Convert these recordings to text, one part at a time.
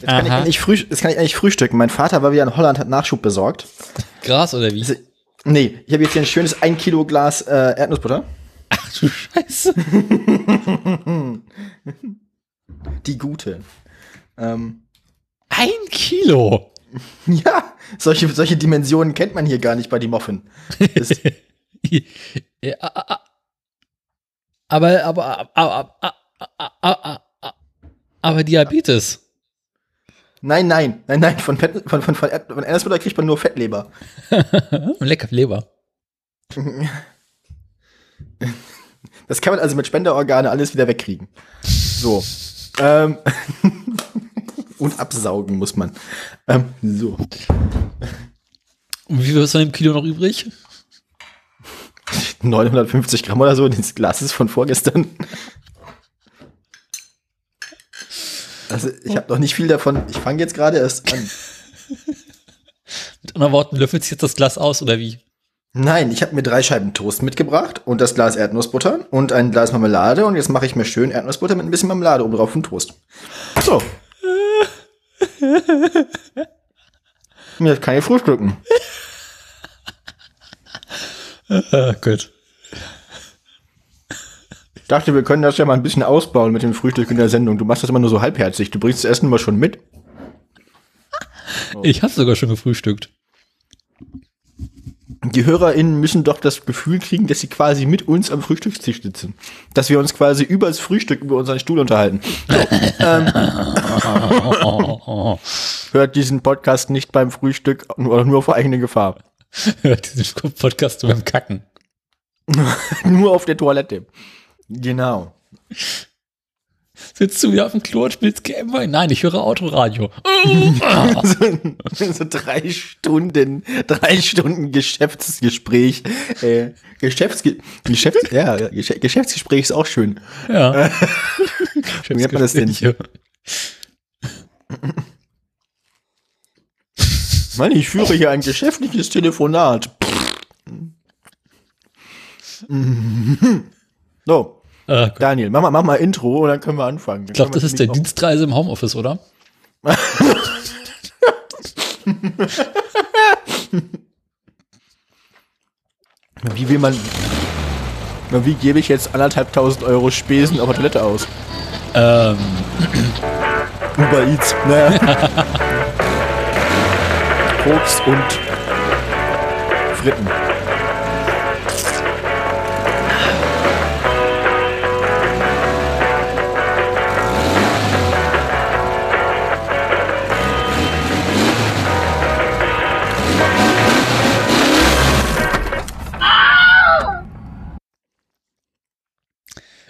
Jetzt kann, ich eigentlich früh, jetzt kann ich eigentlich frühstücken. Mein Vater war wieder in Holland, hat Nachschub besorgt. Gras oder wie? Also, nee, ich habe jetzt hier ein schönes 1 Kilo Glas äh, Erdnussbutter. Ach du Scheiße. Die gute. Ähm, Ein Kilo. ja, solche, solche Dimensionen kennt man hier gar nicht bei die Muffin. Das, Ja, aber, aber, aber, aber, aber, aber Diabetes. Nein, nein, nein, nein, von, Fett, von, von, von, von Erdnussbutter kriegt man nur Fettleber. Lecker Leber. Das kann man also mit Spenderorgane alles wieder wegkriegen. So. ähm, und absaugen muss man. Ähm, so. Und wie viel ist von dem Kilo noch übrig? 950 Gramm oder so des Glases von vorgestern. Also ich habe noch nicht viel davon. Ich fange jetzt gerade erst an. Mit anderen Worten, löffelt sich jetzt das Glas aus oder wie? Nein, ich habe mir drei Scheiben Toast mitgebracht und das Glas Erdnussbutter und ein Glas Marmelade und jetzt mache ich mir schön Erdnussbutter mit ein bisschen Marmelade oben drauf und Toast. So. Jetzt kann ich frühstücken. Ah, gut. Ich dachte, wir können das ja mal ein bisschen ausbauen mit dem Frühstück in der Sendung. Du machst das immer nur so halbherzig. Du bringst das Essen immer schon mit. Ich habe sogar schon gefrühstückt. Die HörerInnen müssen doch das Gefühl kriegen, dass sie quasi mit uns am Frühstückstisch sitzen. Dass wir uns quasi übers Frühstück über unseren Stuhl unterhalten. So, ähm, hört diesen Podcast nicht beim Frühstück oder nur vor eigene Gefahr. Hört diesen Podcast beim Kacken. nur auf der Toilette. Genau. Sitzt du wieder auf dem Klo und spielst Gameboy? Nein, ich höre Autoradio. so, so drei Stunden, drei Stunden Geschäftsgespräch. Äh, Geschäftsge Geschäfts ja, Gesch Geschäftsgespräch ist auch schön. Ja. Wie nennt man das denn? Mann, ich führe hier ein geschäftliches Telefonat. So, Ah. Daniel, mach mal, mach mal Intro und dann können wir anfangen. ich glaube, das ist der Dienstreise im Homeoffice, oder? Wie will man. Na, Wie gebe ich jetzt anderthalbtausend Euro Spesen auf der Toilette aus? Ähm, Uber Eats. Naja. Koks und Fritten.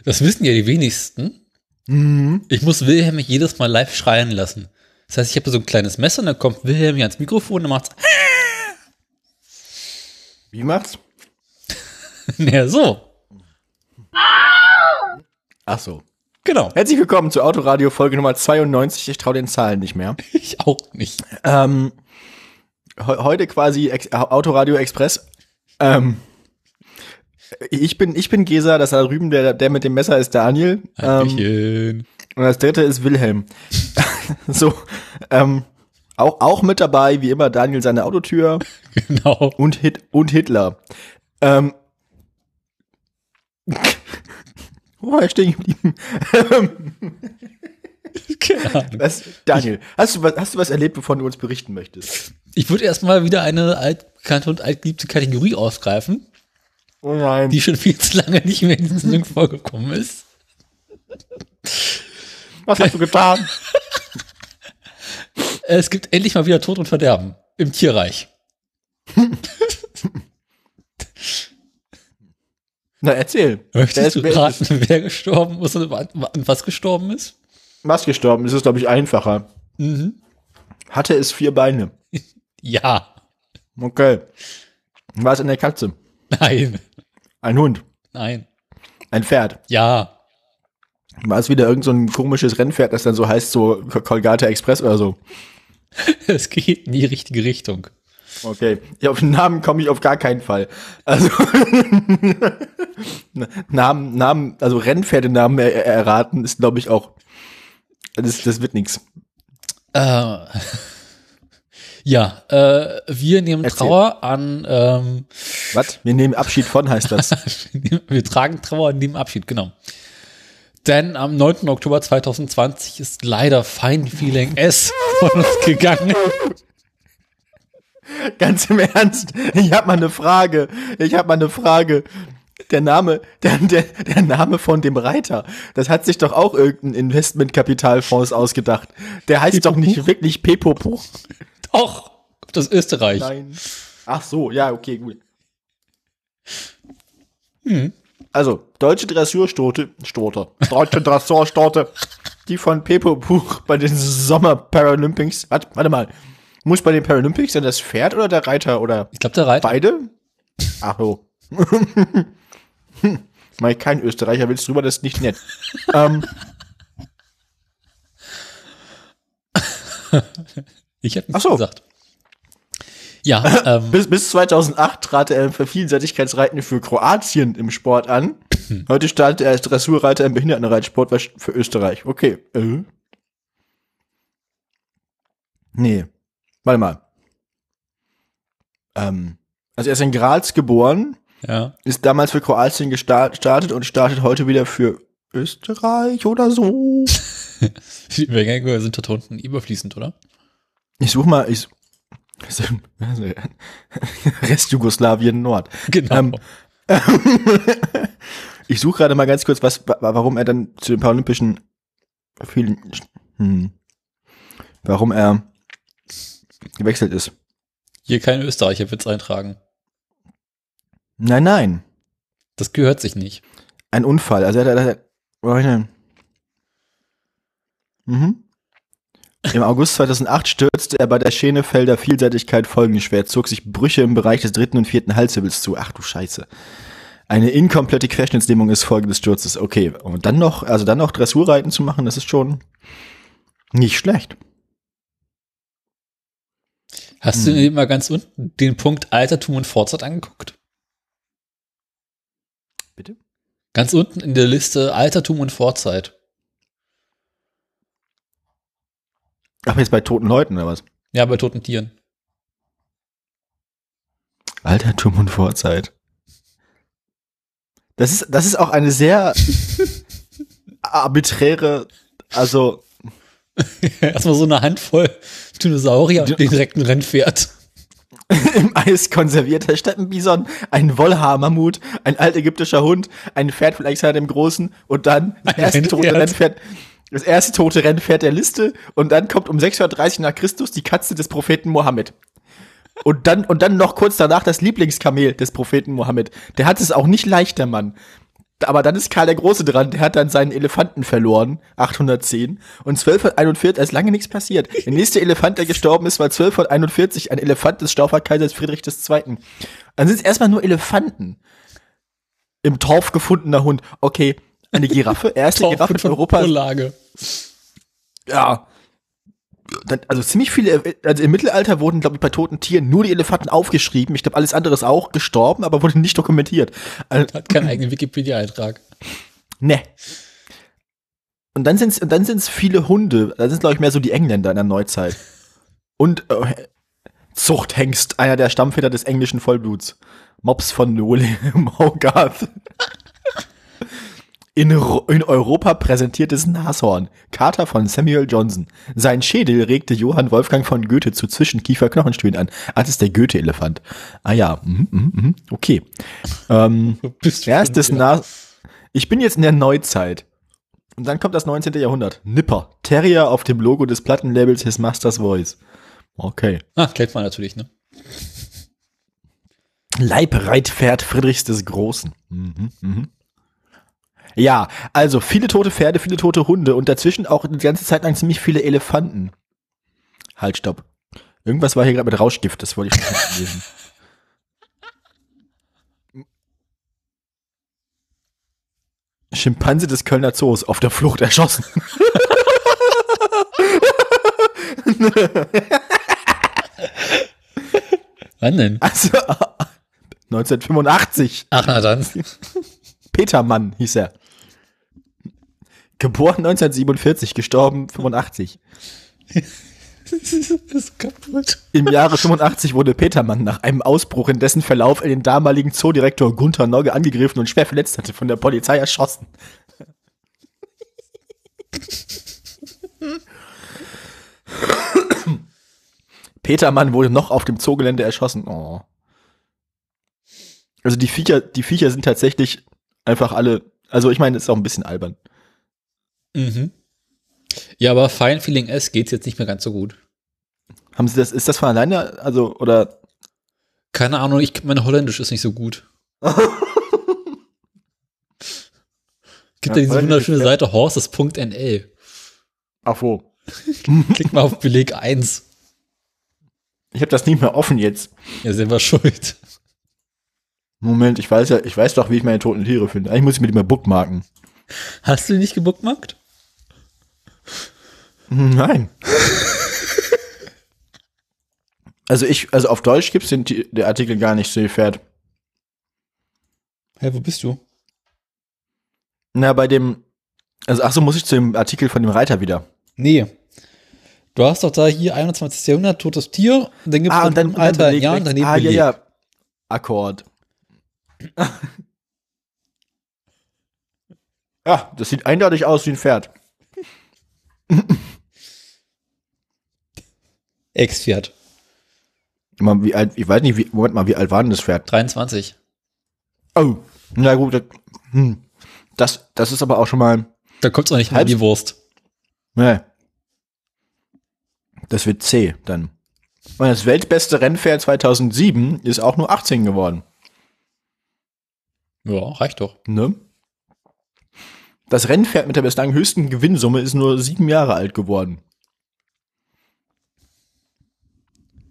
Das wissen ja die wenigsten. Ich muss Wilhelm jedes Mal live schreien lassen. Das heißt, ich habe so ein kleines Messer und dann kommt Wilhelm hier ans Mikrofon und macht's. Wie macht's? Naja, so. Ach so. Genau. Herzlich willkommen zur Autoradio Folge Nummer 92. Ich traue den Zahlen nicht mehr. Ich auch nicht. Ähm, he heute quasi Ex Autoradio Express. Ähm, ich bin, ich bin Gesa, das da drüben, der, der mit dem Messer ist Daniel. Ähm, und das dritte ist Wilhelm. so, ähm, auch, auch mit dabei, wie immer, Daniel seine Autotür Genau. und, Hit und Hitler. Ähm, wo war ich stehen geblieben? Ahnung. Was, Daniel, hast du, was, hast du was erlebt, wovon du uns berichten möchtest? Ich würde erstmal wieder eine altbekannte und altgeliebte Kategorie aufgreifen, Oh nein. die schon viel zu lange nicht mehr in dieser Sendung vorgekommen ist. was hast du getan? Es gibt endlich mal wieder Tod und Verderben im Tierreich. Na, erzähl. Wer Möchtest ist- du wer ist- raten, wer gestorben ist und an was gestorben ist? Was gestorben? Das ist, glaube ich, einfacher. Mhm. Hatte es vier Beine. Ja. Okay. War es eine Katze? Nein. Ein Hund? Nein. Ein Pferd? Ja. War es wieder irgend so ein komisches Rennpferd, das dann so heißt, so Colgate Express oder so? Es geht in die richtige Richtung. Okay. Ja, auf den Namen komme ich auf gar keinen Fall. Also Namen, Namen, also Rennpferdenamen er, er- erraten ist, glaube ich, auch. Das, das wird nix. Äh, ja, äh, wir nehmen Erzähl. Trauer an, ähm, Was? Wir nehmen Abschied von, heißt das. wir tragen Trauer und nehmen Abschied, genau. Denn am 9. Oktober 2020 ist leider Fine Feeling S von uns gegangen. Ganz im Ernst, ich habe mal eine Frage. Ich habe mal eine Frage. Der Name, der, der, der Name von dem Reiter, das hat sich doch auch irgendein Investmentkapitalfonds ausgedacht. Der heißt doch nicht wirklich Pepopo. Doch, das Österreich. Nein. Ach so, ja, okay, gut. Also, deutsche Dressurstorte, Storte, deutsche Dressurstorte, die von Pepo Buch bei den Sommer Paralympics, warte, warte mal, muss bei den Paralympics denn das Pferd oder der Reiter oder Ich glaube, der Reiter. beide? Ach so. Mal kein Österreicher willst drüber, das ist nicht nett. ähm, Ich Ach nichts so. gesagt. Ja, ähm, bis, bis 2008 trat er für Vielseitigkeitsreiten für Kroatien im Sport an. Heute startet er als Dressurreiter im Behindertenreitsport für Österreich. Okay. Äh. Nee. Warte mal. Ähm, also er ist in Graz geboren, ja. ist damals für Kroatien gesta- gestartet und startet heute wieder für Österreich oder so. Die Übergänge sind dort unten überfließend, oder? Ich such mal, ich Rest Jugoslawien Nord. Genau. Ähm, Ich suche gerade mal ganz kurz, was, wa- warum er dann zu den Paralympischen vielen, hm, warum er gewechselt ist. Hier kein Österreicher wird's eintragen. Nein, nein, Das gehört sich nicht. ein Unfall. Also er hat, er mhm. Im August 2008 stürzte er bei der Schenefelder Vielseitigkeit folgenschwer, zog sich Brüche im Bereich des dritten und vierten Halswirbels zu. Ach du Scheiße. Eine inkomplette Querschnittslähmung ist Folge des Sturzes. Okay, und dann noch, also dann noch Dressurreiten zu machen, das ist schon nicht schlecht. Hast du dir mal ganz unten den Punkt Altertum und Fortzeit angeguckt? Bitte? Ganz unten in der Liste Altertum und Vorzeit. Ach, jetzt bei toten Leuten oder was? Ja, bei toten Tieren. Altertum und Vorzeit. Das ist, das ist auch eine sehr arbiträre, also Erstmal so eine Handvoll Dinosaurier und den direkten Rennpferd. im Eis konservierter Steppenbison, ein Wollhaar-Mammut, ein altägyptischer Hund, ein Pferd von Alexander dem Großen und dann das Ein erste tote Rennpferd. Das erste tote Rennpferd der Liste und dann kommt um 630 nach Christus die Katze des Propheten Mohammed. Und dann, und dann noch kurz danach das Lieblingskamel des Propheten Mohammed. Der hat es auch nicht leicht, der Mann. Aber dann ist Karl der Große dran, der hat dann seinen Elefanten verloren, 810. Und 1241 ist lange nichts passiert. Der nächste Elefant, der gestorben ist, war 1241 ein Elefant des Stauferkaisers Friedrich II. Dann sind es erstmal nur Elefanten. Im Torf gefundener Hund. Okay, eine Giraffe, erste Giraffe in Europa. Vorlage. Ja. Dann, also ziemlich viele, also im Mittelalter wurden, glaube ich, bei toten Tieren nur die Elefanten aufgeschrieben. Ich glaube, alles andere ist auch gestorben, aber wurde nicht dokumentiert. Also, Hat keinen eigenen Wikipedia-Eintrag. ne. Und dann sind's, und dann sind's viele Hunde. Da sind glaube ich mehr so die Engländer in der Neuzeit. Und äh, Zuchthengst, einer der Stammväter des englischen Vollbluts. Mops von William Hogarth. In, in Europa präsentiertes Nashorn. Kater von Samuel Johnson. Sein Schädel regte Johann Wolfgang von Goethe zu Zwischenkiefer-Knochenstühlen an. Ah, das ist der Goethe-Elefant. Ah ja, mhm, mhm, mhm. okay. Ähm, erstes Nas... Ich bin jetzt in der Neuzeit. Und dann kommt das 19. Jahrhundert. Nipper. Terrier auf dem Logo des Plattenlabels His Master's Voice. Okay. Ah, kennt man natürlich, ne? Leibreitpferd Friedrichs des Großen. Mhm, mhm. Ja, also viele tote Pferde, viele tote Hunde und dazwischen auch die ganze Zeit lang ziemlich viele Elefanten. Halt, stopp. Irgendwas war hier gerade mit Rauschgift, das wollte ich nicht lesen. Schimpanse des Kölner Zoos auf der Flucht erschossen. Wann denn? Also 1985. Ach, na dann. Petermann hieß er. Geboren 1947, gestorben 85. ist kaputt. Im Jahre 85 wurde Petermann nach einem Ausbruch in dessen Verlauf in den damaligen Zoodirektor Gunther Nogge angegriffen und schwer verletzt hatte, von der Polizei erschossen. Petermann wurde noch auf dem Zoogelände erschossen. Oh. Also die Viecher, die Viecher sind tatsächlich einfach alle, also ich meine, ist auch ein bisschen albern. Mhm. Ja, aber Fine Feeling S geht's jetzt nicht mehr ganz so gut. Haben Sie das, ist das von alleine, also, oder? Keine Ahnung, ich, meine Holländisch ist nicht so gut. Gibt ja, diese wunderschöne Seite horses.nl. Ach wo. Klick mal auf Beleg 1. Ich habe das nicht mehr offen jetzt. Ja, selber schuld. Moment, ich weiß ja, ich weiß doch, wie ich meine toten Tiere finde. Eigentlich muss ich mir die mal bookmarken. Hast du die nicht gebookmarkt? Nein. also ich, also auf Deutsch gibt es den, der Artikel gar nicht, Seepferd. Hä, hey, wo bist du? Na, bei dem, also ach so, muss ich zu dem Artikel von dem Reiter wieder. Nee. Du hast doch da hier 21. Jahrhundert, totes Tier, und dann gibt es ah, und dann, Alter, dann ja, und daneben Ah, Beleg. ja, ja. Akkord. ja, das sieht eindeutig aus wie ein Pferd. Ex-Pferd. Wie alt, ich weiß nicht, wie, Moment mal, wie alt war denn das Pferd? 23. Oh, na gut, das, hm. das, das ist aber auch schon mal. Da kommt es auch nicht halb die Wurst. Nee. Das wird C dann. Und das weltbeste Rennpferd 2007 ist auch nur 18 geworden. Ja, reicht doch. Ne? Das Rennpferd mit der bislang höchsten Gewinnsumme ist nur sieben Jahre alt geworden.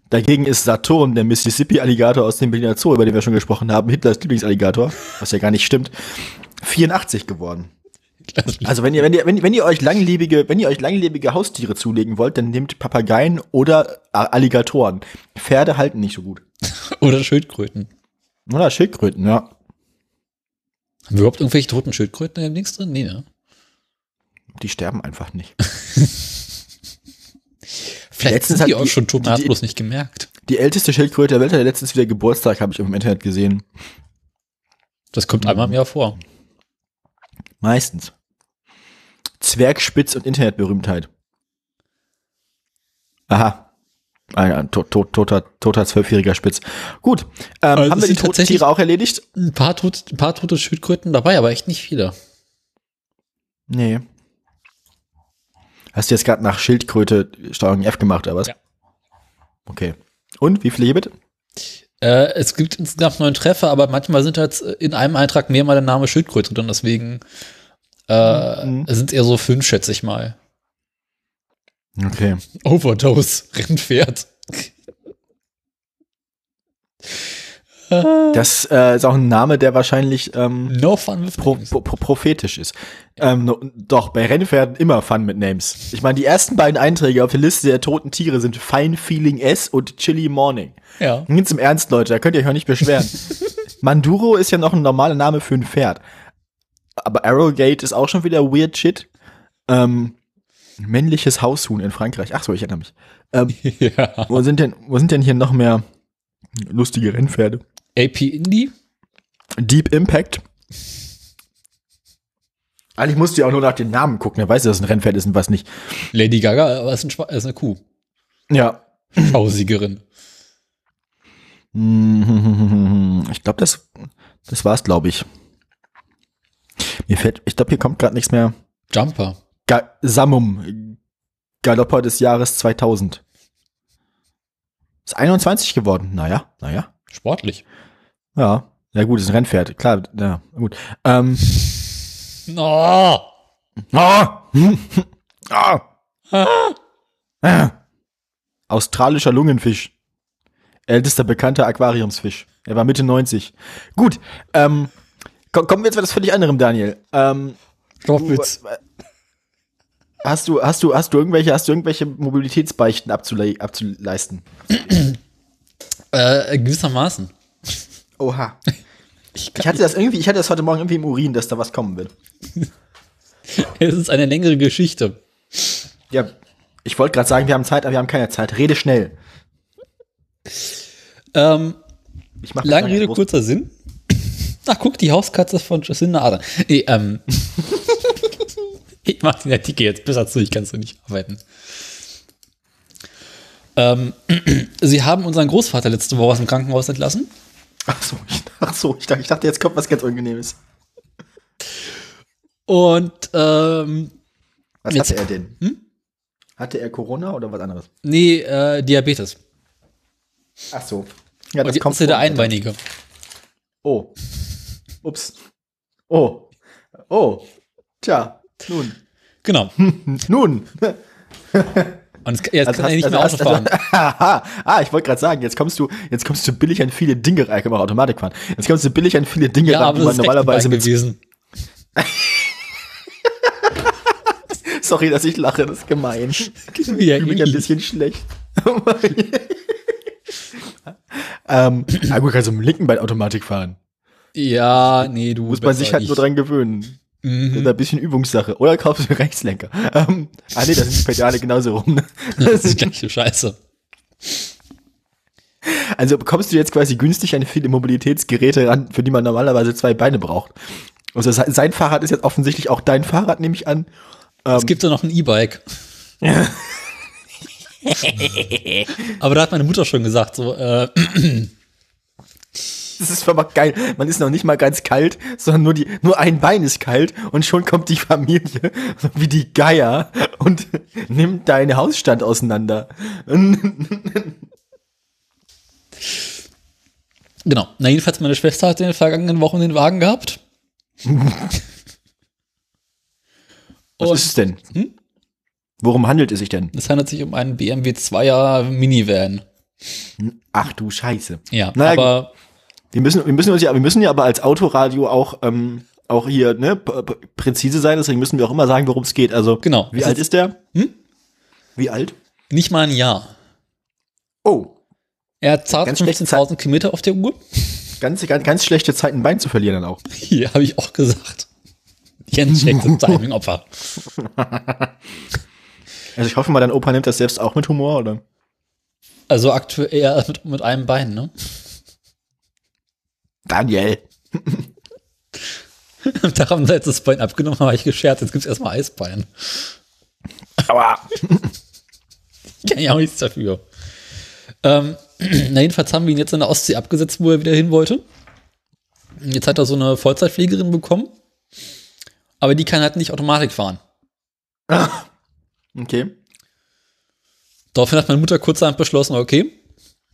Dagegen ist Saturn, der Mississippi-Alligator aus dem Berliner Zoo, über den wir schon gesprochen haben, Hitlers Lieblingsalligator, was ja gar nicht stimmt, 84 geworden. Also wenn ihr, wenn ihr, wenn, wenn ihr euch langlebige, wenn ihr euch langlebige Haustiere zulegen wollt, dann nehmt Papageien oder Alligatoren. Pferde halten nicht so gut. oder Schildkröten. Oder Schildkröten, ja. Haben wir überhaupt irgendwelche toten Schildkröten im Links drin? Nee, ne? Die sterben einfach nicht. Vielleicht letztens sind die auch die, schon tot, bloß nicht gemerkt. Die älteste Schildkröte der Welt hat letztens wieder Geburtstag, habe ich im Internet gesehen. Das kommt einmal im Jahr vor. Meistens. Zwergspitz und Internetberühmtheit. Aha. Ein ah to to toter, toter zwölfjähriger Spitz. Gut. Ähm, also haben wir die toten Tiere auch erledigt? Ein paar, tot, ein paar tote Schildkröten dabei, aber echt nicht viele. Nee. Hast du jetzt gerade nach Schildkröte Steuerung F gemacht, oder was? Ja. Okay. Und wie viele hier bitte? Äh, es gibt insgesamt neun Treffer, aber manchmal sind halt in einem Eintrag mehrmal der Name Schildkröte drin, deswegen äh, mhm. sind eher so fünf, schätze ich mal. Okay. Overdose, Rennpferd. Das äh, ist auch ein Name, der wahrscheinlich ähm, no fun with pro, pro, prophetisch ist. Ähm, no, doch, bei Rennpferden immer Fun mit Names. Ich meine, die ersten beiden Einträge auf der Liste der toten Tiere sind Fine Feeling S und Chili Morning. Ja. Jetzt im Ernst, Leute, da könnt ihr euch auch nicht beschweren. Manduro ist ja noch ein normaler Name für ein Pferd. Aber Arrowgate ist auch schon wieder weird shit. Ähm, männliches Haushuhn in Frankreich. Ach so, ich erinnere mich. Ähm, ja. Wo sind denn, wo sind denn hier noch mehr lustige Rennpferde? AP Indie? Deep Impact. Eigentlich musst du ja auch nur nach den Namen gucken. Er weiß, dass es ein Rennpferd ist und was nicht. Lady Gaga ist, ein ist eine Kuh. Ja. Schausiegerin. Ich glaube, das, das war's, glaube ich. Mir fällt, ich glaube, hier kommt gerade nichts mehr. Jumper. Ga Samum. Galopper des Jahres 2000. Ist 21 geworden. Naja, naja. Sportlich. Ja. Ja, gut, ist ein Rennpferd. Klar, ja, gut. Ähm. Oh. Oh. Ah. Ah. Australischer Lungenfisch. Ältester bekannter Aquariumsfisch. Er war Mitte 90. Gut, ähm, kommen wir jetzt zu etwas völlig anderem, Daniel. Ähm, Stoffwitz. Hast du, hast du, hast du irgendwelche, hast du irgendwelche Mobilitätsbeichten abzule abzuleisten? Äh, gewissermaßen. Oha. Ich, ich, hatte das irgendwie, ich hatte das heute Morgen irgendwie im Urin, dass da was kommen wird. es ist eine längere Geschichte. Ja, Ich wollte gerade sagen, wir haben Zeit, aber wir haben keine Zeit. Rede schnell. Ähm, Ich mach lange Rede, kurzer Sinn. Ach, guck, die Hauskatze von Jacinda Ardern. Nee, ähm. ich mach den Artikel jetzt besser zu, ich kann so nicht arbeiten. Ähm, Sie haben unseren Großvater letzte Woche aus dem Krankenhaus entlassen. Ach so, ich, ach so ich, dachte, ich dachte, jetzt kommt was ganz Unangenehmes. Und ähm, Was Jetzt- hatte er denn? Hm? Hatte er Corona oder was anderes? nee, äh, Diabetes. Ach so. Ja, Und jetzt ist er der. Einbeinige. Oh. Ups. Oh. Oh. Tja. Nun. Genau. Nun. Und es, jetzt kann er nicht mehr Auto hast- fahren. Haha. ah, ich wollte gerade sagen, jetzt kommst du, jetzt kommst du billig an viele Dinge rein, kann man Automatik fahren. Jetzt kommst du billig an viele Dinge ja, ran, die man normalerweise gewesen. Sorry, dass ich lache, das ist gemein. Ich fühle mich ein ähnlich. bisschen schlecht. ähm, ah gut, kannst du mit dem linken Bein Automatik fahren. ja, nee, du Muss man sich halt nur nicht. dran gewöhnen. Das ist Mhm. ein bisschen Übungssache. Oder kaufst du Rechtslenker. Ähm, ah nee, da sind die Pedale genauso rum. Ne? Das ist die gleiche Scheiße. Also bekommst du jetzt quasi günstig an viele Mobilitätsgeräte ran, für die man normalerweise zwei Beine braucht. Also se- sein Fahrrad ist jetzt offensichtlich auch dein Fahrrad, nehme ich an. Es gibt ja noch ein E-Bike. Aber da hat meine Mutter schon gesagt, so, äh, Das ist aber geil. Man ist noch nicht mal ganz kalt, sondern nur die, nur ein Bein ist kalt und schon kommt die Familie wie die Geier und nimmt deinen Hausstand auseinander. genau. Na, jedenfalls, meine Schwester hat in den vergangenen Wochen den Wagen gehabt. Was Und ist es denn? Hm? Worum handelt es sich denn? es handelt sich um einen BMW 2er Minivan. Ach du Scheiße. Ja, Naja, aber Wir müssen, wir müssen uns ja, wir müssen ja aber als Autoradio auch, ähm, auch hier, ne, präzise sein, deswegen müssen wir auch immer sagen, worum es geht. Also, Genau. Wie alt ist- der? Hm? Wie alt? nicht mal ein Jahr. Oh, Er hat zart Ganz schlechte 15.000 Kilometer auf der Uhr. ganz, ganz, ganz schlechte Zeit, ein Bein zu verlieren dann auch. Hier habe ich auch gesagt. Ganz schlechtes Timing, Opfer. Also ich hoffe mal, dein Opa nimmt das selbst auch mit Humor, oder? Also aktuell eher mit, mit einem Bein, ne? Daniel. Tag haben jetzt das Bein abgenommen, habe ich gescherzt. Jetzt gibt's erstmal Eisbein. Aua. Ich kann ja auch nichts dafür. Ähm, na, jedenfalls haben wir ihn jetzt in der Ostsee abgesetzt, wo er wieder hin wollte. Jetzt hat er so eine Vollzeitpflegerin bekommen. Aber die kann halt nicht Automatik fahren. Okay. Daraufhin hat meine Mutter kurzerhand beschlossen, okay,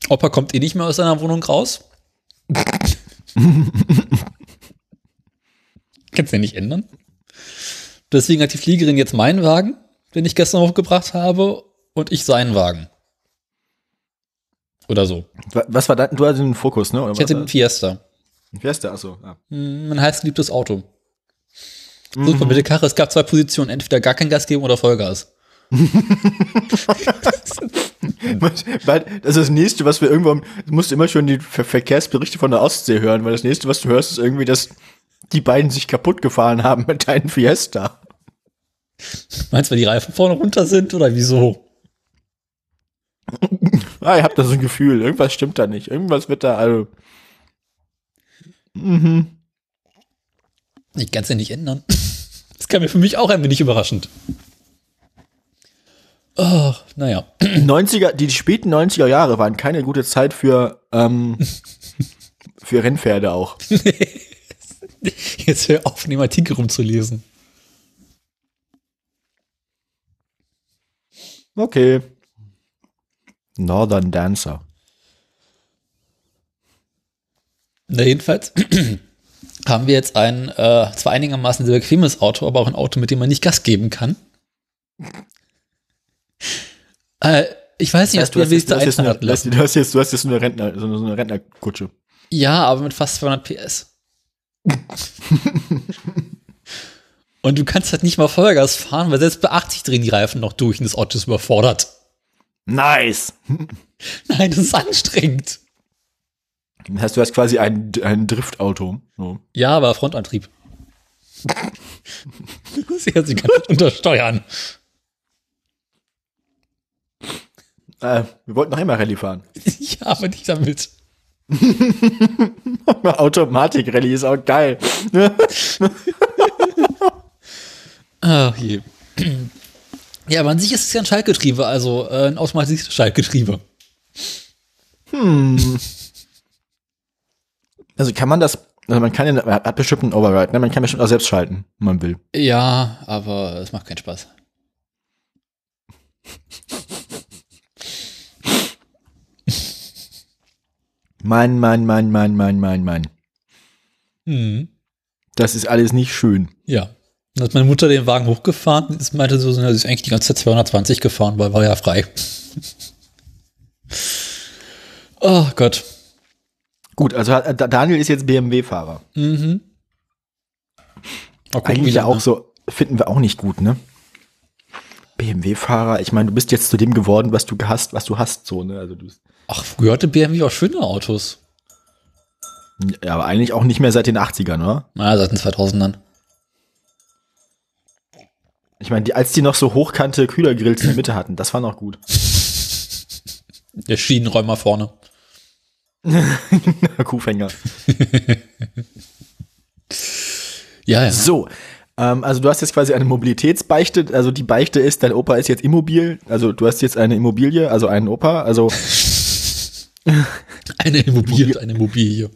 Opa kommt eh nicht mehr aus seiner Wohnung raus. Kannst du ja nicht ändern. Deswegen hat die Fliegerin jetzt meinen Wagen, den ich gestern hochgebracht habe, und ich seinen Wagen. Oder so. Wa- Was war dein, du hattest einen Fokus, ne? Oder Ich hätte einen? Fiesta. Der? Achso, ja. Hm, Mein heißgeliebtes Auto. Super mit der Karre. Es gab zwei Positionen, entweder gar kein Gas geben oder Vollgas. Weil das ist das nächste, was wir irgendwo, du musst immer schon die Ver Verkehrsberichte von der Ostsee hören, weil das nächste, was du hörst, ist irgendwie, dass die beiden sich kaputt gefahren haben mit deinem Fiesta. Meinst du, weil die Reifen vorne runter sind oder wieso? Ah, ich hab da so ein Gefühl, irgendwas stimmt da nicht. Irgendwas wird da, also. Mhm. Ich kann es ja nicht ändern. Das kam mir für mich auch ein wenig überraschend. Oh, naja. Die 90er, die späten 90er Jahre waren keine gute Zeit für, ähm, für Rennpferde auch. Jetzt hör auf, in dem Artikel rumzulesen. Okay. Northern Dancer. Na, jedenfalls haben wir jetzt ein äh, zwar einigermaßen sehr bequemes Auto, aber auch ein Auto, mit dem man nicht Gas geben kann. Äh, ich weiß nicht, was du hast jetzt, du, hast jetzt eine, du, hast, lassen. du, hast jetzt, du hast jetzt so eine Rentner, so eine, so eine Rentnerkutsche. Ja, aber mit fast 200 PS. Und du kannst halt nicht mal Vollgas fahren, weil selbst bei 80 drehen die Reifen noch durch und das Auto ist überfordert. Nice! Nein, das ist anstrengend. Das heißt, du hast quasi ein, ein Driftauto. So. Ja, aber Frontantrieb. Sie kann untersteuern. Äh, wir wollten noch immer Rallye fahren. ja, aber nicht damit. Automatik-Rallye ist auch geil. Ach je. Ja, aber an sich ist es ja ein Schaltgetriebe, also äh, ein automatisches Schaltgetriebe. Also kann man das, also man kann ja, hat bestimmt einen Override, ne? Man kann bestimmt auch selbst schalten, wenn man will. Ja, aber es macht keinen Spaß. Mein, mein, mein, mein, mein, mein, mein. Mhm. Das ist alles nicht schön. Ja. Dann hat meine Mutter den Wagen hochgefahren, ist meinte so, sie ist eigentlich die ganze Zeit 220 gefahren, weil war ja frei. oh Gott. Gut, also hat- Daniel ist jetzt BMW-Fahrer. Mhm. Gucken, Eigentlich ja auch so, finden wir auch nicht gut, ne? BMW-Fahrer, ich meine, du bist jetzt zu dem geworden, was du hast, was du hast, so, ne? Also du Ach, früher hatte BMW auch schöne Autos. ja, aber eigentlich auch nicht mehr seit den 80ern, oder? Naja, seit den 2000ern. Ich meine, die, als die noch so hochkante Kühlergrills in der Mitte hatten, das war noch gut. Der Schienenräumer vorne. Kuhfänger. Ja, ja. So, ähm, also du hast jetzt quasi eine Mobilitätsbeichte, also die Beichte ist, dein Opa ist jetzt immobil, also du hast jetzt eine Immobilie, also einen Opa, also Eine Immobilie, eine Immobilie.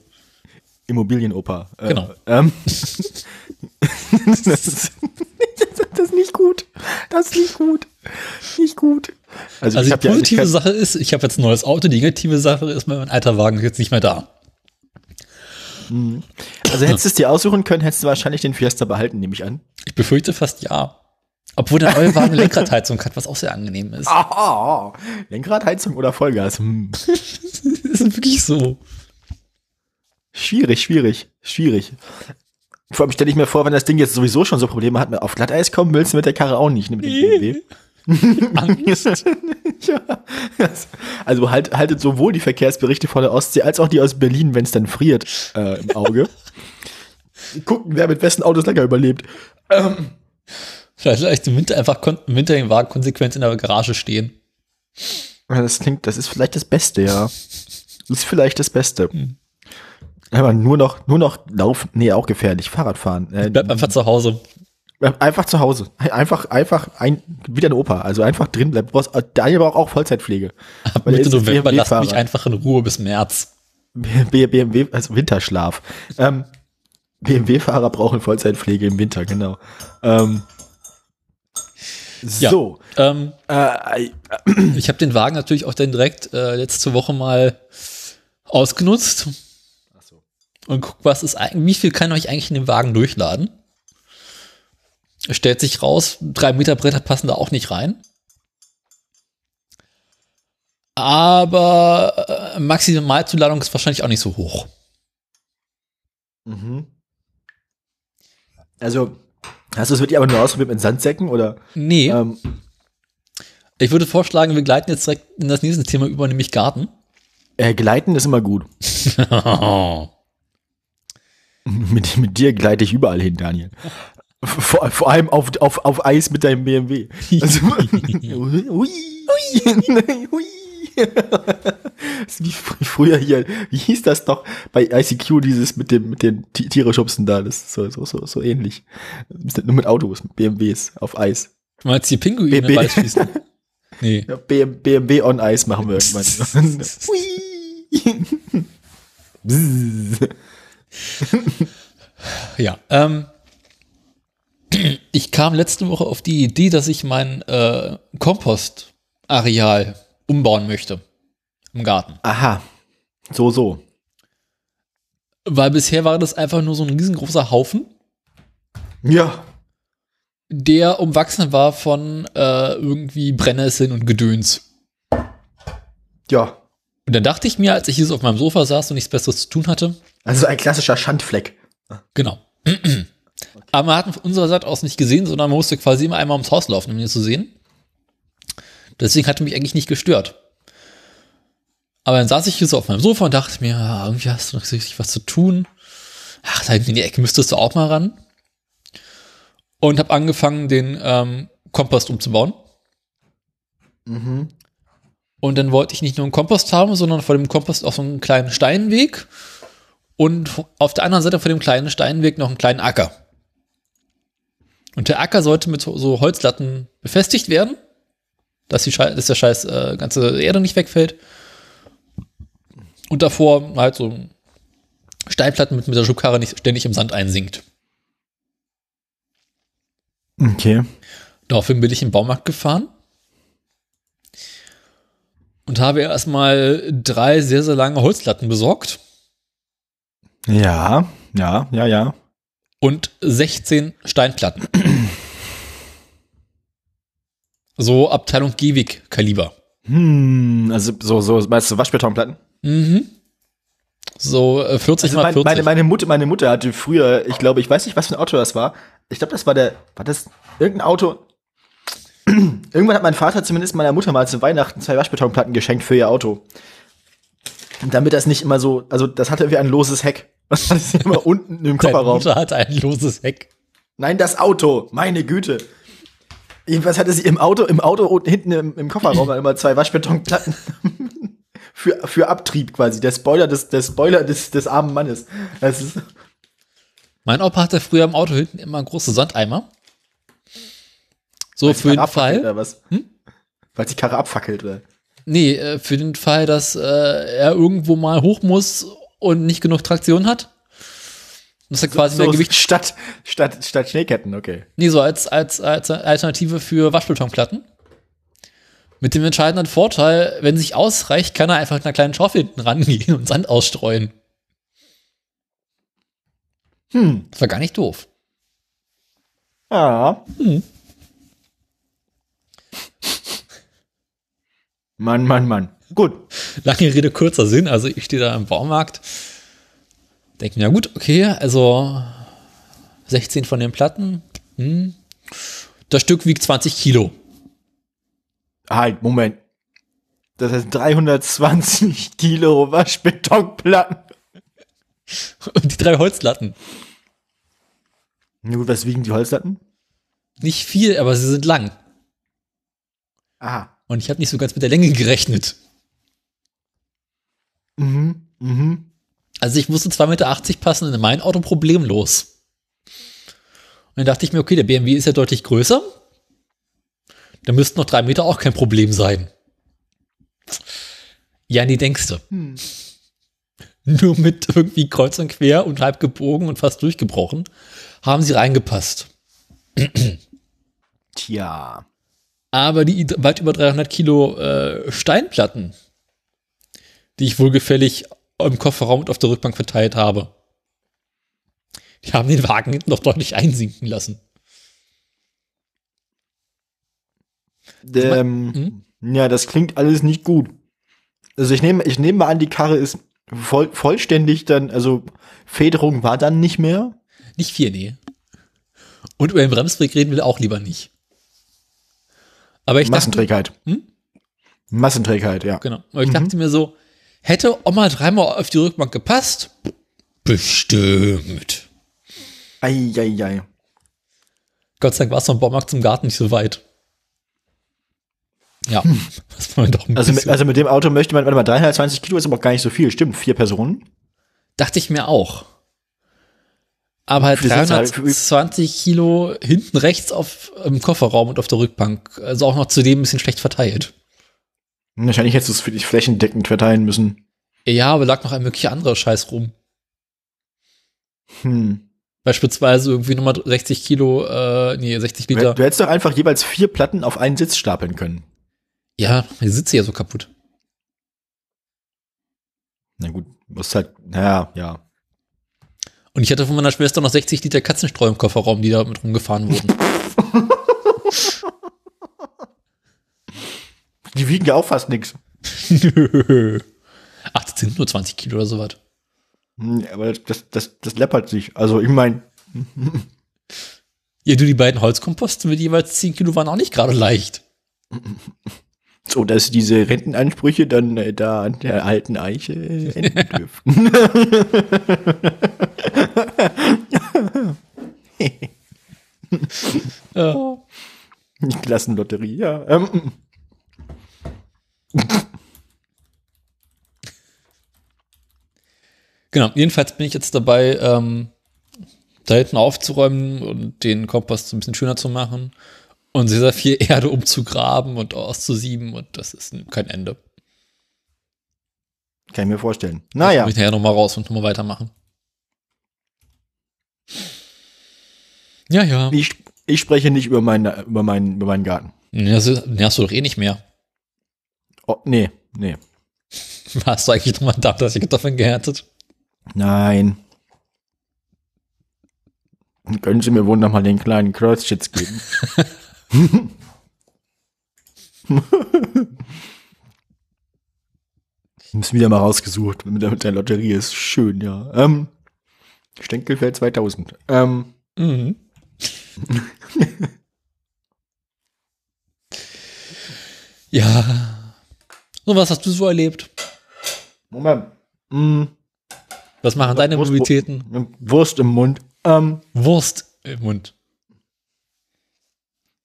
Immobilienopa. Äh, Genau. Ähm, das, ist, das ist nicht gut. Das ist nicht gut. Nicht gut. Also ich die ja positive kein- Sache ist, ich habe jetzt ein neues Auto. Die negative Sache ist, mein alter Wagen ist jetzt nicht mehr da. Also hättest du es dir aussuchen können, hättest du wahrscheinlich den Fiesta behalten, nehme ich an. Ich befürchte fast ja. Obwohl der neue Wagen Lenkradheizung hat, was auch sehr angenehm ist. Ah, Lenkradheizung oder Vollgas? Hm. Das ist wirklich so. Schwierig, schwierig, schwierig. Vor allem stelle ich mir vor, wenn das Ding jetzt sowieso schon so Probleme hat, auf Glatteis kommen willst du mit der Karre auch nicht, ne, mit dem BMW. Angst. ja. Also halt, haltet sowohl die Verkehrsberichte von der Ostsee als auch die aus Berlin, wenn es dann friert, äh, im Auge. Gucken, wer mit wessen Autos länger überlebt. Vielleicht vielleicht im Winter einfach im Winter den Wagen konsequent in der Garage stehen. Ja, Das klingt, das ist vielleicht das Beste, ja. Das ist vielleicht das Beste. Hm. Aber nur noch, nur noch laufen, nee, auch gefährlich, Fahrradfahren. Äh, Bleib einfach zu Hause. einfach zu Hause. Einfach, einfach ein, wieder ein Opa. Also einfach drin bleiben. Brauchst- Daniel braucht auch Vollzeitpflege. Ab Weil Mitte November lass BMW-Fahrer. mich einfach in Ruhe bis März. B- BMW, also Winterschlaf. Ähm, BMW-Fahrer brauchen Vollzeitpflege im Winter, genau. Ähm, Ja. so. Ähm, Äh, ich habe den Wagen natürlich auch dann direkt äh, letzte Woche mal ausgenutzt und guck, was ist eigentlich, wie viel kann ich eigentlich in den Wagen durchladen? Stellt sich raus, drei Meter Bretter passen da auch nicht rein. Aber äh, Maximalzuladung ist wahrscheinlich auch nicht so hoch. mhm. Also, hast du es wirklich aber nur ausprobiert mit Sandsäcken oder? Nee, Ähm, ich würde vorschlagen, wir gleiten jetzt direkt in das nächste Thema über, nämlich Garten. äh, Gleiten ist immer gut. mit, mit dir gleite ich überall hin, Daniel. Vor, vor allem auf, auf, auf Eis mit deinem BMW. Also, hui, hui, hui. Wie fr- früher hier, wie hieß das doch bei ICQ, dieses mit dem, mit den Ti- Tiere schubsen da, das ist so, so, so, so ähnlich. Nur mit Autos, mit BMWs auf Eis. Du meinst die Pinguine BB. rausschießen? Nee. Ja, BM, BMW on Eis machen wir irgendwann. Ja. Ähm, ich kam letzte Woche auf die Idee, dass ich mein äh, Kompostareal umbauen möchte im Garten. Aha. So, so. Weil bisher war das einfach nur so ein riesengroßer Haufen, Ja. der umwachsen war von äh, irgendwie Brennnesseln und Gedöns. Ja. Und dann dachte ich mir, als ich hier so auf meinem Sofa saß und nichts Besseres zu tun hatte, Also ein klassischer Schandfleck. Genau. Aber man hat von unserer Seite aus nicht gesehen, sondern man musste quasi immer einmal ums Haus laufen, um ihn zu sehen. Deswegen hatte mich eigentlich nicht gestört. Aber dann saß ich hier so auf meinem Sofa und dachte mir, irgendwie hast du noch richtig was zu tun. Ach, da in die Ecke müsstest du auch mal ran. Und habe angefangen, den ähm, Kompost umzubauen. Mhm. Und dann wollte ich nicht nur einen Kompost haben, sondern vor dem Kompost auch so einen kleinen Steinweg und auf der anderen Seite von dem kleinen Steinweg noch einen kleinen Acker. Und der Acker sollte mit so Holzlatten befestigt werden, dass, die Schei dass der scheiß äh, ganze Erde nicht wegfällt. Und davor halt so Steinplatten mit, mit der Schubkarre nicht ständig im Sand einsinkt. Okay. Daraufhin bin ich im Baumarkt gefahren und habe erstmal drei sehr, sehr lange Holzlatten besorgt Ja, ja, ja, ja. und 16 Steinplatten. So Abteilung Gehweg-Kaliber. Hm, also so, so, meinst du Waschbetonplatten? Mhm. So äh, 40 Also mal mein, 40. meine, meine, Mutter, meine Mutter hatte früher, ich glaube, ich weiß nicht, was für ein Auto das war. Ich glaube, das war der, war das irgendein Auto? Irgendwann hat mein Vater zumindest meiner Mutter mal zu Weihnachten zwei Waschbetonplatten geschenkt für ihr Auto. Und damit das nicht immer so, also das hatte wie ein loses Heck. Das sie immer unten im Deine Kofferraum. Mutter hat ein loses Heck. Nein, das Auto, meine Güte. Jedenfalls hatte sie im Auto, im Auto unten hinten im, im Kofferraum immer zwei Waschbetonplatten für, für Abtrieb quasi. Der Spoiler des, der Spoiler des, des armen Mannes. Mein Opa hatte früher im Auto hinten immer große Sandeimer. So für den Fall. Oder was? Weil die Karre abfackelt, oder? Nee, äh, für den Fall, dass äh, er irgendwo mal hoch muss und nicht genug Traktion hat. Dass er quasi mehr So, Gewicht. statt, statt, statt Schneeketten, okay. Nee, so als, als, als Alternative für Waschbetonplatten. Mit dem entscheidenden Vorteil, wenn sich ausreicht, kann er einfach mit einer kleinen Schaufel hinten rangehen und Sand ausstreuen. Hm. Das war gar nicht doof. Ja. Mann, Mann, Mann. Gut. Lange Rede, kurzer Sinn. Also ich stehe da im Baumarkt, denke mir, ja gut, okay, also 16 von den Platten. Hm. Das Stück wiegt 20 Kilo. Halt, Moment. Das heißt 320 Kilo Waschbetonplatten. Und die drei Holzlatten. Na gut, was wiegen die Holzlatten? Nicht viel, aber sie sind lang. Aha. Und ich habe nicht so ganz mit der Länge gerechnet. Mhm, mhm. Also ich musste 2,80 Meter passen in mein Auto problemlos. Und dann dachte ich mir, okay, der BMW ist ja deutlich größer. Da müssten noch drei Meter auch kein Problem sein. Ja, nee, denkst du. Nur mit irgendwie kreuz und quer und halb gebogen und fast durchgebrochen haben sie reingepasst. Tja. Aber die weit über 300 Kilo äh, Steinplatten, die ich wohlgefällig im Kofferraum und auf der Rückbank verteilt habe, die haben den Wagen hinten noch deutlich einsinken lassen. Ähm, Ja, das klingt alles nicht gut. Also ich nehme, ich nehme mal an, die Karre ist voll, vollständig dann, also Federung war dann nicht mehr. Nicht viel, nee. Und über den Bremsweg reden wir auch lieber nicht. Aber ich dachte, Massenträgheit. Hm? Massenträgheit, ja. genau. Aber ich dachte mir so, hätte Oma dreimal auf die Rückbank gepasst? Bestimmt. Eieiei. Gott sei Dank war es vom Baumarkt zum Garten nicht so weit. Ja, das war mir doch ein Also mit, also mit dem Auto möchte man, warte mal, 320 Kilo ist aber auch gar nicht so viel. Stimmt, vier Personen. Dachte ich mir auch. Aber halt Für die Sitzzahl- 320 Kilo hinten rechts auf, im Kofferraum und auf der Rückbank. Also auch noch zudem ein bisschen schlecht verteilt. Wahrscheinlich hättest du es für dich flächendeckend verteilen müssen. Ja, aber lag noch ein möglicher anderer Scheiß rum. Hm. Beispielsweise irgendwie nochmal 60 Kilo, äh, nee, 60 Du, Liter. du hättest doch einfach jeweils vier Platten auf einen Sitz stapeln können. Ja, die sitze ja so kaputt. Na gut, musst halt, naja, ja. Und ich hatte von meiner Schwester noch 60 Liter Katzenstreu im Kofferraum, die da mit rumgefahren wurden. Die wiegen ja auch fast. Nö. Ach, das sind nur 20 Kilo oder sowas. Hm, Aber das, das, das läppert sich. Also ich meine, Ja, du, die beiden Holzkomposten mit jeweils 10 Kilo waren auch nicht gerade leicht. so dass diese Rentenansprüche dann äh, da an der alten Eiche äh, enden dürften. Ja. Klassenlotterie, ja. Ähm, genau, jedenfalls bin ich jetzt dabei, ähm, da hinten aufzuräumen und den Kompost ein bisschen schöner zu machen und sehr, sehr viel Erde umzugraben und auszusieben und das ist kein Ende. Kann ich mir vorstellen. Naja. Ich nachher nochmal raus und nochmal weitermachen. Ja, ja. Ich, ich spreche nicht über, mein, über, mein, über meinen Garten. Ja, das, hast du doch eh nicht mehr. Oh, nee, nee. Hast du eigentlich nochmal da, dass ich Kartoffeln gehärtet? Nein. Können Sie mir wohl noch mal den kleinen Kreuzschitz geben? Ich hab's wieder mal rausgesucht mit der, mit der Lotterie. Ist schön, ja. Ähm, Stenkelfeld 2000. Ähm, Mhm. ja. So, was hast du so erlebt? Moment. Mm, Was machen deine Wurst- Mobilitäten? Wurst im Mund. Ähm, Wurst im Mund.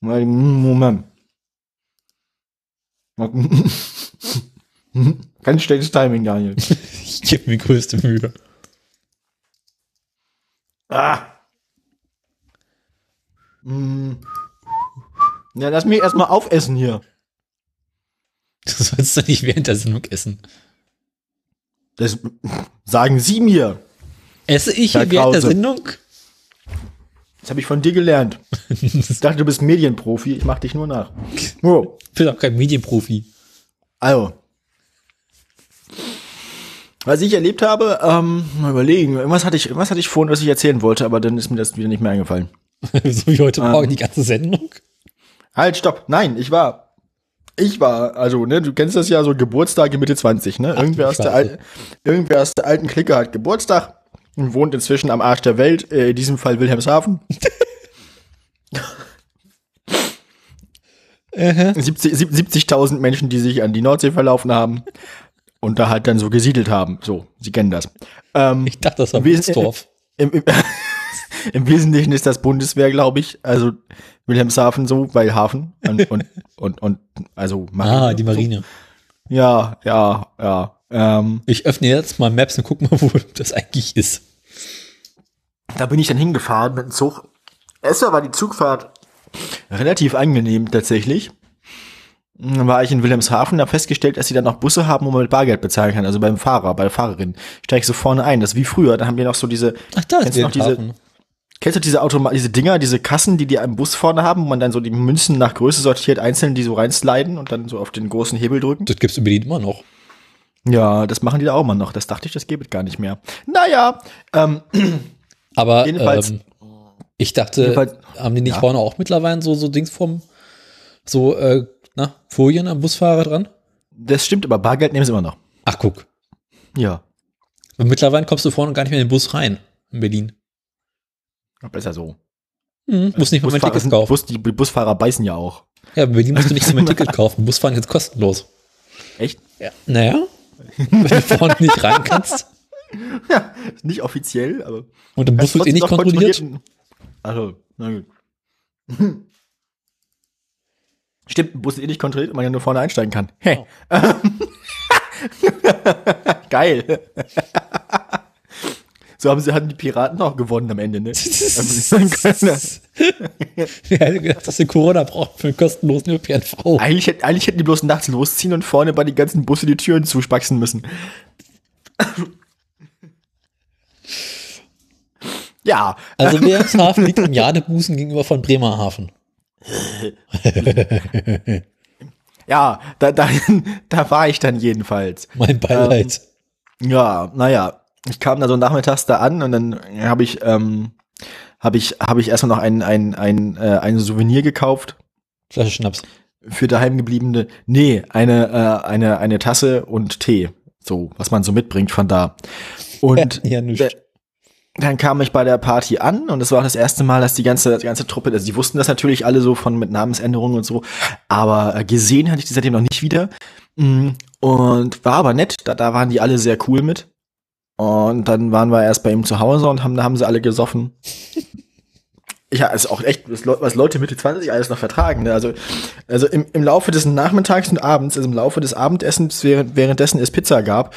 Moment. Ganz schlechtes Timing, Daniel. Ich gebe mir größte Mühe. Ah. Mm. Ja, lass mich erstmal aufessen hier. Du sollst doch nicht während der Sendung essen. Das sagen Sie mir. Esse ich während der Krause. Sendung? Das habe ich von dir gelernt. Ich dachte, du bist Medienprofi. Ich mach dich nur nach. Oh, Ich bin auch kein Medienprofi. also. Was ich erlebt habe, ähm, mal überlegen. Irgendwas hatte ich, irgendwas hatte ich vorhin, was ich erzählen wollte, aber dann ist mir das wieder nicht mehr eingefallen. so wie heute Ähm. Morgen die ganze Sendung. Halt, stopp. Nein, ich war. Ich war, also, ne, du kennst das ja so Geburtstage Mitte 20, ne? Irgendwer aus, der Scheiße. Al irgendwer aus der alten Clique hat Geburtstag und wohnt inzwischen am Arsch der Welt, äh, in diesem Fall Wilhelmshaven. 70 sieb- 70.000 Menschen, die sich an die Nordsee verlaufen haben und da halt dann so gesiedelt haben. So, Sie kennen das. Ähm, Ich dachte, das war Im Wesen- Wunsdorf. im, im, Im Wesentlichen ist das Bundeswehr, glaube ich. Also Wilhelmshaven so, weil Hafen und, und, und, und also Ah, die Marine. Ja, ja, ja. Ähm, Ich öffne jetzt mal Maps und guck mal, wo das eigentlich ist. da bin ich dann hingefahren mit dem Zug. Erstmal war die Zugfahrt relativ angenehm tatsächlich. Dann war ich in Wilhelmshaven, habe festgestellt, dass sie dann noch Busse haben, wo man mit Bargeld bezahlen kann. Also beim Fahrer, bei der Fahrerin. Steig ich so vorne ein. Das ist wie früher. Da haben wir noch so diese, Ach, da du noch diese- Wilhelmshaven. Kennst du diese Automa diese Dinger, diese Kassen, die die am Bus vorne haben, wo man dann so die Münzen nach Größe sortiert, einzeln die so reinsliden und dann so auf den großen Hebel drücken? Das gibt's in Berlin immer noch. Ja, das machen die da auch mal noch. Das dachte ich, das gäbe es gar nicht mehr. Naja, ähm, Aber Jedenfalls- ähm, ich dachte, Jedenfalls- haben die nicht ja. vorne auch mittlerweile so, so Dings vom, so, äh, na, Folien am Busfahrer dran? das stimmt, aber Bargeld nehmen sie immer noch. Ach, guck. Ja, Und mittlerweile kommst du vorne gar nicht mehr in den Bus rein. In Berlin. Besser so. Hm, musst nicht mal ein Busfahrer Ticket kaufen. Bus, die Busfahrer beißen ja auch. Ja, in Berlin musst du nicht mal ein Ticket kaufen. Busfahren ist jetzt kostenlos. Echt? Ja. Naja. Wenn du vorne nicht rein kannst. Ja, nicht offiziell, aber. Und im Bus wird eh nicht kontrolliert. Also, na gut. Stimmt, ein Bus ist eh nicht kontrolliert und man ja nur vorne einsteigen kann. Hey. Geil. So haben sie hatten die Piraten auch gewonnen am Ende, ne? Wer hätte gedacht, dass wir Corona brauchen für einen kostenlosen ÖPNV? eigentlich, eigentlich hätten die bloß nachts losziehen und vorne bei den ganzen Busse die Türen zuspaxen müssen. ja, Also Wilhelmshaven liegt im Jadebusen gegenüber von Bremerhaven. ja, da, da, da war ich dann jedenfalls. Mein Beileid. Ja, naja, ich kam da so nachmittags da an und dann habe ich, ähm, habe ich, habe ich erstmal noch ein, ein, ein, äh, ein Souvenir gekauft Flasche Schnaps. für daheimgebliebene. Nee, eine, äh, eine, eine Tasse und Tee. So, was man so mitbringt von da. Und Ja, da- dann kam ich bei der Party an und es war auch das erste Mal, dass die ganze, die ganze Truppe, also die wussten das natürlich alle so von mit Namensänderungen und so, aber äh, gesehen hatte ich die seitdem noch nicht wieder. Mm, Und war aber nett, da, da waren die alle sehr cool mit. Und dann waren wir erst bei ihm zu Hause und haben, da haben sie alle gesoffen. Ja, ist auch echt, was Leu- was Leute Mitte 20 alles noch vertragen. Ne? Also, also im, im Laufe des Nachmittags und Abends, also im Laufe des Abendessens, während, währenddessen es Pizza gab,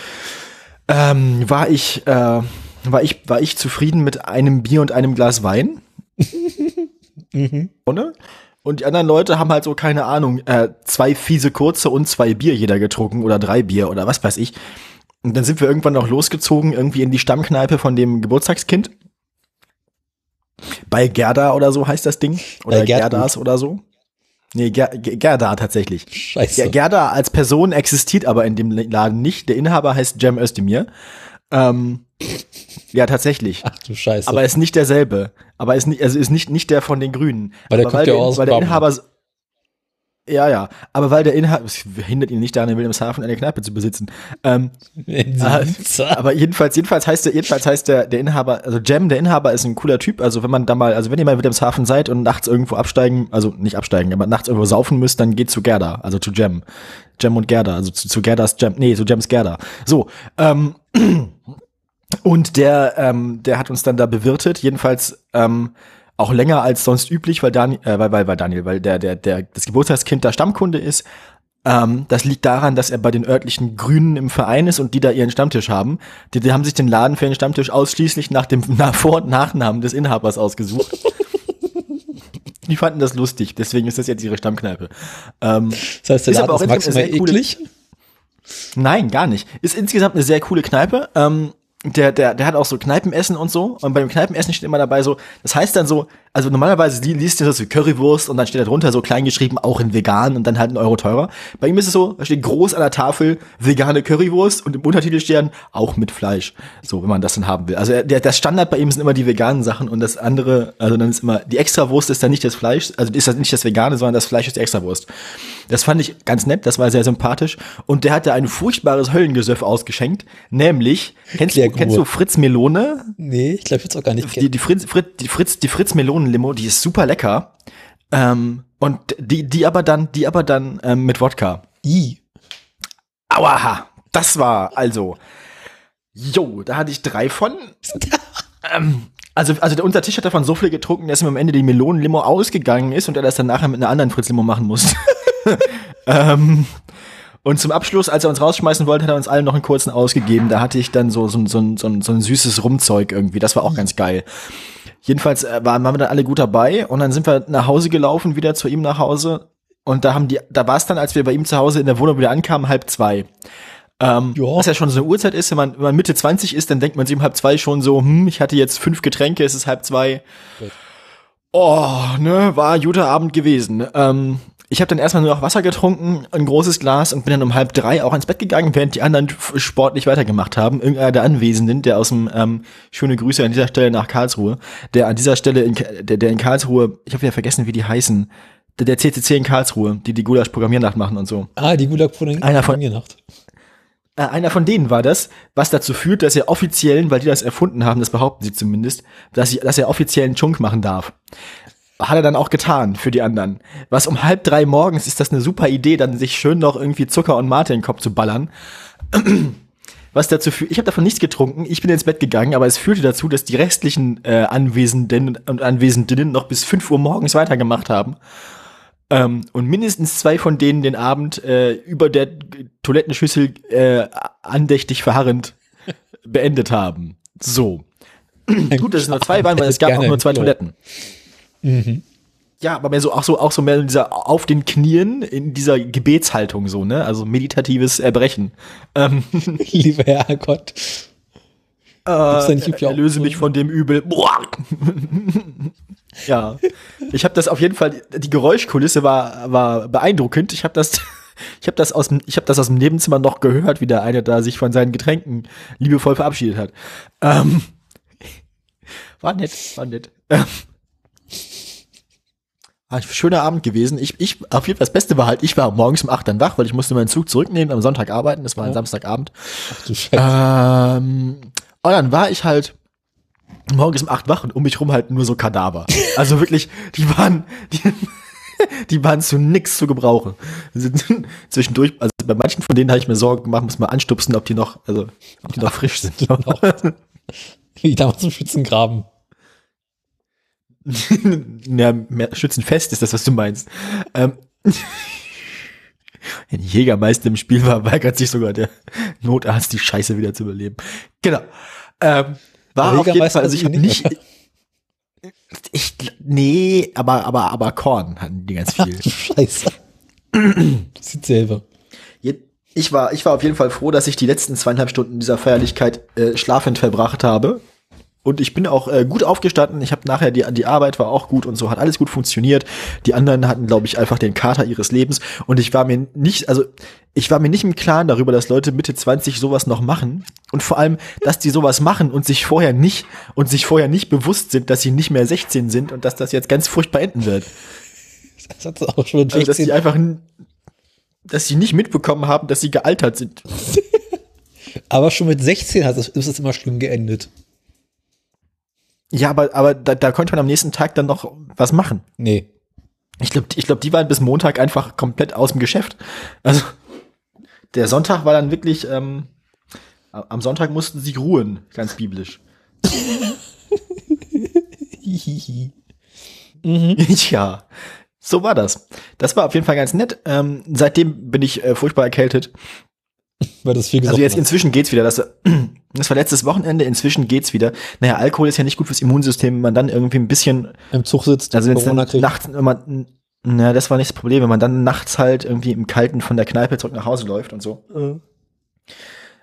ähm, war ich, äh, war ich, war ich zufrieden mit einem Bier und einem Glas Wein. mhm. Und die anderen Leute haben halt so, keine Ahnung, äh, zwei fiese kurze und zwei Bier jeder getrunken oder drei Bier oder was weiß ich. Und dann sind wir irgendwann noch losgezogen, irgendwie in die Stammkneipe von dem Geburtstagskind. Bei Gerda oder so heißt das Ding. Oder Gerdas oder so. Nee, Ger Gerda tatsächlich. Scheiße. Gerda als Person existiert aber in dem Laden nicht. Der Inhaber heißt Jem Özdemir. Ähm, ja, tatsächlich. Ach du Scheiße. Aber ist nicht derselbe. Aber ist nicht, also ist nicht, nicht der von den Grünen. Weil der weil ja aus weil der. Inhaber, ja, ja. Aber weil der Inhaber, es hindert ihn nicht daran, in Wilhelmshaven eine Kneipe zu besitzen. Ähm, aber jedenfalls, jedenfalls heißt der, jedenfalls heißt der, der Inhaber, also Jem, der Inhaber ist ein cooler Typ. Also wenn man da mal, also wenn ihr mal in Wilhelmshaven seid und nachts irgendwo absteigen, also nicht absteigen, aber nachts irgendwo saufen müsst, dann geht zu Gerda, also zu Jem. Jem und Gerda, also zu, zu Gerdas Jem, nee, zu Jems Gerda. So, ähm, und der, ähm, der hat uns dann da bewirtet, jedenfalls, ähm, auch länger als sonst üblich, weil Daniel, äh, weil, weil, weil Daniel, weil der, der, der, das Geburtstagskind da Stammkunde ist. Ähm, das liegt daran, dass er bei den örtlichen Grünen im Verein ist und die da ihren Stammtisch haben. Die, die haben sich den Laden für den Stammtisch ausschließlich nach dem nach Vor- und Nachnamen des Inhabers ausgesucht. die fanden das lustig, deswegen ist das jetzt ihre Stammkneipe. Ähm, Das heißt, der Ist aber Laden auch ist maximal eklig. Nein, gar nicht. Ist insgesamt eine sehr coole Kneipe. Ähm, der, der, der hat auch so Kneipenessen und so. Und beim Kneipenessen steht immer dabei so, das heißt dann so, also normalerweise li- liest du das wie Currywurst und dann steht da drunter so klein geschrieben, auch in vegan und dann halt ein Euro teurer. Bei ihm ist es so, da steht groß an der Tafel vegane Currywurst und im Untertitel stehen auch mit Fleisch. So, wenn man das dann haben will. Also er- der, der Standard bei ihm sind immer die veganen Sachen und das andere, also dann ist immer, die Extrawurst ist dann nicht das Fleisch, also ist das nicht das Vegane, sondern das Fleisch ist die Extrawurst. Das fand ich ganz nett, das war sehr sympathisch. Und der hatte ein furchtbares Höllengesöff ausgeschenkt, nämlich, kennst du. Kennst du Fritz Melone? Nee, ich glaube jetzt auch gar nicht. Die, die Fritz, Fritz, die Fritz, die Fritz Melonen-Limo, die ist super lecker. Ähm, und die, die aber dann, die aber dann ähm, mit Wodka. I. Aua, das war also. Jo, da hatte ich drei von. ähm, also, also der, unser Tisch hat davon so viel getrunken, dass ihm am Ende die Melonenlimo ausgegangen ist und er das dann nachher mit einer anderen Fritz-Limo machen musste. ähm, und zum Abschluss, als er uns rausschmeißen wollte, hat er uns allen noch einen kurzen ausgegeben. Da hatte ich dann so, so, so, so, so ein süßes Rumzeug irgendwie. Das war auch ganz geil. Jedenfalls äh, waren, waren wir dann alle gut dabei und dann sind wir nach Hause gelaufen, wieder zu ihm nach Hause. Und da haben die, da war es dann, als wir bei ihm zu Hause in der Wohnung wieder ankamen, halb zwei. Ähm, Ja. Was ja schon so eine Uhrzeit ist, wenn man, wenn man Mitte 20 ist, dann denkt man sich um halb zwei schon so, hm, ich hatte jetzt fünf Getränke, es ist halb zwei. Gut. Oh, ne, war ein guter Abend gewesen. Ähm, ich habe dann erstmal nur noch Wasser getrunken, ein großes Glas und bin dann um halb drei auch ins Bett gegangen, während die anderen sportlich weitergemacht haben. Irgendeiner der Anwesenden, der aus dem, ähm, schöne Grüße an dieser Stelle nach Karlsruhe, der an dieser Stelle, in, der, der in Karlsruhe, ich habe wieder vergessen, wie die heißen, der, der CCC in Karlsruhe, die die Gulasch-Programmiernacht machen und so. Ah, die gulag pudding Einer von- Nacht. Äh, einer von denen war das, was dazu führt, dass er offiziellen, weil die das erfunden haben, das behaupten sie zumindest, dass, sie, dass er offiziellen Chunk machen darf. Hat er dann auch getan für die anderen. Was um halb drei morgens ist das eine super Idee, dann sich schön noch irgendwie Zucker und Mate in den Kopf zu ballern. Was dazu führt, ich habe davon nichts getrunken, ich bin ins Bett gegangen, aber es führte dazu, dass die restlichen äh, Anwesenden und Anwesendinnen noch bis 5 Uhr morgens weitergemacht haben. Ähm, und mindestens zwei von denen den Abend äh, über der Toilettenschüssel äh, andächtig verharrend beendet haben. So. Gut, dass es nur zwei waren, weil es gab auch nur zwei Klo. Toiletten. Ja, aber mehr so auch so auch so mehr in dieser auf den Knien in dieser Gebetshaltung so, ne? Also meditatives Erbrechen. Ähm, Lieber Herrgott. äh, nicht üblich auch erlöse mich von dem Übel. Boah. ja, ich habe das auf jeden Fall. Die Geräuschkulisse war war beeindruckend. Ich habe das ich habe das aus dem ich habe das aus dem Nebenzimmer noch gehört, wie der eine da sich von seinen Getränken liebevoll verabschiedet hat. Ähm, war nett, war nett. Ähm, ein schöner Abend gewesen. Ich, ich, auf jeden Fall, das Beste war halt, ich war morgens um 8 dann wach, weil ich musste meinen Zug zurücknehmen, am Sonntag arbeiten, das war ein Ja. Samstagabend. Ach du Scheiße. Ähm, und dann war ich halt morgens um 8 wach und um mich rum halt nur so Kadaver. Also wirklich, die waren, die, die waren zu nix zu gebrauchen. Also, Zwischendurch, also bei manchen von denen habe ich mir Sorgen gemacht, muss mal anstupsen, ob die noch, also, ob die noch frisch sind. Wie damals im Schützengraben. Ja, mehr Schützenfest ist das, was du meinst. Ähm, Wenn Jägermeister im Spiel war, weigert sich sogar der Notarzt, die Scheiße wieder zu überleben. Genau. Ähm, war auf jeden Fall, also ich habe nicht, ich, nee, aber, aber, aber Korn hatten die ganz viel. Scheiße. Sieht selber. Ich war, ich war auf jeden Fall froh, dass ich die letzten zweieinhalb Stunden dieser Feierlichkeit äh, schlafend verbracht habe. Und ich bin auch äh, gut aufgestanden. Ich habe nachher die, die Arbeit war auch gut und so hat alles gut funktioniert. Die anderen hatten, glaube ich, einfach den Kater ihres Lebens. Und ich war mir nicht, also ich war mir nicht im Klaren darüber, dass Leute Mitte 20 sowas noch machen. Und vor allem, dass die sowas machen und sich vorher nicht und sich vorher nicht bewusst sind, dass sie nicht mehr 16 sind und dass das jetzt ganz furchtbar enden wird. Das hat auch schon also, dass sie einfach dass sie nicht mitbekommen haben, dass sie gealtert sind. aber schon mit 16 hat es, ist es immer schlimm geendet. Ja, aber, aber da, da konnte man am nächsten Tag dann noch was machen. Nee. Ich glaube, ich glaub, die waren bis Montag einfach komplett aus dem Geschäft. Also der Sonntag war dann wirklich, ähm, am Sonntag mussten sie ruhen, ganz biblisch. mhm. Ja, so war das. Das war auf jeden Fall ganz nett. Ähm, seitdem bin ich äh, furchtbar erkältet. Weil das viel Also jetzt hast. inzwischen geht's wieder. Das, das war letztes Wochenende, inzwischen geht's wieder. Naja, Alkohol ist ja nicht gut fürs Immunsystem, wenn man dann irgendwie ein bisschen im Zug sitzt, also wenn dann nachts, wenn man, na, das war nicht das Problem, wenn man dann nachts halt irgendwie im Kalten von der Kneipe zurück nach Hause läuft und so. Mhm.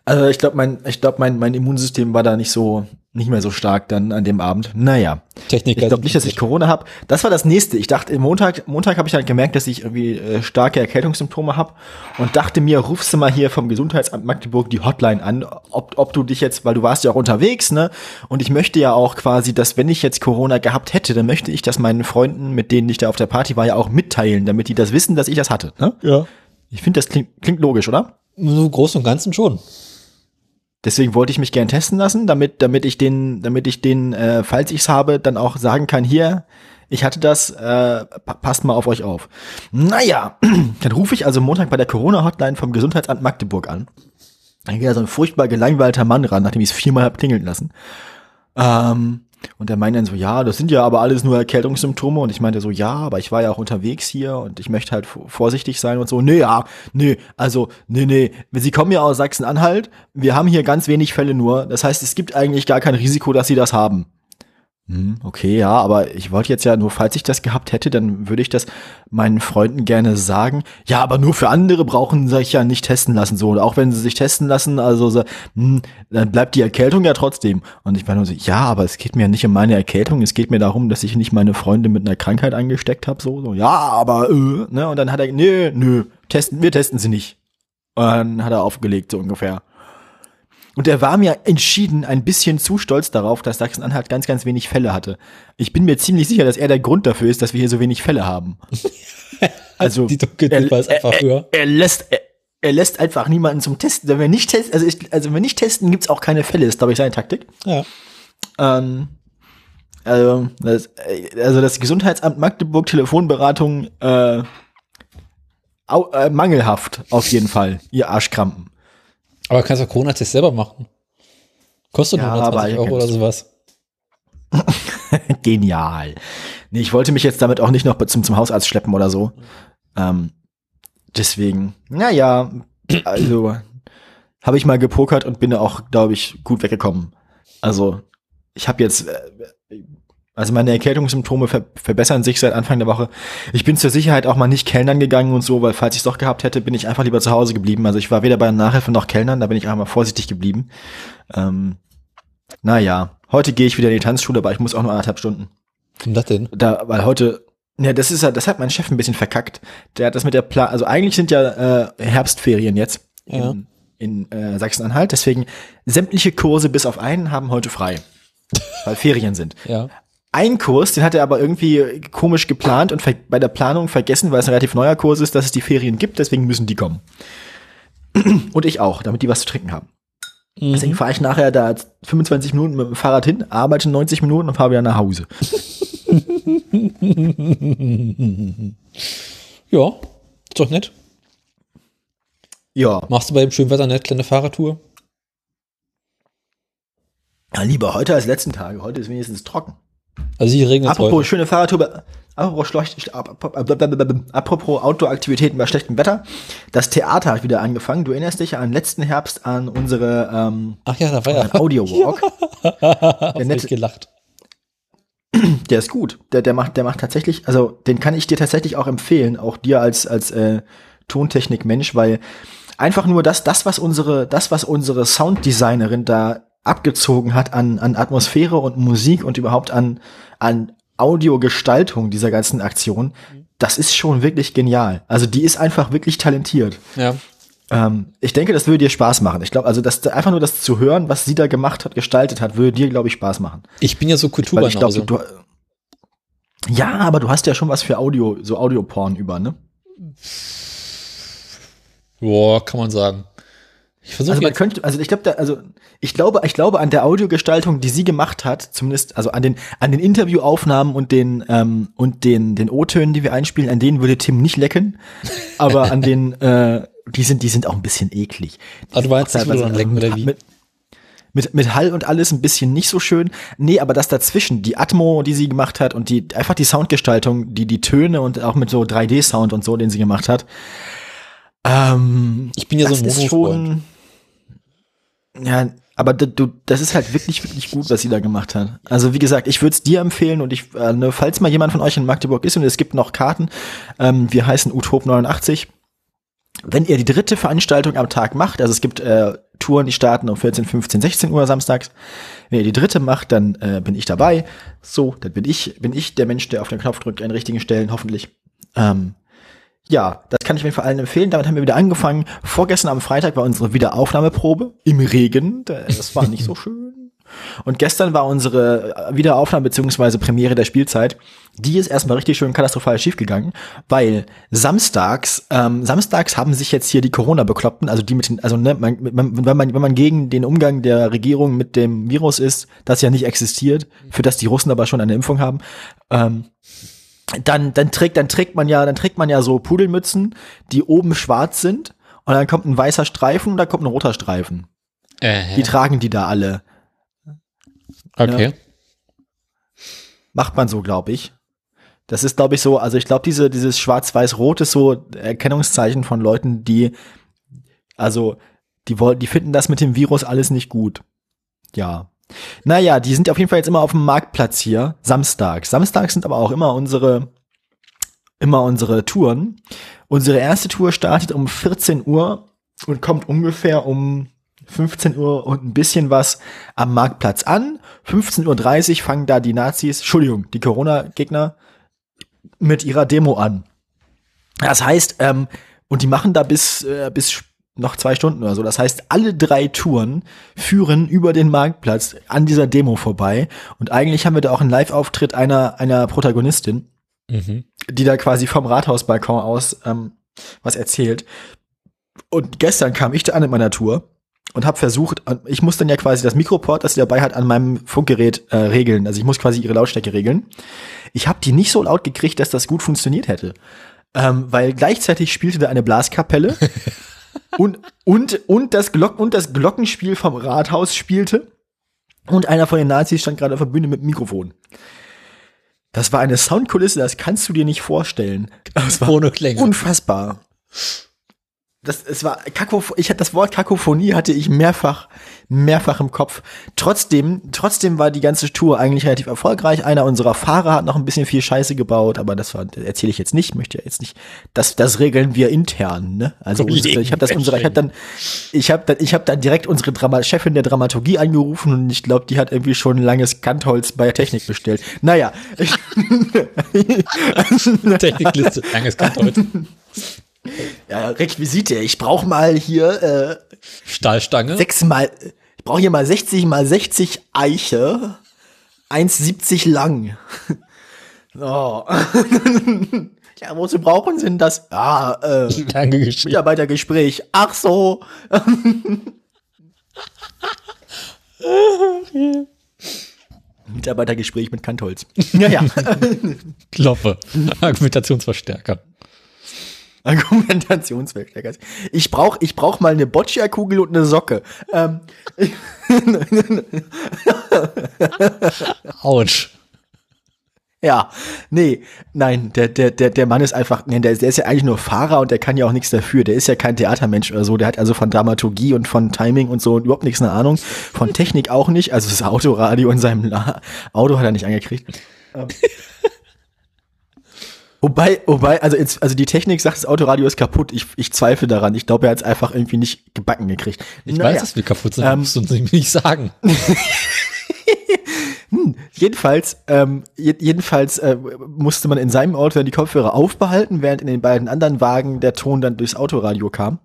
Also ich glaube, mein, ich glaube, mein, mein Immunsystem war da nicht so, nicht mehr so stark dann an dem Abend. Naja. Techniker. Ich glaube nicht, dass ich Corona habe. Das war das nächste. Ich dachte, Montag, Montag habe ich halt gemerkt, dass ich irgendwie äh, starke Erkältungssymptome habe und dachte mir, rufst du mal hier vom Gesundheitsamt Magdeburg die Hotline an, ob, ob du dich jetzt, weil du warst ja auch unterwegs, ne? Und ich möchte ja auch quasi, dass wenn ich jetzt Corona gehabt hätte, dann möchte ich das meinen Freunden, mit denen ich da auf der Party war, ja auch mitteilen, damit die das wissen, dass ich das hatte. Ne? Ja. Ich finde, das klingt, klingt logisch, oder? So groß und ganzen schon. Deswegen wollte ich mich gern testen lassen, damit, damit ich den, damit ich den, äh, falls ich's habe, dann auch sagen kann, hier, ich hatte das, äh, passt mal auf euch auf. Naja, dann rufe ich also Montag bei der Corona-Hotline vom Gesundheitsamt Magdeburg an. Dann geht da so ein furchtbar gelangweilter Mann ran, nachdem ich es viermal hab klingeln lassen. Ähm, und er meinte dann so, ja, das sind ja aber alles nur Erkältungssymptome. Und ich meinte so, ja, aber ich war ja auch unterwegs hier und ich möchte halt vorsichtig sein und so. Nee, ja, nee, also, nee, nee. Sie kommen ja aus Sachsen-Anhalt. Wir haben hier ganz wenig Fälle nur. Das heißt, es gibt eigentlich gar kein Risiko, dass Sie das haben. Hm, okay, ja, aber ich wollte jetzt ja nur, falls ich das gehabt hätte, dann würde ich das meinen Freunden gerne sagen. Ja, aber nur für andere brauchen sie sich ja nicht testen lassen, so. Und auch wenn sie sich testen lassen, also so, hm, dann bleibt die Erkältung ja trotzdem. Und ich meine so, ja, aber es geht mir nicht um meine Erkältung, es geht mir darum, dass ich nicht meine Freunde mit einer Krankheit angesteckt habe, so, so. Ja, aber, äh, ne? Und dann hat er, nö, nö, testen, wir testen sie nicht. Und dann hat er aufgelegt, so ungefähr. Und er war mir entschieden ein bisschen zu stolz darauf, dass Sachsen-Anhalt ganz, ganz wenig Fälle hatte. Ich bin mir ziemlich sicher, dass er der Grund dafür ist, dass wir hier so wenig Fälle haben. Also, die er, ist einfach höher. Er, er lässt, er, er, lässt einfach niemanden zum Testen. Wenn wir nicht testen, also, ich, also wenn wir nicht testen, gibt's auch keine Fälle, ist, glaube ich, seine Taktik. Ja. Ähm, also, das, also das Gesundheitsamt Magdeburg Telefonberatung äh, au, äh, mangelhaft auf jeden Fall, ihr Arschkrampen. Aber kannst du Corona-Test selber machen. Kostet ja, 120 Euro oder sowas. Genial. Nee, ich wollte mich jetzt damit auch nicht noch zum, zum Hausarzt schleppen oder so. Ähm, deswegen, naja, also habe ich mal gepokert und bin auch, glaube ich, gut weggekommen. Also ich habe jetzt äh, also meine Erkältungssymptome ver verbessern sich seit Anfang der Woche. Ich bin zur Sicherheit auch mal nicht Kellnern gegangen und so, weil falls ich es doch gehabt hätte, bin ich einfach lieber zu Hause geblieben. Also ich war weder bei Nachhilfe noch Kellnern, da bin ich einfach mal vorsichtig geblieben. Ähm, naja, heute gehe ich wieder in die Tanzschule, aber ich muss auch nur anderthalb Stunden. Warum das denn? Da, weil heute, ja, das ist ja, das hat mein Chef ein bisschen verkackt. Der hat das mit der Plan, also eigentlich sind ja äh, Herbstferien jetzt ja. in, in äh, Sachsen-Anhalt, deswegen sämtliche Kurse bis auf einen haben heute frei. weil Ferien sind. Ja. Ein Kurs, den hat er aber irgendwie komisch geplant und bei der Planung vergessen, weil es ein relativ neuer Kurs ist, dass es die Ferien gibt, deswegen müssen die kommen. Und ich auch, damit die was zu trinken haben. Mhm. Deswegen fahre ich nachher da 25 Minuten mit dem Fahrrad hin, arbeite 90 Minuten und fahre wieder nach Hause. ja, ist doch nett. Ja. Machst du bei dem schönen Wetter eine kleine Fahrradtour? Ja, lieber heute als letzten Tage. Heute ist wenigstens trocken. Also hier regnet es Apropos heute. schöne Fahrradtour, apropos, schlecht, apropos Outdoor-Aktivitäten bei schlechtem Wetter. Das Theater hat wieder angefangen. Du erinnerst dich an letzten Herbst an unsere ähm, Ach ja, da war ja. Audio-Walk. Hast nette- nicht gelacht. Der ist gut. Der, der macht, der macht tatsächlich, also den kann ich dir tatsächlich auch empfehlen, auch dir als als äh, Tontechnik-Mensch, weil einfach nur das, das was unsere, das was unsere Sounddesignerin da abgezogen hat an an Atmosphäre und Musik und überhaupt an an Audiogestaltung dieser ganzen Aktion, das ist schon wirklich genial. Also die ist einfach wirklich talentiert. Ja. Ähm, ich denke, das würde dir Spaß machen. Ich glaube, also das einfach nur das zu hören, was sie da gemacht hat, gestaltet hat, würde dir, glaube ich, Spaß machen. Ich bin ja so Kulturbanause. ja, aber du hast ja schon was für Audio, so Audioporn über, ne? Boah, kann man sagen. Ich versuche Also man jetzt. könnte, also ich glaube, also ich glaube, ich glaube an der Audiogestaltung, die sie gemacht hat, zumindest, also an den an den Interviewaufnahmen und den ähm, und den den O-Tönen, die wir einspielen, an denen würde Tim nicht lecken, aber an den äh, die sind die sind auch ein bisschen eklig. Die Ah, du meinst, auch das würde teilweise, dann lecken, also oder wie? Mit, mit, mit Hall und alles ein bisschen nicht so schön. Nee, aber das dazwischen, die Atmo, die sie gemacht hat und die einfach die Soundgestaltung, die die Töne und auch mit so 3D-Sound und so, den sie gemacht hat. Ähm, Ich bin ja so ein Mono-Freund. Ja, aber du, das ist halt wirklich, wirklich gut, was sie da gemacht hat. Also wie gesagt, ich würde es dir empfehlen und ich, äh, ne, falls mal jemand von euch in Magdeburg ist und es gibt noch Karten, ähm, wir heißen Utop 89. Wenn ihr die dritte Veranstaltung am Tag macht, also es gibt äh, Touren, die starten um 14, 15, 16 Uhr samstags. Wenn ihr die dritte macht, dann äh, bin ich dabei. So, dann bin ich, bin ich der Mensch, der auf den Knopf drückt an richtigen Stellen, hoffentlich. Ähm, ja, das kann ich mir vor allem empfehlen. Damit haben wir wieder angefangen. Vorgestern am Freitag war unsere Wiederaufnahmeprobe im Regen. Das war nicht so schön. Und gestern war unsere Wiederaufnahme beziehungsweise Premiere der Spielzeit. Die ist erstmal richtig schön katastrophal schiefgegangen, weil samstags, ähm, samstags haben sich jetzt hier die Corona-Bekloppten, also die mit den, also ne, man, man, wenn man, wenn man gegen den Umgang der Regierung mit dem Virus ist, das ja nicht existiert, für das die Russen aber schon eine Impfung haben, ähm, dann, dann trägt, dann trägt man ja, dann trägt man ja so Pudelmützen, die oben schwarz sind und dann kommt ein weißer Streifen und da kommt ein roter Streifen. Äh, Die tragen die da alle. okay. Macht man so, glaube ich. Das ist, glaube ich, so, also ich glaube, diese, dieses Schwarz-Weiß-Rot ist so Erkennungszeichen von Leuten, die, also, die wollen, die finden das mit dem Virus alles nicht gut. Ja. Naja, die sind auf jeden Fall jetzt immer auf dem Marktplatz hier, samstags. Samstags sind aber auch immer unsere, immer unsere Touren. Unsere erste Tour startet um 14 Uhr und kommt ungefähr um 15 Uhr und ein bisschen was am Marktplatz an. 15.30 Uhr fangen da die Nazis, Entschuldigung, die Corona-Gegner mit ihrer Demo an. Das heißt, ähm, und die machen da bis, äh, bis noch zwei Stunden oder so. Das heißt, alle drei Touren führen über den Marktplatz an dieser Demo vorbei. Und eigentlich haben wir da auch einen Live-Auftritt einer, einer Protagonistin, Mhm. die da quasi vom Rathausbalkon aus ähm, was erzählt. Und gestern kam ich da an mit meiner Tour und habe versucht, ich muss dann ja quasi das Mikroport, das sie dabei hat, an meinem Funkgerät äh, regeln. Also ich muss quasi ihre Lautstärke regeln. Ich habe die nicht so laut gekriegt, dass das gut funktioniert hätte. Ähm, weil gleichzeitig spielte da eine Blaskapelle und, und, und, das Glock und das Glockenspiel vom Rathaus spielte. Und einer von den Nazis stand gerade auf der Bühne mit dem Mikrofon. Das war eine Soundkulisse, das kannst du dir nicht vorstellen. Das war Ohne Klänge. unfassbar. Das, es war Kakoph ich hatte das Wort Kakophonie hatte ich mehrfach, mehrfach im Kopf. Trotzdem, trotzdem war die ganze Tour eigentlich relativ erfolgreich. Einer unserer Fahrer hat noch ein bisschen viel Scheiße gebaut, aber das war, erzähle ich jetzt nicht, möchte jetzt nicht. Das, das regeln wir intern, ne? Also unsere, ich habe das unsere, ich habe dann, ich habe dann, ich habe dann direkt unsere Drama Chefin der Dramaturgie angerufen und ich glaube, die hat irgendwie schon ein langes Kantholz bei Technik bestellt. Naja. Technikliste. Langes heute. ja, Requisite. Ich brauche mal hier äh, Stahlstange. sechs mal, ich brauche hier mal 60 mal 60 Eiche, 1,70 lang. oh. ja, wozu brauchen Sie denn das? Ja, äh. Mitarbeitergespräch. Ach so. Mitarbeitergespräch mit Kantholz. Ja, ja. Klopfe. Argumentationsverstärker. Argumentationsverstärker. Ich brauch, ich brauch mal eine Boccia-Kugel und eine Socke. Ähm, Autsch. Ja, nee, nein, der, der, der, der Mann ist einfach, nee, der, der ist ja eigentlich nur Fahrer und der kann ja auch nichts dafür. Der ist ja kein Theatermensch oder so. Der hat also von Dramaturgie und von Timing und so überhaupt nichts eine Ahnung. Von Technik auch nicht. Also das Autoradio in seinem La Auto hat er nicht angekriegt. Ähm. Wobei, wobei, also, jetzt, also die Technik sagt, das Autoradio ist kaputt. Ich, ich zweifle daran. Ich glaube, er hat es einfach irgendwie nicht gebacken gekriegt. Ich naja. weiß, dass wir kaputt sind, ähm, musst du uns nicht sagen. Hm, jedenfalls, ähm, jedenfalls äh, musste man in seinem Auto dann die Kopfhörer aufbehalten, während in den beiden anderen Wagen der Ton dann durchs Autoradio kam.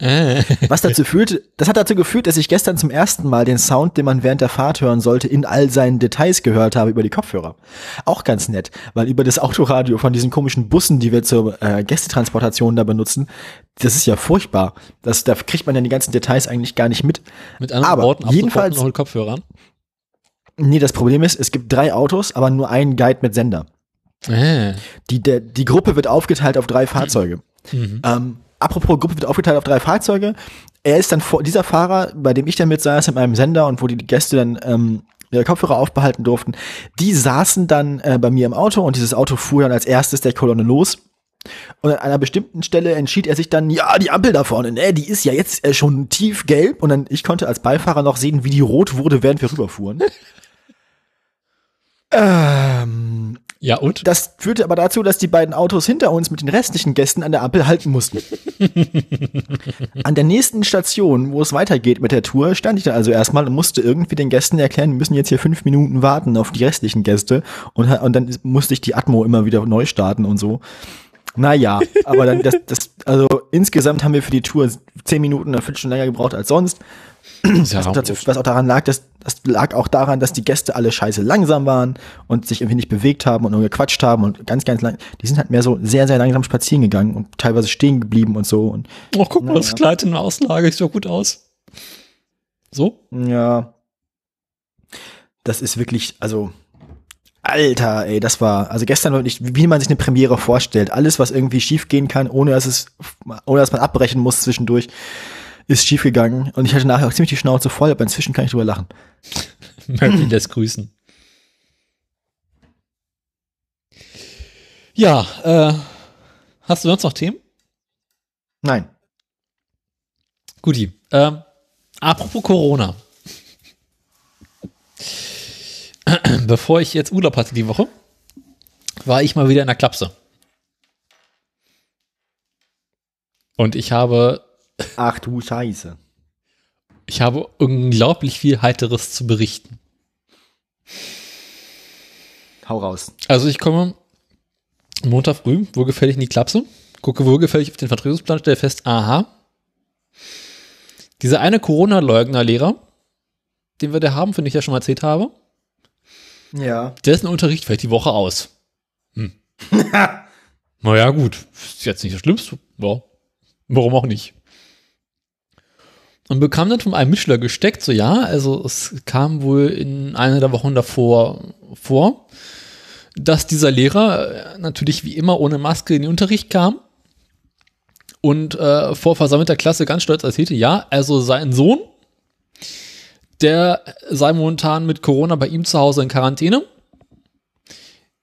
Äh. Was dazu führte, das hat dazu geführt, dass ich gestern zum ersten Mal den Sound, den man während der Fahrt hören sollte, in all seinen Details gehört habe über die Kopfhörer. Auch ganz nett, weil über das Autoradio von diesen komischen Bussen, die wir zur äh, Gästetransportation da benutzen, das ist ja furchtbar. Das, da kriegt man ja die ganzen Details eigentlich gar nicht mit. Mit anderen Aber Worten, jedenfalls noch Kopfhörern. Nee, das Problem ist, es gibt drei Autos, aber nur einen Guide mit Sender. Äh. Die, der, die Gruppe wird aufgeteilt auf drei Fahrzeuge. Mhm. Ähm, apropos Gruppe wird aufgeteilt auf drei Fahrzeuge. Er ist dann vor, dieser Fahrer, bei dem ich dann mit saß, mit meinem Sender und wo die Gäste dann ähm, ihre Kopfhörer aufbehalten durften, die saßen dann äh, bei mir im Auto und dieses Auto fuhr dann als erstes der Kolonne los. Und an einer bestimmten Stelle entschied er sich dann, ja, die Ampel da vorne, ne, die ist ja jetzt äh, schon tiefgelb. Und dann, ich konnte als Beifahrer noch sehen, wie die rot wurde, während wir rüberfuhren. Ähm, ja, und? Das führte aber dazu, dass die beiden Autos hinter uns mit den restlichen Gästen an der Ampel halten mussten. an der nächsten Station, wo es weitergeht mit der Tour, stand ich dann also erstmal und musste irgendwie den Gästen erklären, wir müssen jetzt hier fünf Minuten warten auf die restlichen Gäste. Und, und dann musste ich die Atmo immer wieder neu starten und so. Naja, aber dann das, das, also insgesamt haben wir für die Tour zehn Minuten, eine Viertelstunde länger gebraucht als sonst. Ja, was, dazu, was, auch daran lag, dass das lag auch daran, dass die Gäste alle scheiße langsam waren und sich irgendwie nicht bewegt haben und nur gequatscht haben und ganz, ganz lang. Die sind halt mehr so sehr, sehr langsam spazieren gegangen und teilweise stehen geblieben und so. Und, oh, guck mal, das Kleid in der Auslage sieht doch gut aus. So? Ja. Das ist wirklich, also, Alter, ey, das war, also gestern wirklich, wie man sich eine Premiere vorstellt. Alles, was irgendwie schief gehen kann, ohne dass es, ohne dass man abbrechen muss zwischendurch ist schiefgegangen und ich hatte nachher auch ziemlich die Schnauze voll, aber inzwischen kann ich drüber lachen. Möchte ihn das grüßen. Ja, äh, hast du sonst noch Themen? Nein. Guti. Ähm, apropos Corona. Bevor ich jetzt Urlaub hatte die Woche, war ich mal wieder in der Klapse. Und ich habe Ach du Scheiße. Ich habe unglaublich viel Heiteres zu berichten. Hau raus. Also ich komme Montag früh wohlgefällig in die Klapse, gucke wohlgefällig auf den Vertretungsplan, stelle fest, aha, dieser eine Corona-Leugner-Lehrer, den wir da haben, von dem ich ja schon mal erzählt habe, ja. dessen Unterricht fällt die Woche aus. Hm. naja, gut, ist jetzt nicht das Schlimmste. Ja, warum auch nicht? Und bekam dann von einem Mitschüler gesteckt, so ja, also es kam wohl in einer der Wochen davor vor, dass dieser Lehrer äh, natürlich wie immer ohne Maske in den Unterricht kam und äh, vor versammelter Klasse ganz stolz erzählte, ja, also sein Sohn, der sei momentan mit Corona bei ihm zu Hause in Quarantäne.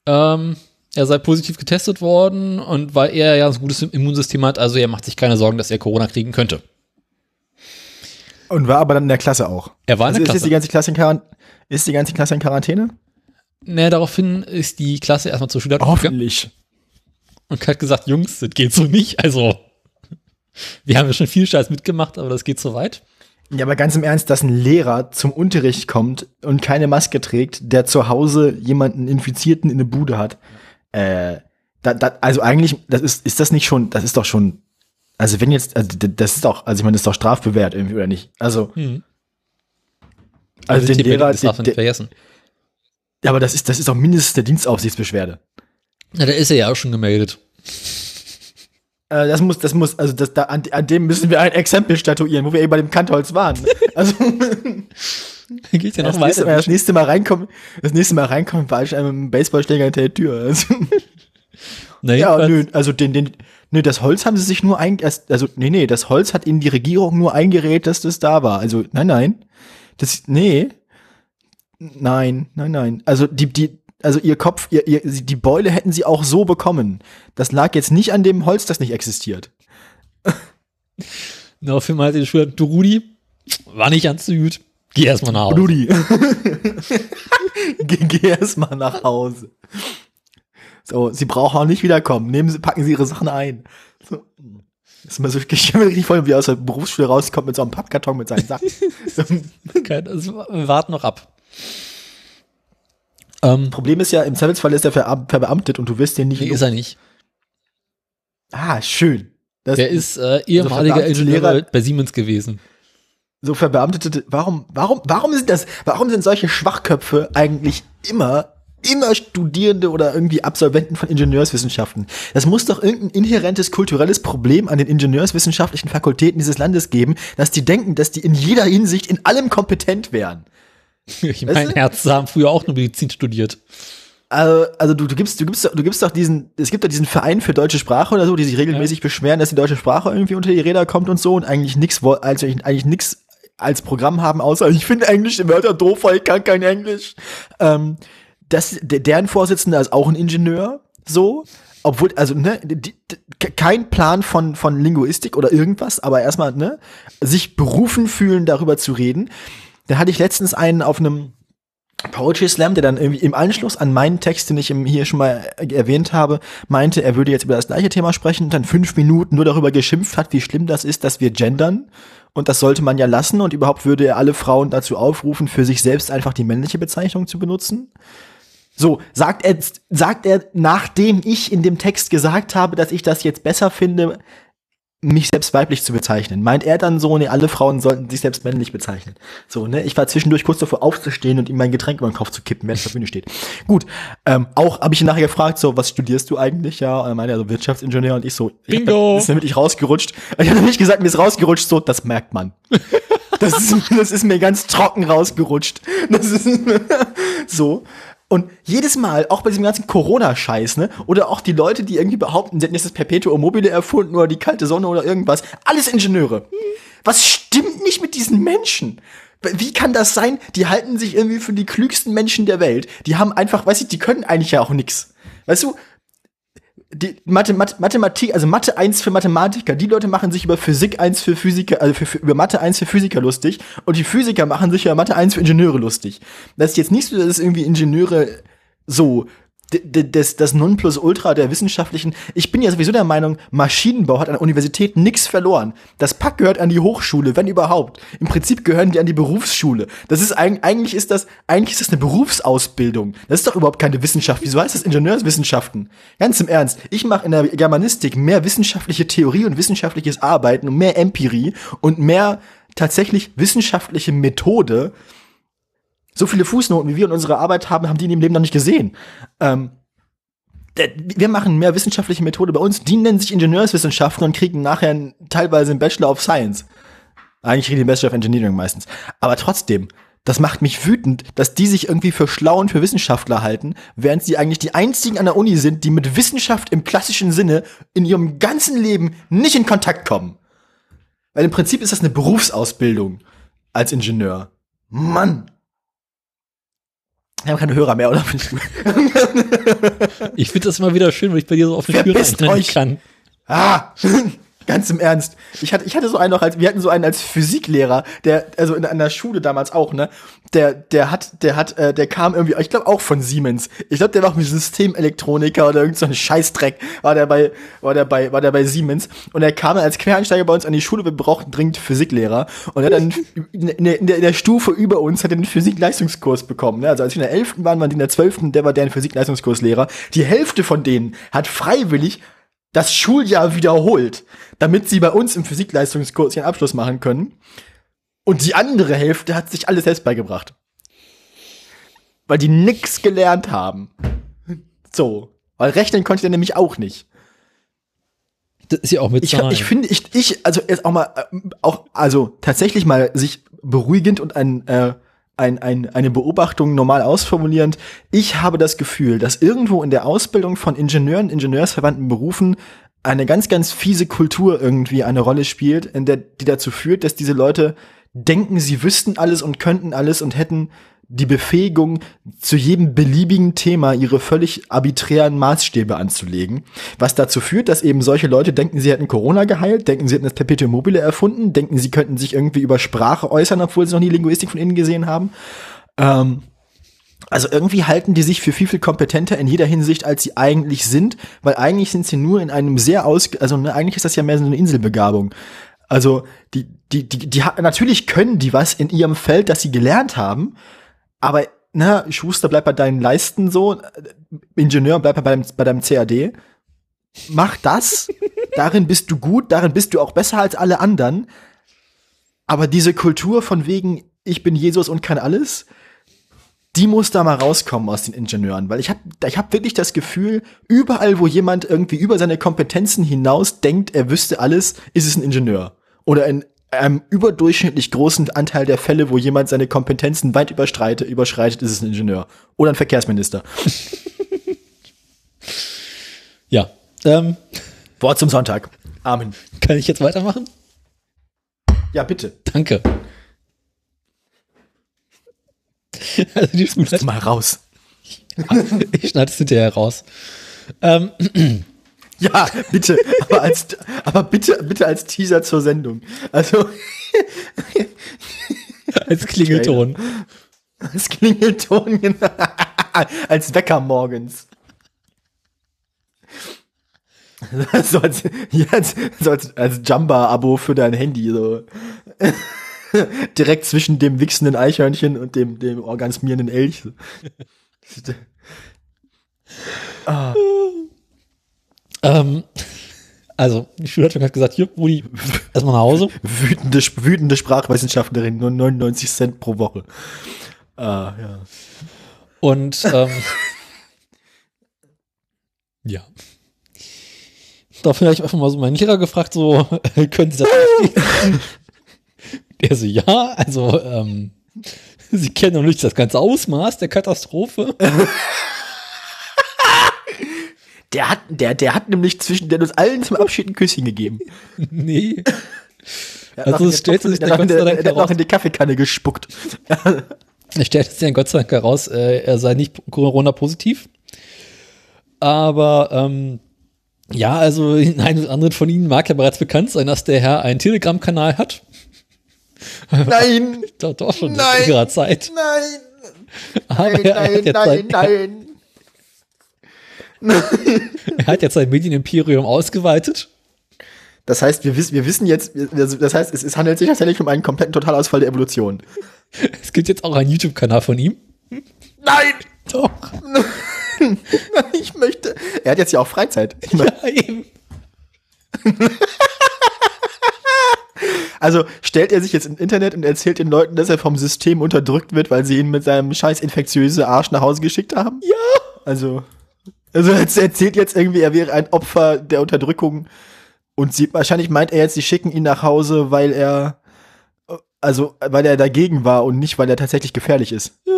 Ähm, er sei positiv getestet worden und weil er ja ein gutes Immunsystem hat, also er macht sich keine Sorgen, dass er Corona kriegen könnte. Und war aber dann in der Klasse auch. Er war in also der Klasse. Ist die ganze Klasse in, Quarant ist die ganze Klasse in Quarantäne? Nee, daraufhin ist die Klasse erstmal zur Schule. Hoffentlich. Und hat gesagt, Jungs, das geht so nicht. Also, wir haben ja schon viel Scheiß mitgemacht, aber das geht so weit. Ja, aber ganz im Ernst, dass ein Lehrer zum Unterricht kommt und keine Maske trägt, der zu Hause jemanden Infizierten in der Bude hat. Äh, da, da, also eigentlich, das ist, ist das nicht schon, das ist doch schon also wenn jetzt, also das ist doch, also ich meine, das ist doch strafbewehrt irgendwie, oder nicht? Also. Hm. Also, also den Lehrer. Das darf man nicht vergessen. Ja, aber das ist, das ist doch mindestens der Dienstaufsichtsbeschwerde. Ja, da ist er ja auch schon gemeldet. Äh, das muss, das muss, also das, da, an, an, dem müssen wir ein Exempel statuieren, wo wir eben bei dem Kantholz waren. Also. Geht ja noch das weiter. Nächste Mal, das nächste Mal reinkommen, das nächste Mal reinkommen, war ich einem Baseballschläger hinter der Tür. Also. Na, ja, nö, also den, den, nö, das Holz haben sie sich nur ein, also, nee, nee, das Holz hat ihnen die Regierung nur eingeredet, dass das da war. Also, nein, nein. Das, nee. Nein, nein, nein. Also, die, die, also ihr Kopf, ihr, ihr, die Beule hätten sie auch so bekommen. Das lag jetzt nicht an dem Holz, das nicht existiert. Daraufhin meinte die Schüler, du Rudi, war nicht ganz so gut. Geh erstmal nach Hause. Rudi. geh, geh erstmal nach Hause. So, sie brauchen auch nicht wiederkommen. Nehmen sie, packen sie ihre Sachen ein. So. Das ist immer so, ich stelle mir richtig vor, wie er aus der Berufsschule rauskommt mit so einem Pappkarton mit seinen Sachen. Kein, also, wir warten noch ab. Ähm, Problem ist ja, im Zweifelsfall ist er ver verbeamtet und du wirst den nicht. Nee, ist er nicht. Ah, schön. Das der ist äh, ehemaliger also Ingenieur bei Siemens gewesen. So verbeamtete, warum, warum, warum sind das, warum sind solche Schwachköpfe eigentlich immer immer Studierende oder irgendwie Absolventen von Ingenieurswissenschaften. Das muss doch irgendein inhärentes kulturelles Problem an den ingenieurswissenschaftlichen Fakultäten dieses Landes geben, dass die denken, dass die in jeder Hinsicht in allem kompetent wären. Ich meine, Ärzte haben früher auch nur Medizin studiert. Also, also du, du gibst, du gibst, du gibst doch diesen, es gibt doch diesen Verein für deutsche Sprache oder so, die sich regelmäßig ja. beschweren, dass die deutsche Sprache irgendwie unter die Räder kommt und so und eigentlich nichts, also eigentlich nichts als Programm haben, außer ich finde Englisch die Wörter doof, weil ich kann kein Englisch. Ähm, das, deren Vorsitzender ist auch ein Ingenieur, so. Obwohl, also, ne, die, kein Plan von, von Linguistik oder irgendwas, aber erstmal, ne, sich berufen fühlen, darüber zu reden. Da hatte ich letztens einen auf einem Poetry Slam, der dann irgendwie im Anschluss an meinen Text, den ich hier schon mal erwähnt habe, meinte, er würde jetzt über das gleiche Thema sprechen und dann fünf Minuten nur darüber geschimpft hat, wie schlimm das ist, dass wir gendern. Und das sollte man ja lassen und überhaupt würde er alle Frauen dazu aufrufen, für sich selbst einfach die männliche Bezeichnung zu benutzen. So, sagt er, sagt er, nachdem ich in dem Text gesagt habe, dass ich das jetzt besser finde, mich selbst weiblich zu bezeichnen. Meint er dann so, ne, alle Frauen sollten sich selbst männlich bezeichnen. So, ne, ich war zwischendurch kurz davor aufzustehen und ihm mein Getränk über den Kopf zu kippen, wenn er auf der Bühne steht. Gut, ähm, auch habe ich ihn nachher gefragt, so, was studierst du eigentlich? Ja, und er meinte, also Wirtschaftsingenieur und ich so, Bingo! Ich ist nämlich rausgerutscht. Ich habe nicht gesagt, mir ist rausgerutscht, so, das merkt man. Das ist, das ist mir ganz trocken rausgerutscht. Das ist so. Und jedes Mal, auch bei diesem ganzen Corona-Scheiß, ne, oder auch die Leute, die irgendwie behaupten, sie hätten jetzt das Perpetuum mobile erfunden oder die kalte Sonne oder irgendwas, alles Ingenieure. Was stimmt nicht mit diesen Menschen? Wie kann das sein? Die halten sich irgendwie für die klügsten Menschen der Welt. Die haben einfach, weiß ich, die können eigentlich ja auch nix. Weißt du, die Mathe, Mathe, Mathematik, also Mathe 1 für Mathematiker, die Leute machen sich über Physik 1 für Physiker, also für, für, über Mathe 1 für Physiker lustig und die Physiker machen sich über Mathe 1 für Ingenieure lustig. Das ist jetzt nicht so, dass irgendwie Ingenieure so das, das Nonplusultra der wissenschaftlichen. Ich bin ja sowieso der Meinung, Maschinenbau hat an der Universität nichts verloren. Das Pack gehört an die Hochschule, wenn überhaupt. Im Prinzip gehören die an die Berufsschule. Das ist eigentlich ist das eigentlich ist das eine Berufsausbildung. Das ist doch überhaupt keine Wissenschaft. Wieso heißt das Ingenieurswissenschaften? Ganz im Ernst. Ich mache in der Germanistik mehr wissenschaftliche Theorie und wissenschaftliches Arbeiten und mehr Empirie und mehr tatsächlich wissenschaftliche Methode so viele Fußnoten, wie wir in unserer Arbeit haben, haben die in ihrem Leben noch nicht gesehen. Ähm, wir machen mehr wissenschaftliche Methode bei uns, die nennen sich Ingenieurswissenschaften und kriegen nachher teilweise einen Bachelor of Science. Eigentlich kriegen die Bachelor of Engineering meistens. Aber trotzdem, das macht mich wütend, dass die sich irgendwie für schlau und für Wissenschaftler halten, während sie eigentlich die einzigen an der Uni sind, die mit Wissenschaft im klassischen Sinne in ihrem ganzen Leben nicht in Kontakt kommen. Weil im Prinzip ist das eine Berufsausbildung als Ingenieur. Mann! Wir haben keine Hörer mehr, oder? ich finde das immer wieder schön, wenn ich bei dir so auf eine Tür euch kann. Ah! Ganz im Ernst. Ich hatte, ich hatte so einen noch als, wir hatten so einen als Physiklehrer, der, also in einer Schule damals auch, ne? Der, der hat, der hat, äh, der kam irgendwie, ich glaube auch von Siemens. Ich glaube, der war auch mit Systemelektroniker oder irgend so ein Scheißdreck, war der bei, war der bei, war der bei Siemens. Und er kam als Quereinsteiger bei uns an die Schule, wir brauchten dringend Physiklehrer. Und er hat dann in, der, in, der, in der Stufe über uns hat er einen Physikleistungskurs bekommen, ne? Also als wir in der 11. waren, waren die in der 12., der war der Physikleistungskurslehrer. Die Hälfte von denen hat freiwillig das Schuljahr wiederholt, damit sie bei uns im Physikleistungskurs ihren Abschluss machen können. Und die andere Hälfte hat sich alles selbst beigebracht. Weil die nix gelernt haben. So. Weil rechnen konnte der nämlich auch nicht. Das ist ja auch mit ich, ich finde, ich, ich, also jetzt auch mal, äh, auch, also tatsächlich mal sich beruhigend und ein, äh, ein, ein, eine Beobachtung normal ausformulierend. Ich habe das Gefühl, dass irgendwo in der Ausbildung von Ingenieuren, ingenieursverwandten Berufen eine ganz, ganz fiese Kultur irgendwie eine Rolle spielt, in der, die dazu führt, dass diese Leute denken, sie wüssten alles und könnten alles und hätten die Befähigung, zu jedem beliebigen Thema ihre völlig arbiträren Maßstäbe anzulegen, was dazu führt, dass eben solche Leute denken, sie hätten Corona geheilt, denken, sie hätten das Perpetuum mobile erfunden, denken, sie könnten sich irgendwie über Sprache äußern, obwohl sie noch nie Linguistik von innen gesehen haben. Ähm, also irgendwie halten die sich für viel, viel kompetenter in jeder Hinsicht, als sie eigentlich sind, weil eigentlich sind sie nur in einem sehr aus, also ne, eigentlich ist das ja mehr so eine Inselbegabung. Also die, die, die, die, natürlich können die was in ihrem Feld, das sie gelernt haben, aber ne, Schuster bleibt bei deinen Leisten so, Ingenieur bleibt bei deinem, bei deinem CAD. Mach das, darin bist du gut, darin bist du auch besser als alle anderen. Aber diese Kultur von wegen, ich bin Jesus und kann alles, die muss da mal rauskommen aus den Ingenieuren, weil ich habe ich hab wirklich das Gefühl, überall, wo jemand irgendwie über seine Kompetenzen hinaus denkt, er wüsste alles, ist es ein Ingenieur. Oder in einem überdurchschnittlich großen Anteil der Fälle, wo jemand seine Kompetenzen weit überschreitet, überschreitet, ist es ein Ingenieur. Oder ein Verkehrsminister. ja. Ähm, Wort zum Sonntag. Amen. Kann ich jetzt weitermachen? Ja, bitte. Danke. Also die Schule mal raus. ich schneide es hinterher raus. Ähm. Ja, bitte, aber als, aber bitte, bitte als Teaser zur Sendung. Also als Klingelton. Als Klingelton, genau. als Wecker morgens. So als, jetzt, so als, als Jumba-Abo für dein Handy, so. Direkt zwischen dem wichsenden Eichhörnchen und dem, dem orgasmierenden Elch. ah. Ähm, also, die Schulleitung hat gesagt, hier, Rudi, erstmal nach Hause. Wütende, wütende Sprachwissenschaftlerin, nur 99 Cent pro Woche. Ah, ja. Und, ähm, ja. Habe ich einfach mal so meinen Lehrer gefragt, so, können Sie das verstehen? Der so, ja, also, ähm, Sie kennen noch nicht das ganze Ausmaß der Katastrophe. Der hat, der, der hat nämlich zwischen, der uns allen zum Abschied ein Küsschen gegeben. Nee. Also es stellt sich dann Gott sei Dank heraus. noch in die Kaffeekanne gespuckt. Es stellt sich dann Gott sei Dank heraus, äh, er sei nicht Corona-positiv. Aber ähm, ja, also in einem oder anderen von Ihnen mag ja bereits bekannt sein, dass der Herr einen Telegram-Kanal hat. Nein! doch, doch schon nein, in längerer Zeit. Nein! Aber nein, er, er nein, nein, nein er hat jetzt sein Medienimperium ausgeweitet. Das heißt, wir, wissen, wir wissen jetzt, das heißt, es, es handelt sich tatsächlich um einen kompletten Totalausfall der Evolution. Es gibt jetzt auch einen YouTube-Kanal von ihm. Nein! Doch. ich möchte. Er hat jetzt ja auch Freizeit. Ich mein, ja, eben. Also stellt er sich jetzt ins Internet und erzählt den Leuten, dass er vom System unterdrückt wird, weil sie ihn mit seinem scheiß infektiöse Arsch nach Hause geschickt haben? Ja. Also. Also er erzählt jetzt irgendwie, er wäre ein Opfer der Unterdrückung und sie, wahrscheinlich meint er jetzt, sie schicken ihn nach Hause, weil er, also weil er dagegen war und nicht, weil er tatsächlich gefährlich ist. Ja.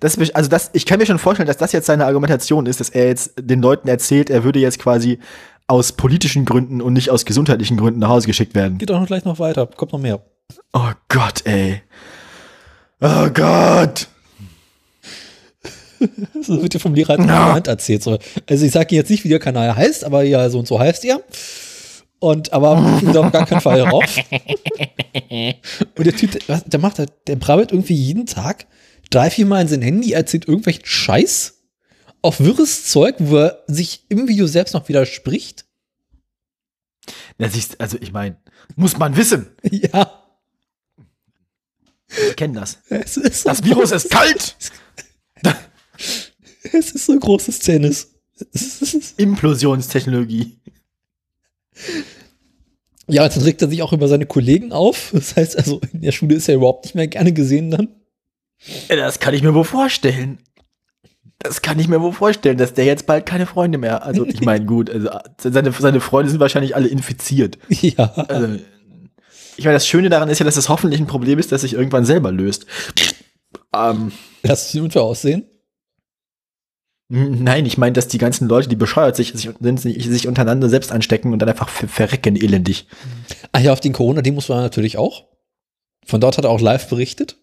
Das, also das, ich kann mir schon vorstellen, dass das jetzt seine Argumentation ist, dass er jetzt den Leuten erzählt, er würde jetzt quasi aus politischen Gründen und nicht aus gesundheitlichen Gründen nach Hause geschickt werden. Geht auch noch gleich noch weiter, kommt noch mehr. Oh Gott, ey. Oh Gott. So wird dir vom Lehrer in der Hand erzählt. So. Also ich sage jetzt nicht, wie der Kanal heißt, aber ja, so und so heißt er. Und aber auf gar keinen Fall drauf. Und der Typ, der, der macht halt, der brabbelt irgendwie jeden Tag drei, vier Mal in sein Handy, erzählt irgendwelchen Scheiß auf wirres Zeug, wo er sich im Video selbst noch widerspricht. Ja, siehst, also ich meine, muss man wissen. Ja. Ich kenne das. Das Virus ist kalt. Es ist so großes Tennis. Implosionstechnologie. Ja, dann regt er sich auch über seine Kollegen auf. Das heißt also, in der Schule ist er überhaupt nicht mehr gerne gesehen dann. Ja, das kann ich mir wohl vorstellen. Das kann ich mir wohl vorstellen, dass der jetzt bald keine Freunde mehr. Also, ich meine, gut, also seine, seine Freunde sind wahrscheinlich alle infiziert. Ja. Also, ich meine, das Schöne daran ist ja, dass es hoffentlich ein Problem ist, das sich irgendwann selber löst. Ähm, Lass es unter aussehen. Nein, ich meine, dass die ganzen Leute, die bescheuert sich, sich, sich untereinander selbst anstecken und dann einfach verrecken elendig. Ach ja, auf den Corona-Demos war er natürlich auch. Von dort hat er auch live berichtet.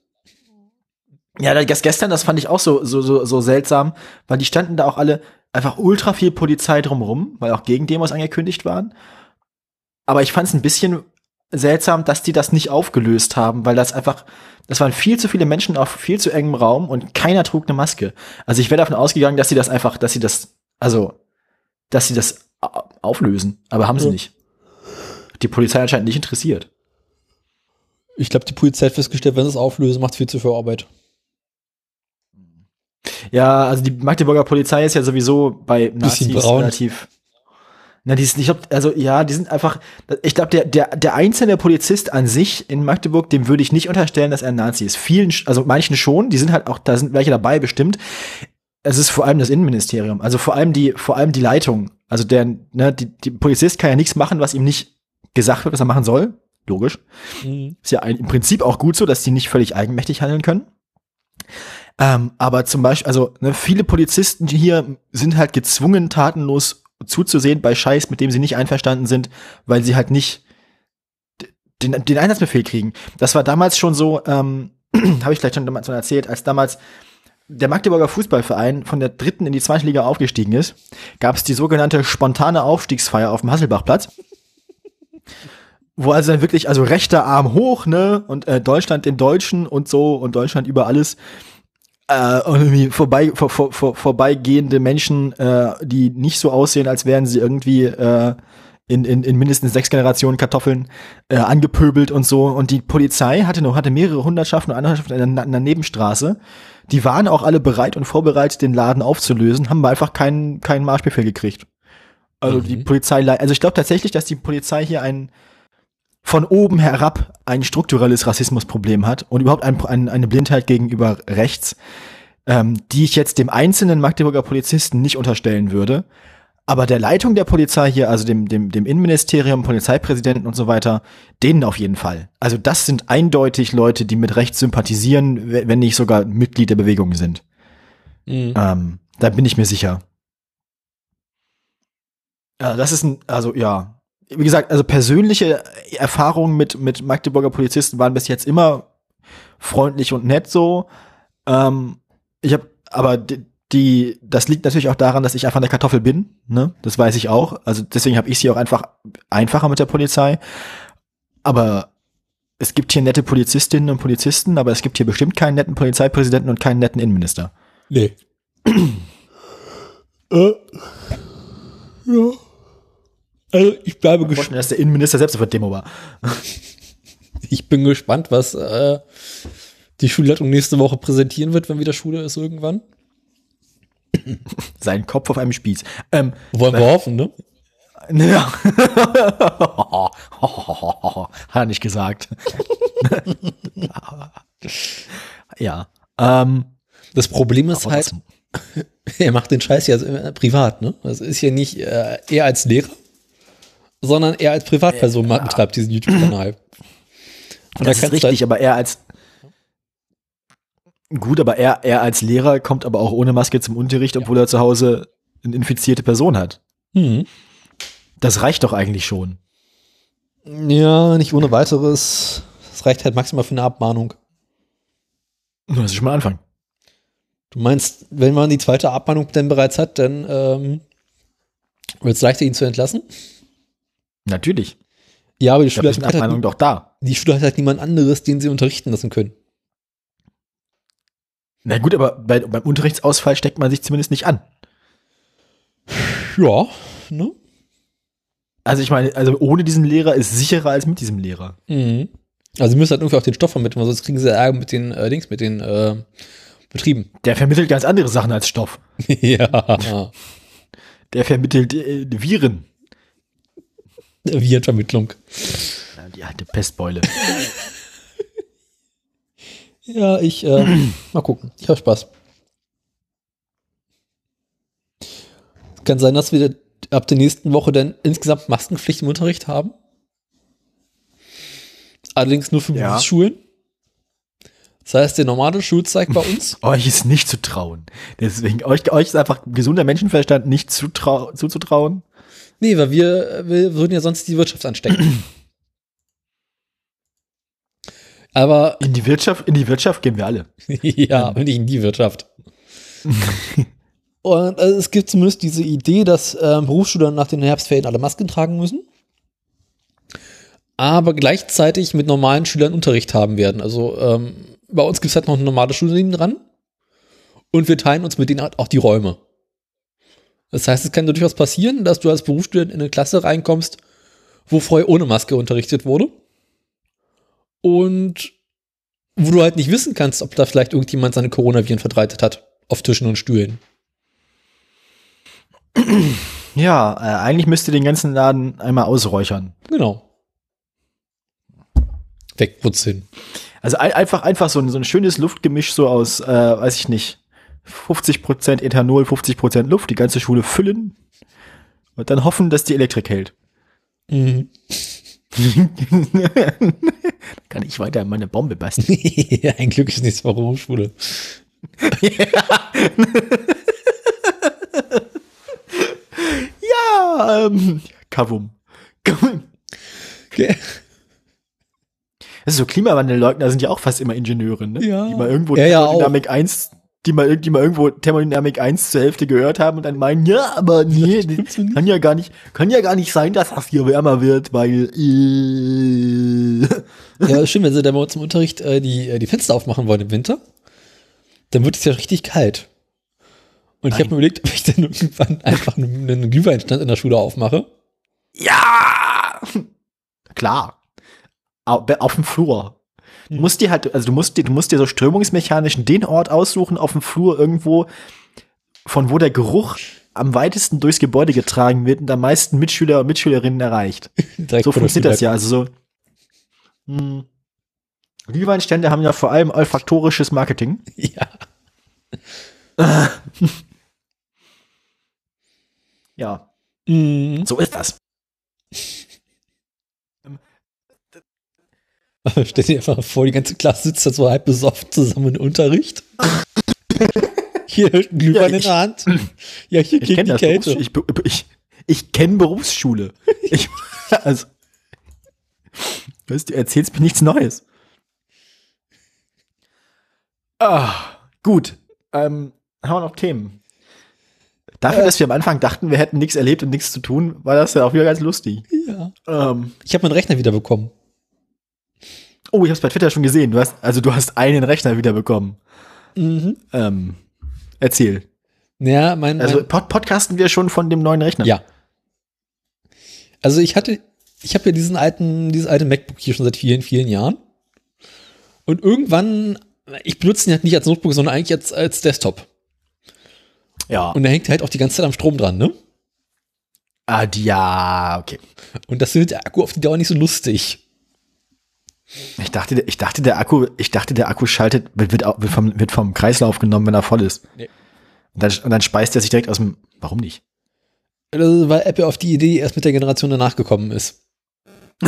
Ja, das gestern, das fand ich auch so, so, so, so seltsam, weil die standen da auch alle einfach ultra viel Polizei drumrum, weil auch Gegendemos angekündigt waren. Aber ich fand es ein bisschen seltsam, dass die das nicht aufgelöst haben, weil das einfach, das waren viel zu viele Menschen auf viel zu engem Raum und keiner trug eine Maske. Also ich wäre davon ausgegangen, dass sie das einfach, dass sie das, also, dass sie das auflösen, aber haben sie Ja. nicht. Die Polizei anscheinend nicht interessiert. Ich glaube, die Polizei hat festgestellt, wenn sie es auflösen, macht viel zu viel Arbeit. Ja, also die Magdeburger Polizei ist ja sowieso bei Nazis relativ. Na, die ist, ich glaub, also ja, die sind einfach, ich glaube, der, der, der einzelne Polizist an sich in Magdeburg, dem würde ich nicht unterstellen, dass er ein Nazi ist. Vielen, also manchen schon, die sind halt auch, da sind welche dabei bestimmt. Es ist vor allem das Innenministerium, also vor allem die, vor allem die Leitung. Also der, ne, die, die Polizist kann ja nichts machen, was ihm nicht gesagt wird, was er machen soll. Logisch. Mhm. Ist ja ein, im Prinzip auch gut so, dass die nicht völlig eigenmächtig handeln können. Ähm, aber zum Beispiel, also ne, viele Polizisten hier sind halt gezwungen, tatenlos zuzusehen bei Scheiß, mit dem sie nicht einverstanden sind, weil sie halt nicht den, den Einsatzbefehl kriegen. Das war damals schon so, ähm, habe ich vielleicht schon damals erzählt, als damals der Magdeburger Fußballverein von der dritten in die zweite Liga aufgestiegen ist, gab es die sogenannte spontane Aufstiegsfeier auf dem Hasselbachplatz wo also dann wirklich, also rechter Arm hoch, ne, und äh, Deutschland den Deutschen und so und Deutschland über alles. Äh, irgendwie vorbei, vor, vor, vor, vorbeigehende Menschen, äh, die nicht so aussehen, als wären sie irgendwie äh, in, in, in mindestens sechs Generationen Kartoffeln äh, angepöbelt und so. Und die Polizei hatte noch, hatte mehrere Hundertschaften und Anderschaften in in der Nebenstraße. Die waren auch alle bereit und vorbereitet, den Laden aufzulösen, haben aber einfach keinen, keinen Marschbefehl gekriegt. Also die Mhm. Polizei, also ich glaube tatsächlich, dass die Polizei hier ein von oben herab ein strukturelles Rassismusproblem hat und überhaupt ein, ein, eine Blindheit gegenüber rechts, ähm, die ich jetzt dem einzelnen Magdeburger Polizisten nicht unterstellen würde. Aber der Leitung der Polizei hier, also dem, dem, dem Innenministerium, Polizeipräsidenten und so weiter, denen auf jeden Fall. Also das sind eindeutig Leute, die mit rechts sympathisieren, we- wenn nicht sogar Mitglied der Bewegung sind. Mhm. Ähm, da bin ich mir sicher. Ja, das ist ein, also ja, wie gesagt, also persönliche Erfahrungen mit, mit Magdeburger Polizisten waren bis jetzt immer freundlich und nett so. Ähm, ich habe, aber die, die, das liegt natürlich auch daran, dass ich einfach eine Kartoffel bin, ne? Das weiß ich auch. Also deswegen habe ich sie auch einfach einfacher mit der Polizei. Aber es gibt hier nette Polizistinnen und Polizisten, aber es gibt hier bestimmt keinen netten Polizeipräsidenten und keinen netten Innenminister. Nee. äh, ja. Also ich bleibe gespannt. dass der Innenminister selbst auf der Demo war. Ich bin gespannt, was äh, die Schulleitung nächste Woche präsentieren wird, wenn wieder Schule ist irgendwann. Sein Kopf auf einem Spieß. Ähm, Wollen wir hoffen, ne? ja. Hat er nicht gesagt. ja. Ähm, Das Problem ist halt, er macht den Scheiß ja äh, privat, ne? Das ist ja nicht äh, er als Lehrer, sondern er als Privatperson ma- betreibt diesen YouTube-Kanal. Und das da ist richtig, aber er als gut, aber er, er als Lehrer kommt aber auch ohne Maske zum Unterricht, obwohl er zu Hause eine infizierte Person hat. Halt, hm. Das reicht doch eigentlich schon. Ja, nicht ohne weiteres. Das reicht halt maximal für eine Abmahnung. Das ist schon mal Anfang. Du meinst, wenn man die zweite Abmahnung denn bereits hat, dann ähm, wird es leichter, ihn zu entlassen? Natürlich. Ja, aber die hat eine halt, doch da. die Schule hat halt niemand anderes, den sie unterrichten lassen können. Na gut, aber bei, beim Unterrichtsausfall steckt man sich zumindest nicht an. Ja, ne? Also ich meine, also ohne diesen Lehrer ist sicherer als mit diesem Lehrer. Mhm. Also sie müssen halt irgendwie auch den Stoff vermitteln, sonst kriegen sie Ärger mit den äh, Dings, mit den äh, Betrieben. Der vermittelt ganz andere Sachen als Stoff. ja. Der vermittelt äh, Viren. Virenvermittlung. Die alte Pestbeule. Ja, ich, äh, mal gucken. Ich habe Spaß. Kann sein, dass wir ab der nächsten Woche dann insgesamt Maskenpflicht im Unterricht haben. Allerdings nur für Ja. Berufsschulen. Das heißt, der normale Schulzweig bei uns. euch ist nicht zu trauen. Deswegen, euch, euch ist einfach gesunder Menschenverstand nicht zutrau zuzutrauen. Nee, weil wir, wir würden ja sonst die Wirtschaft anstecken. Aber In die Wirtschaft, in die Wirtschaft gehen wir alle. ja, aber nicht in die Wirtschaft. Und also es gibt zumindest diese Idee, dass ähm, Berufsstudenten nach den Herbstferien alle Masken tragen müssen. Aber gleichzeitig mit normalen Schülern Unterricht haben werden. Also ähm, bei uns gibt es halt noch eine normale Schule dran. Und wir teilen uns mit denen halt auch die Räume. Das heißt, es kann durchaus passieren, dass du als Berufsstudent in eine Klasse reinkommst, wo vorher ohne Maske unterrichtet wurde. Und wo du halt nicht wissen kannst, ob da vielleicht irgendjemand seine Coronaviren verbreitet hat. Auf Tischen und Stühlen. Ja, äh, eigentlich müsste den ganzen Laden einmal ausräuchern. Genau. Wegputzen. Also ein, einfach, einfach so ein, so ein schönes Luftgemisch so aus, äh, weiß ich nicht, 50% Ethanol, 50% Luft, die ganze Schule füllen und dann hoffen, dass die Elektrik hält. Mhm. Kann ich weiter meine Bombe basteln. Ein Glück ist nichts für Berufsschule. ja, ähm, Kavum. Okay. Das ist so Klimawandelleugner sind ja auch fast immer Ingenieure, ne? Ja. Die mal irgendwo Ja, ja, Thermodynamik 1, die mal, die mal irgendwo Thermodynamik 1 zur Hälfte gehört haben und dann meinen, ja, aber nee, kann ja gar nicht, kann ja gar nicht sein, dass das hier wärmer wird, weil äh, Ja, stimmt, wenn sie da bei uns im Unterricht äh, die, äh, die Fenster aufmachen wollen im Winter, dann wird es ja richtig kalt. Und ich habe mir überlegt, ob ich dann irgendwann einfach einen, einen Glühweinstand in der Schule aufmache. Ja! Klar. Au- Auf dem Flur. Du musst dir halt, also du musst dir, du musst dir so strömungsmechanisch den Ort aussuchen auf dem Flur irgendwo, von wo der Geruch am weitesten durchs Gebäude getragen wird und am meisten Mitschüler und Mitschülerinnen erreicht. So funktioniert das ja. Also so. Hm. Glühweinstände haben ja vor allem olfaktorisches Marketing. Ja. Ja, Mhm. so ist das. Stell dir einfach vor, die ganze Klasse sitzt da so halb besoffen zusammen im Unterricht. Hier hält ein Glühwein Ja, in der Hand. Ja, hier Ich kenne die. Kälte. Berufsschule. Ich, ich, ich kenne Berufsschule. Ich, also, weißt, du erzählst mir nichts Neues. Ah, gut. Ähm, haben wir noch Themen? Dafür, dass wir am Anfang dachten, wir hätten nichts erlebt und nichts zu tun, war das ja auch wieder ganz lustig. Ja. Ähm, Ich habe meinen Rechner wieder bekommen. Oh, ich habe es bei Twitter schon gesehen. Du hast, also du hast einen Rechner wiederbekommen. Mhm. Ähm, erzähl. Ja, mein, mein Also pod podcasten wir schon von dem neuen Rechner. Ja. Also ich hatte, ich habe ja diesen alten, dieses alte MacBook hier schon seit vielen, vielen Jahren. Und irgendwann, ich benutze ihn halt nicht als Notebook, sondern eigentlich als, als Desktop. Ja. Und da hängt halt auch die ganze Zeit am Strom dran, ne? ah, ja, okay. Und das findet der Akku auf die Dauer nicht so lustig. Ich dachte, ich dachte, der Akku, ich dachte, der Akku schaltet, wird, wird, vom, wird vom Kreislauf genommen, wenn er voll ist. Nee. Und, dann, und dann speist er sich direkt aus dem, warum nicht? Also, weil Apple auf die Idee erst mit der Generation danach gekommen ist.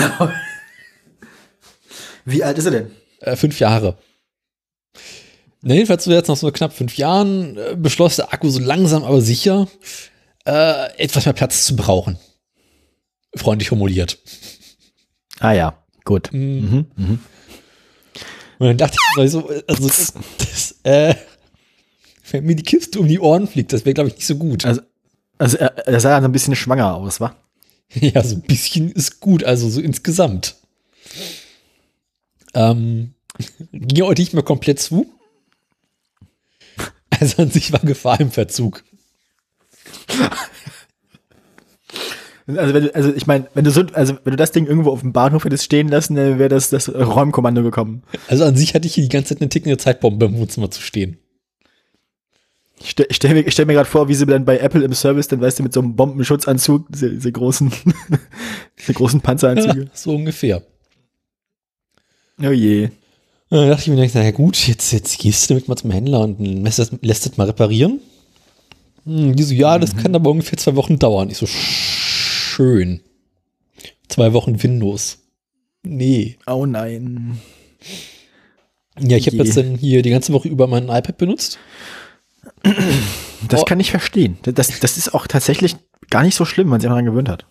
Wie alt ist er denn? Äh, fünf Jahre. Na, jedenfalls so jetzt nach so knapp fünf Jahren äh, beschloss der Akku so langsam, aber sicher, äh, etwas mehr Platz zu brauchen. Freundlich formuliert. Ah ja, gut. Mm. Mhm, mhm. Und dann dachte ich so, also das, das äh, wenn mir die Kiste um die Ohren fliegt, das wäre, glaube ich, nicht so gut. Also, also er, er sah ein bisschen schwanger aus, wa? Ja, so ein bisschen ist gut, also so insgesamt. Ähm, ging heute nicht mehr komplett zu. Also an sich war Gefahr im Verzug. Also, wenn du, also ich meine, wenn du so, also wenn du das Ding irgendwo auf dem Bahnhof hättest stehen lassen, dann wäre das das Räumkommando gekommen. Also an sich hatte ich hier die ganze Zeit eine tickende Zeitbombe im Wohnzimmer zu stehen. Ich stelle stell mir, stell mir gerade vor, wie sie dann bei Apple im Service, dann weißt du, mit so einem Bombenschutzanzug, diese, diese großen, diese großen Panzeranzüge. so ungefähr. Oh je. Dann dachte ich mir, naja gut, jetzt, jetzt gehst du damit mal zum Händler und lässt das, lässt das mal reparieren. Hm, die so, ja, das kann aber ungefähr zwei Wochen dauern. Ich so, schön. Zwei Wochen Windows. Nee. Oh nein. Ja, ich habe Je. jetzt dann hier die ganze Woche über mein iPad benutzt. Das Oh. kann ich verstehen. Das, das ist auch tatsächlich gar nicht so schlimm, wenn man sich daran gewöhnt hat.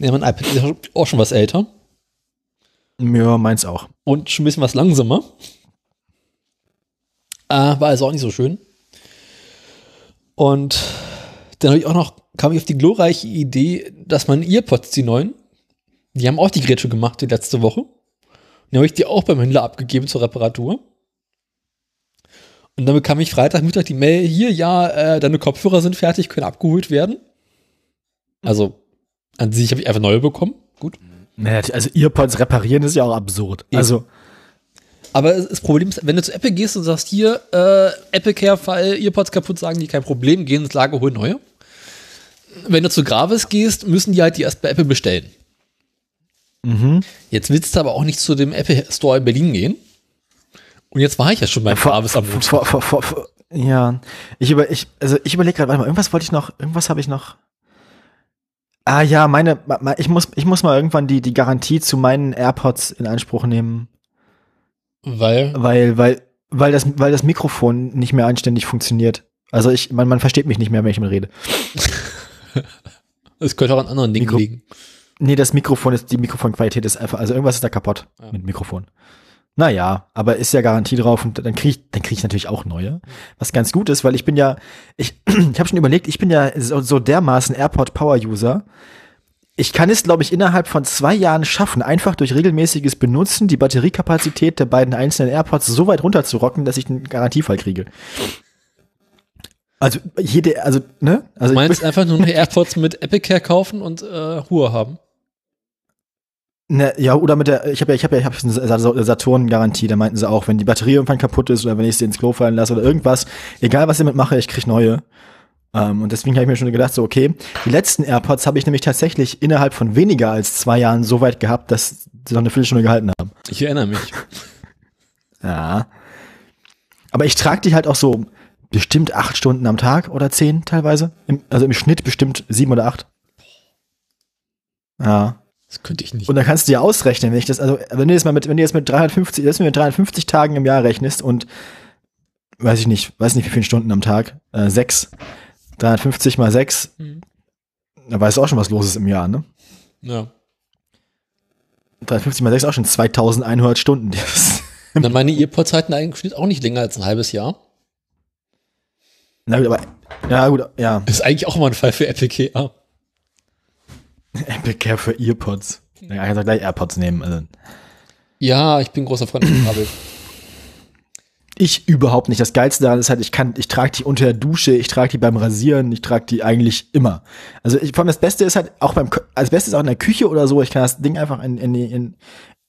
Ja, mein iPad ist auch schon was älter. Ja, meins auch. und schon ein bisschen was langsamer. Äh, war also auch nicht so schön. Und dann habe ich auch noch, kam ich auf die glorreiche Idee, dass man Earpods, die neuen, die haben auch die Grätsche gemacht die letzte Woche. Und dann habe ich die auch beim Händler abgegeben zur Reparatur. Und dann bekam ich Freitagmittag die Mail, hier, ja, äh, deine Kopfhörer sind fertig, können abgeholt werden. Also, an sich habe ich einfach neue bekommen. Gut. Naja, also Earpods reparieren ist ja auch absurd. Eben. Also, Aber das Problem ist, wenn du zu Apple gehst und sagst, hier, äh, Apple Care-Fall, Earpods kaputt, sagen die kein Problem, gehen ins Lager, holen neue. Wenn du zu Gravis gehst, müssen die halt die erst bei Apple bestellen. Jetzt willst du aber auch nicht zu dem Apple Store in Berlin gehen. Und jetzt war ich ja schon beim vor, Gravis am Montag. ja, ich über, ich, also ich überlege gerade, warte mal, irgendwas wollte ich noch, irgendwas habe ich noch. Ah ja, meine, ich muss, ich muss mal irgendwann die, die Garantie zu meinen AirPods in Anspruch nehmen, Weil, weil, weil, weil das, weil das Mikrofon nicht mehr anständig funktioniert. Also ich, man, man versteht mich nicht mehr, wenn ich mit rede. es könnte auch an anderen Dingen Mikro- liegen. Nee, das Mikrofon ist, die Mikrofonqualität ist einfach, also irgendwas ist da kaputt Ja. mit Mikrofon. Naja, aber ist ja Garantie drauf und dann kriege ich, dann krieg ich natürlich auch neue. Was ganz gut ist, weil ich bin ja, ich, ich habe schon überlegt, ich bin ja so, so dermaßen AirPod Power User. Ich kann es, glaube ich, innerhalb von zwei Jahren schaffen, einfach durch regelmäßiges Benutzen die Batteriekapazität der beiden einzelnen AirPods so weit runterzurocken, dass ich einen Garantiefall kriege. Also jede, also, ne? Also Du meinst einfach nur noch AirPods mit Apple Care kaufen und äh, Ruhe haben. Ne, ja, oder mit der, ich habe ja, ich habe ja, ich habe eine Saturn-Garantie, da meinten sie auch, wenn die Batterie irgendwann kaputt ist oder wenn ich sie ins Klo fallen lasse oder irgendwas, egal was ich damit mache, ich krieg neue. Ähm, und deswegen habe ich mir schon gedacht, so, okay, die letzten AirPods habe ich nämlich tatsächlich innerhalb von weniger als zwei Jahren so weit gehabt, dass sie noch eine Viertelstunde gehalten haben. Ich erinnere mich. Ja. Aber ich trage die halt auch so bestimmt acht Stunden am Tag oder zehn teilweise. Im, also im Schnitt bestimmt sieben oder acht. Ja. Das könnte ich nicht. Und dann kannst du dir ausrechnen, wenn ich das, also wenn du jetzt mal mit, wenn du jetzt mit 350, das mit 350 Tagen im Jahr rechnest und weiß ich nicht, weiß nicht wie viele Stunden am Tag, äh, sechs, 350 mal sechs, Mhm. da weißt du auch schon, was los ist im Jahr, ne? Ja. 350 mal sechs auch schon 2100 Stunden. Dann meine Earpods halten eigentlich im Schnitt auch nicht länger als ein halbes Jahr. Na gut, aber, ja gut, ja. Ist eigentlich auch mal ein Fall für Apple Care. Apple Care für Earpods. Ja, ich kann gleich AirPods nehmen. Also. Ja, ich bin großer Freund von Kabel. Ich überhaupt nicht. Das Geilste daran ist halt, ich kann, ich trage die unter der Dusche, ich trage die beim Rasieren, ich trage die eigentlich immer. Also ich, vor allem das Beste ist halt auch beim, also das Beste ist auch in der Küche oder so. Ich kann das Ding einfach in, in, in,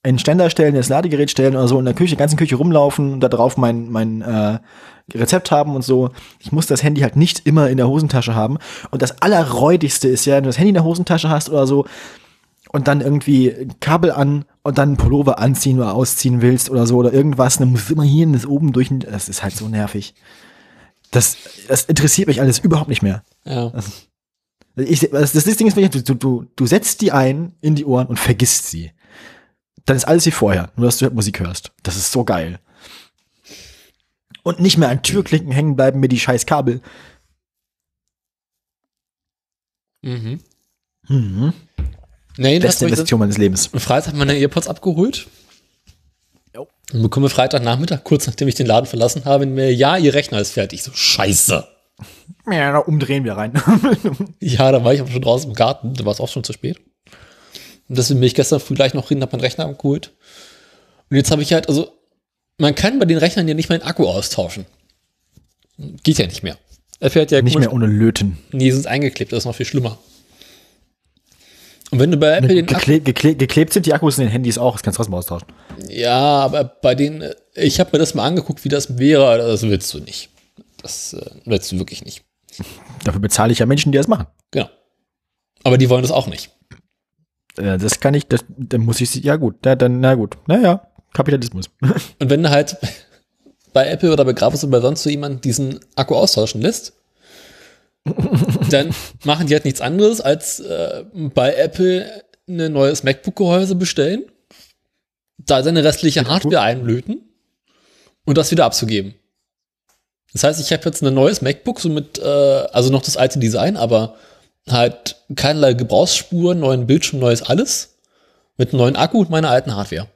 in Ständer stellen, in das Ladegerät stellen oder so, in der Küche, ganzen Küche rumlaufen und da drauf mein, mein äh, Rezept haben und so. Ich muss das Handy halt nicht immer in der Hosentasche haben. Und das Allerräudigste ist ja, wenn du das Handy in der Hosentasche hast oder so, und dann irgendwie ein Kabel an und dann einen Pullover anziehen oder ausziehen willst oder so oder irgendwas, dann musst du immer hier und das oben durch. Das ist halt so nervig. Das, das interessiert mich alles überhaupt nicht mehr. Ja. Ich, das, das Ding ist, du, du, du setzt die ein in die Ohren und vergisst sie. Dann ist alles wie vorher, nur dass du halt Musik hörst. Das ist so geil. Und nicht mehr an Türklinken hängen bleiben mir die scheiß Kabel. Mhm. Mhm. Nee, das Beste Investition meines Lebens. am Freitag meine Earpods abgeholt. Jo. Und bekomme Freitagnachmittag, kurz nachdem ich den Laden verlassen habe, in mir, ja, ihr Rechner ist fertig. So, scheiße. Ja, da umdrehen wir rein. Ja, da war ich aber schon draußen im Garten, da war es auch schon zu spät. Und deswegen bin ich gestern früh gleich noch hin, hab meinen Rechner abgeholt. Und jetzt habe ich halt, also, man kann bei den Rechnern ja nicht mal den Akku austauschen. Geht ja nicht mehr. Er fährt ja nicht mehr ohne Löten. Nee, sind eingeklebt, das ist noch viel schlimmer. Und wenn du bei Apple den Akku, Gekle gekle geklebt sind die Akkus in den Handys auch, das kannst du trotzdem austauschen. ja, aber bei den, äh, ich habe mir das mal angeguckt, wie das wäre, das willst du nicht. Das äh, willst du wirklich nicht. Dafür bezahle ich ja Menschen, die das machen. Genau. Aber die wollen das auch nicht. Äh, Das kann ich, das, dann muss ich sie, ja gut, na, dann, na gut, naja, Kapitalismus. Und wenn du halt bei Apple oder bei Grafos oder bei sonst so jemand diesen Akku austauschen lässt, dann machen die halt nichts anderes, als äh, bei Apple ein neues MacBook-Gehäuse bestellen, da seine restliche Hardware einlöten und das wieder abzugeben. Das heißt, ich habe jetzt ein neues MacBook, so mit, äh, also noch das alte Design, aber halt keinerlei Gebrauchsspuren, neuen Bildschirm, neues alles, mit einem neuen Akku und meiner alten Hardware.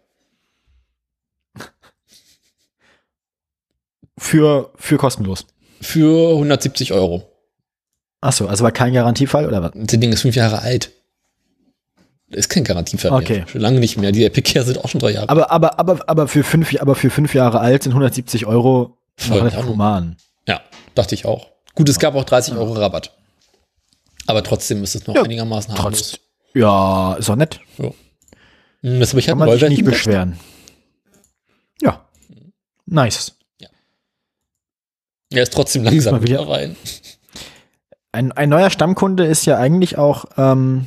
Für, für kostenlos. Für 170 Euro. Achso, also war kein Garantiefall oder was? Das Ding ist fünf Jahre alt. Das ist kein Garantiefall Okay. mehr. Schon lange nicht mehr. Die Epic Care sind auch schon drei Jahre. Aber, aber, aber, aber für fünf, aber für fünf Jahre alt sind 170 Euro relativ human. Ja, dachte ich auch. Gut, es gab auch 30 Euro Rabatt. Aber trotzdem ist es noch Ja, einigermaßen harmlos. Ja, ist doch nett. Hm, Das habe ich halt Kann man sich nicht beschweren. Ja. Nice. Er ist trotzdem langsam wieder- rein. Ein, ein neuer Stammkunde ist ja eigentlich auch ähm,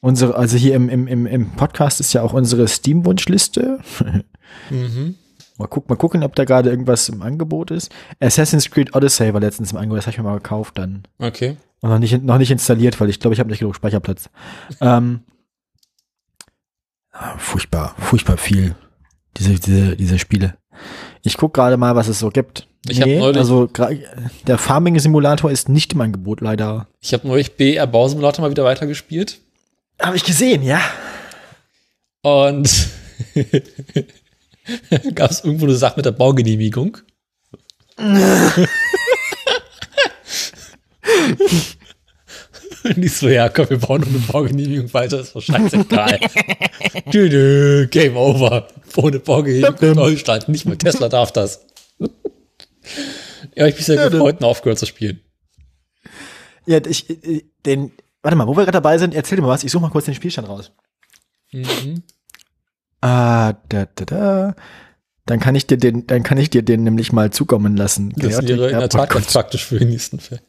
unsere, also hier im, im, im, Podcast ist ja auch unsere Steam-Wunschliste. Mhm. Mal, guck, mal gucken, ob da gerade irgendwas im Angebot ist. Assassin's Creed Odyssey war letztens im Angebot, das habe ich mir mal gekauft dann. Okay. Und noch nicht, noch nicht installiert, weil ich glaube, ich habe nicht genug Speicherplatz. ähm, furchtbar, furchtbar viel. Diese, diese, diese Spiele. Ich guck gerade mal, was es so gibt. Ich hab neulich- also der Farming-Simulator ist nicht im Angebot, leider. Ich habe neulich BR Bausimulator mal wieder weitergespielt. Habe ich gesehen, ja. Und gab es irgendwo eine Sache mit der Baugenehmigung. Und ich so, ja, komm, wir bauen noch eine Baugenehmigung weiter, ist doch scheißegal. Game over. Ohne Baugenehmigung Neustart. Nicht mal Tesla darf das. ja, ich bin sehr dü. gefreut und aufgehört zu spielen. Ja, ich, den, warte mal, wo wir gerade dabei sind, erzähl dir mal was. Ich suche mal kurz den Spielstand raus. Mhm. Ah, da, da, da. Dann kann ich dir den, dann kann ich dir den nämlich mal zukommen lassen. Das wäre in der Airport Tat ganz praktisch für den nächsten Fall.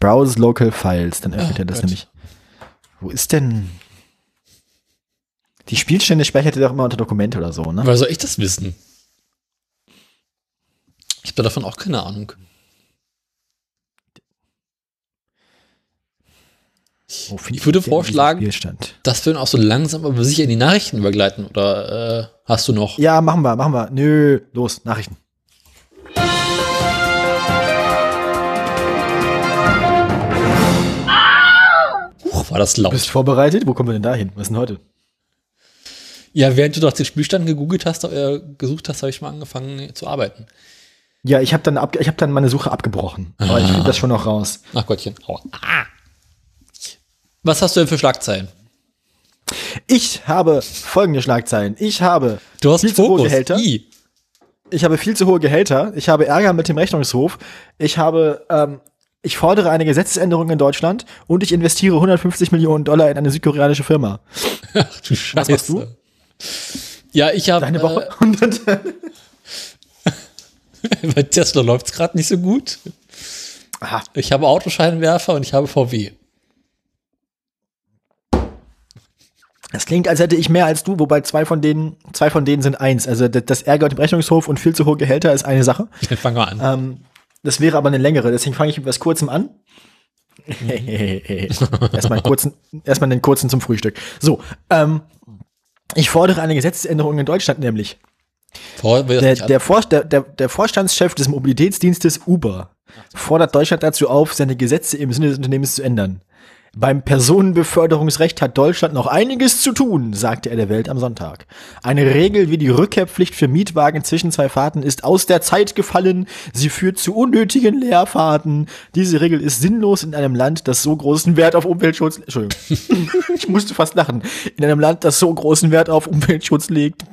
Browse Local Files, dann öffnet Ah, er das Gott. nämlich. Wo ist denn? Die Spielstände speichert er doch immer unter Dokumente oder so, ne? Woher soll ich das wissen? Ich habe davon auch keine Ahnung. Ich würde vorschlagen- dass wir dann auch so langsam aber sicher in die Nachrichten übergleiten. Oder äh, hast du noch? Ja, machen wir, machen wir. Nö, los, Nachrichten. War das Du laut. bist vorbereitet? Wo kommen wir denn da hin? Was ist denn heute? Ja, während du doch den Spielstand gegoogelt hast, äh, gesucht hast, habe ich mal angefangen zu arbeiten. Ja, ich habe dann, ab, ich hab dann meine Suche abgebrochen. Aber ich finde das schon noch raus. Ach Gottchen. Aua. Ah. Was hast du denn für Schlagzeilen? Ich habe folgende Schlagzeilen. Ich habe Du hast viel zu hohe Fokus. Gehälter. I. Ich habe viel zu hohe Gehälter. Ich habe Ärger mit dem Rechnungshof. Ich habe, ähm, ich fordere eine Gesetzesänderung in Deutschland und ich investiere 150 Millionen Dollar in eine südkoreanische Firma. Ach du Scheiße. machst du? Ja, ich habe Eine Woche. äh, bei Tesla läuft's gerade nicht so gut. Aha. Ich habe Autoscheinwerfer und ich habe VW. Das klingt, als hätte ich mehr als du, wobei zwei von denen, zwei von denen sind eins. Also das, Ärger dem Rechnungshof und viel zu hohe Gehälter ist eine Sache. Fangen wir an. Ähm, das wäre aber eine längere, deswegen fange ich mit was Kurzem an. erstmal, einen kurzen, erstmal einen kurzen zum Frühstück. So, ähm, ich fordere eine Gesetzesänderung in Deutschland nämlich. Vor, Der, Vor, der, der, der Vorstandschef des Mobilitätsdienstes Uber fordert Deutschland dazu auf, seine Gesetze im Sinne des Unternehmens zu ändern. Beim Personenbeförderungsrecht hat Deutschland noch einiges zu tun, sagte er der Welt am Sonntag. Eine Regel wie die Rückkehrpflicht für Mietwagen zwischen zwei Fahrten ist aus der Zeit gefallen. Sie führt zu unnötigen Leerfahrten. Diese Regel ist sinnlos in einem Land, das so großen Wert auf Umweltschutz, Entschuldigung, ich musste fast lachen, in einem Land, das so großen Wert auf Umweltschutz legt.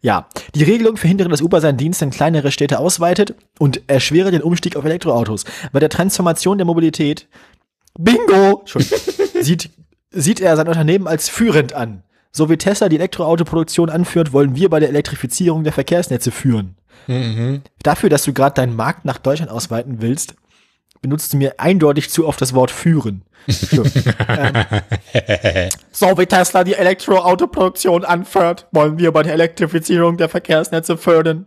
Ja, die Regelung verhindere, dass Uber seinen Dienst in kleinere Städte ausweitet und erschwere den Umstieg auf Elektroautos. Bei der Transformation der Mobilität, Bingo, sieht, sieht er sein Unternehmen als führend an. So wie Tesla die Elektroautoproduktion anführt, wollen wir bei der Elektrifizierung der Verkehrsnetze führen. Dafür, dass du gerade deinen Markt nach Deutschland ausweiten willst, benutzt du mir eindeutig zu oft das Wort führen. Entschuldigung. ähm, so wie Tesla die Elektroautoproduktion anführt, wollen wir bei der Elektrifizierung der Verkehrsnetze fördern.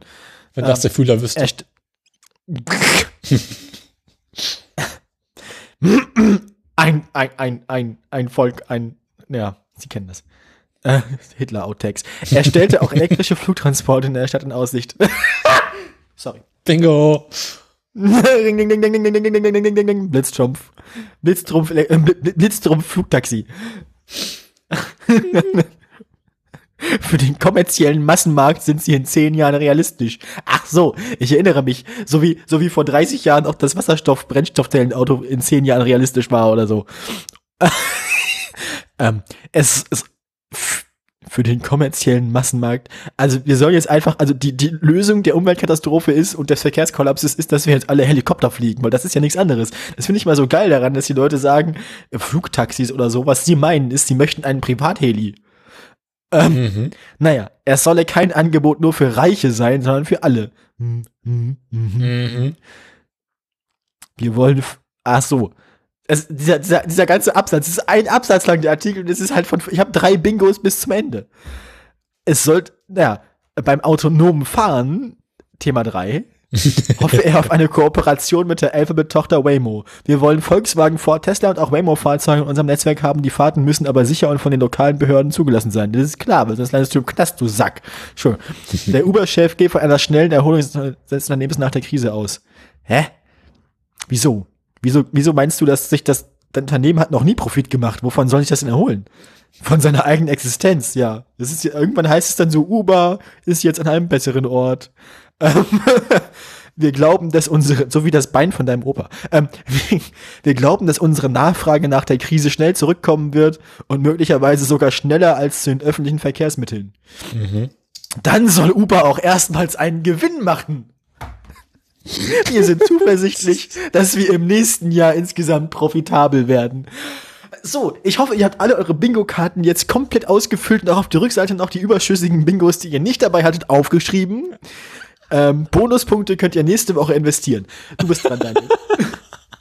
wenn das der Fühler wüsste. Ein, ein, ein, ein, ein Volk, ein, ja, Sie kennen das. Äh, Hitler-Outtakes. Er stellte auch elektrische Flugtransporte in der Stadt in Aussicht. Sorry. Bingo. Ding, ding, ding, ding, ding, ding, ding, ding, ding, ding, ding. Blitztrumpf. Blitztrumpf, äh, Bl- Bl- Blitztrumpf Flugtaxi. Für den kommerziellen Massenmarkt sind sie in zehn Jahren realistisch. Ach so, ich erinnere mich, so wie, so wie vor 30 Jahren auch das Wasserstoff-Brennstoffzellenauto in zehn Jahren realistisch war oder so. ähm, es, es für den kommerziellen Massenmarkt. Also wir sollen jetzt einfach, also die, die Lösung der Umweltkatastrophe ist und des Verkehrskollapses ist, dass wir jetzt alle Helikopter fliegen, weil das ist ja nichts anderes. Das finde ich mal so geil daran, dass die Leute sagen, Flugtaxis oder so, was sie meinen ist, sie möchten einen Privatheli. Ähm, mhm. Naja, es solle kein Angebot nur für Reiche sein, sondern für alle. Mhm. Mhm. mhm. Wir wollen, ach so, es, dieser, dieser, dieser ganze Absatz, es ist ein Absatz lang der Artikel und es ist halt von, ich habe drei Bingos bis zum Ende. Es sollte, naja, beim autonomen Fahren, Thema 3, hoffe er auf eine Kooperation mit der Alphabet-Tochter Waymo. Wir wollen Volkswagen, Ford, Tesla und auch Waymo-Fahrzeuge in unserem Netzwerk haben. Die Fahrten müssen aber sicher und von den lokalen Behörden zugelassen sein. Das ist klar, weil sonst landest du im Knast, du Sack. Schon. Der Uber-Chef geht von einer schnellen Erholung des Unternehmens nach der Krise aus. Hä? Wieso? Wieso, wieso meinst du, dass sich das, dein Unternehmen hat noch nie Profit gemacht? Wovon soll ich das denn erholen? Von seiner eigenen Existenz, ja. Das ist ja, irgendwann heißt es dann so, Uber ist jetzt an einem besseren Ort. Ähm, wir glauben, dass unsere, so wie das Bein von deinem Opa, ähm, wir glauben, dass unsere Nachfrage nach der Krise schnell zurückkommen wird und möglicherweise sogar schneller als zu den öffentlichen Verkehrsmitteln. Mhm. Dann soll Uber auch erstmals einen Gewinn machen. Wir sind zuversichtlich, dass wir im nächsten Jahr insgesamt profitabel werden. So, ich hoffe, ihr habt alle eure Bingo-Karten jetzt komplett ausgefüllt und auch auf der Rückseite noch die überschüssigen Bingos, die ihr nicht dabei hattet, aufgeschrieben. Ähm, Bonuspunkte könnt ihr nächste Woche investieren. Du bist dran, Daniel.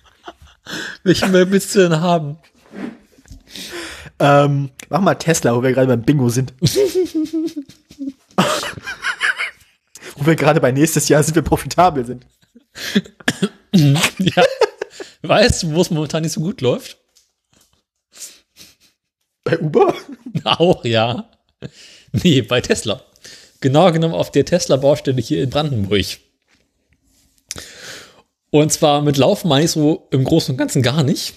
Welchen Müll willst du denn haben? Ähm, mach mal Tesla, wo wir gerade beim Bingo sind. wo wir gerade bei nächstes Jahr sind wir profitabel sind. ja. Weißt du, wo es momentan nicht so gut läuft? Bei Uber? Auch, ja. Nee, bei Tesla. Genauer genommen auf der Tesla-Baustelle hier in Brandenburg. Und zwar mit Laufen meine ich so im Großen und Ganzen gar nicht.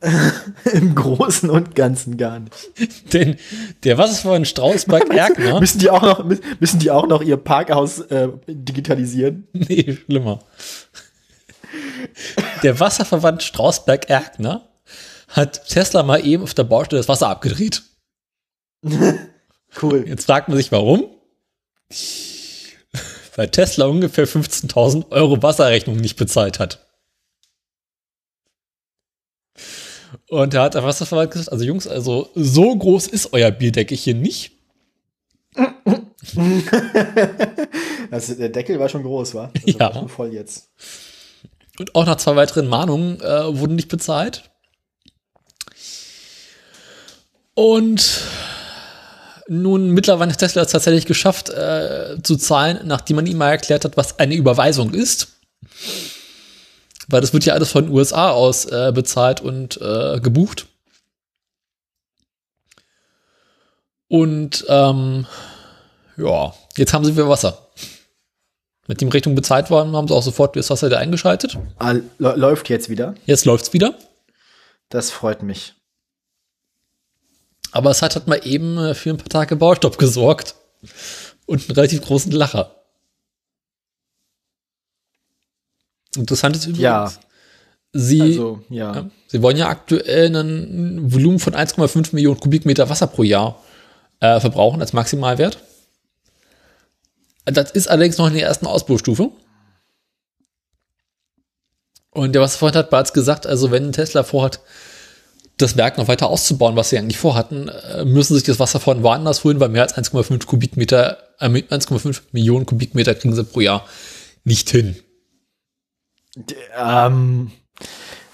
Im Großen und Ganzen gar nicht. Denn der Wasserverband Strausberg-Erkner. müssen die auch noch, müssen die auch noch ihr Parkhaus äh, digitalisieren? Nee, schlimmer. Der Wasserverband Strausberg-Erkner hat Tesla mal eben auf der Baustelle das Wasser abgedreht. Cool. Jetzt fragt man sich, warum? Weil Tesla ungefähr 15.000 Euro Wasserrechnung nicht bezahlt hat. Und da hat der Wasserverwalter gesagt, also Jungs, also so groß ist euer hier nicht. also der Deckel war schon groß, war? Also ja. War voll jetzt. Und auch nach zwei weiteren Mahnungen äh, wurden nicht bezahlt. Und nun mittlerweile hat Tesla es tatsächlich geschafft äh, zu zahlen, nachdem man ihm mal erklärt hat, was eine Überweisung ist. Weil das wird ja alles von den USA aus äh, bezahlt und äh, gebucht. Und ähm, ja, jetzt haben sie wieder Wasser. Mit dem Rechnung bezahlt worden, haben sie auch sofort das Wasser wieder eingeschaltet. Ah, läuft jetzt wieder? Jetzt läuft's wieder. Das freut mich. Aber es hat halt mal eben äh, für ein paar Tage Baustopp gesorgt. Und einen relativ großen Lacher. Interessant ist übrigens, ja. sie, also, ja. ja. sie wollen ja aktuell ein Volumen von 1,5 Millionen Kubikmeter Wasser pro Jahr äh, verbrauchen als Maximalwert. Das ist allerdings noch in der ersten Ausbaustufe. Und der Wasserfreund hat bereits gesagt, also wenn Tesla vorhat, das Werk noch weiter auszubauen, was sie eigentlich vorhatten, äh, müssen sich das Wasser von woanders holen, weil mehr als 1,5 Kubikmeter, äh, 1,5 Millionen Kubikmeter kriegen sie pro Jahr nicht hin. Ähm,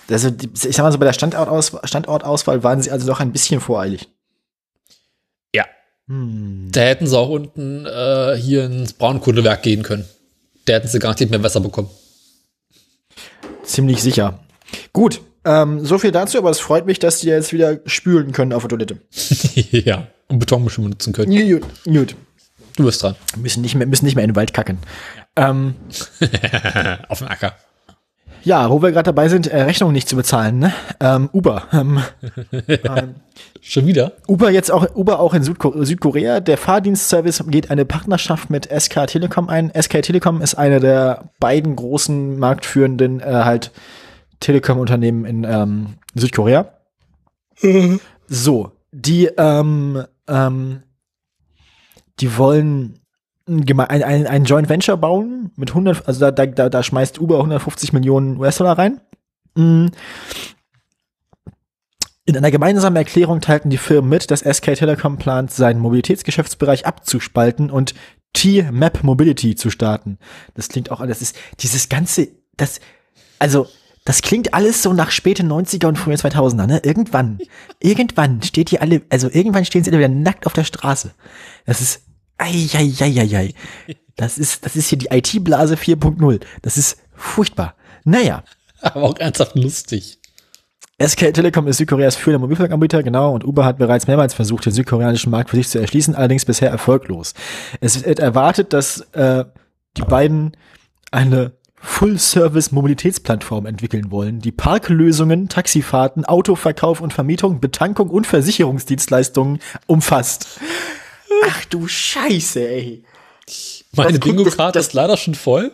also ich sag mal so, bei der Standortaus Standortauswahl waren sie also doch ein bisschen voreilig. Ja. Hm. Da hätten sie auch unten äh, hier ins Braunkohlewerk gehen können. Da hätten sie garantiert mehr Wasser bekommen. Ziemlich sicher. Gut, ähm, so viel dazu, aber es freut mich, dass die jetzt wieder spülen können auf der Toilette. ja, und Betonmischung benutzen können. Gut, gut. Du bist dran. Müssen nicht mehr, müssen nicht mehr in den Wald kacken. Ähm, auf dem Acker. Ja, wo wir gerade dabei sind, äh, Rechnungen nicht zu bezahlen, ne? Ähm, Uber. Ähm, ähm, Schon wieder? Uber jetzt auch, Uber auch in Südko Südkorea. Der Fahrdienstservice geht eine Partnerschaft mit SK Telekom ein. SK Telekom ist eine der beiden großen marktführenden äh, halt Telekom-Unternehmen in ähm, Südkorea. So, die ähm, ähm, die wollen ein, ein, ein, Joint Venture bauen mit 100, also da, da, da, schmeißt Uber 150 Millionen US-Dollar rein. Mm. In einer gemeinsamen Erklärung teilten die Firmen mit, dass SK Telekom plant, seinen Mobilitätsgeschäftsbereich abzuspalten und T-Map Mobility zu starten. Das klingt auch, das ist dieses ganze, das, also, das klingt alles so nach späte 90er und frühe 2000er, ne? Irgendwann, irgendwann steht hier alle, also irgendwann stehen sie alle wieder nackt auf der Straße. Das ist, ei, ei, ei, ei, ei. Das ist, das ist hier die IT-Blase 4.0. Das ist furchtbar. Naja. Aber auch ernsthaft lustig. SK Telekom ist Südkoreas führender Mobilfunkanbieter, genau, und Uber hat bereits mehrmals versucht, den südkoreanischen Markt für sich zu erschließen, allerdings bisher erfolglos. Es wird erwartet, dass äh, die beiden eine Full-Service-Mobilitätsplattform entwickeln wollen, die Parklösungen, Taxifahrten, Autoverkauf und Vermietung, Betankung und Versicherungsdienstleistungen umfasst. Ach du Scheiße, ey. Meine Bingo-Karte ist leider schon voll.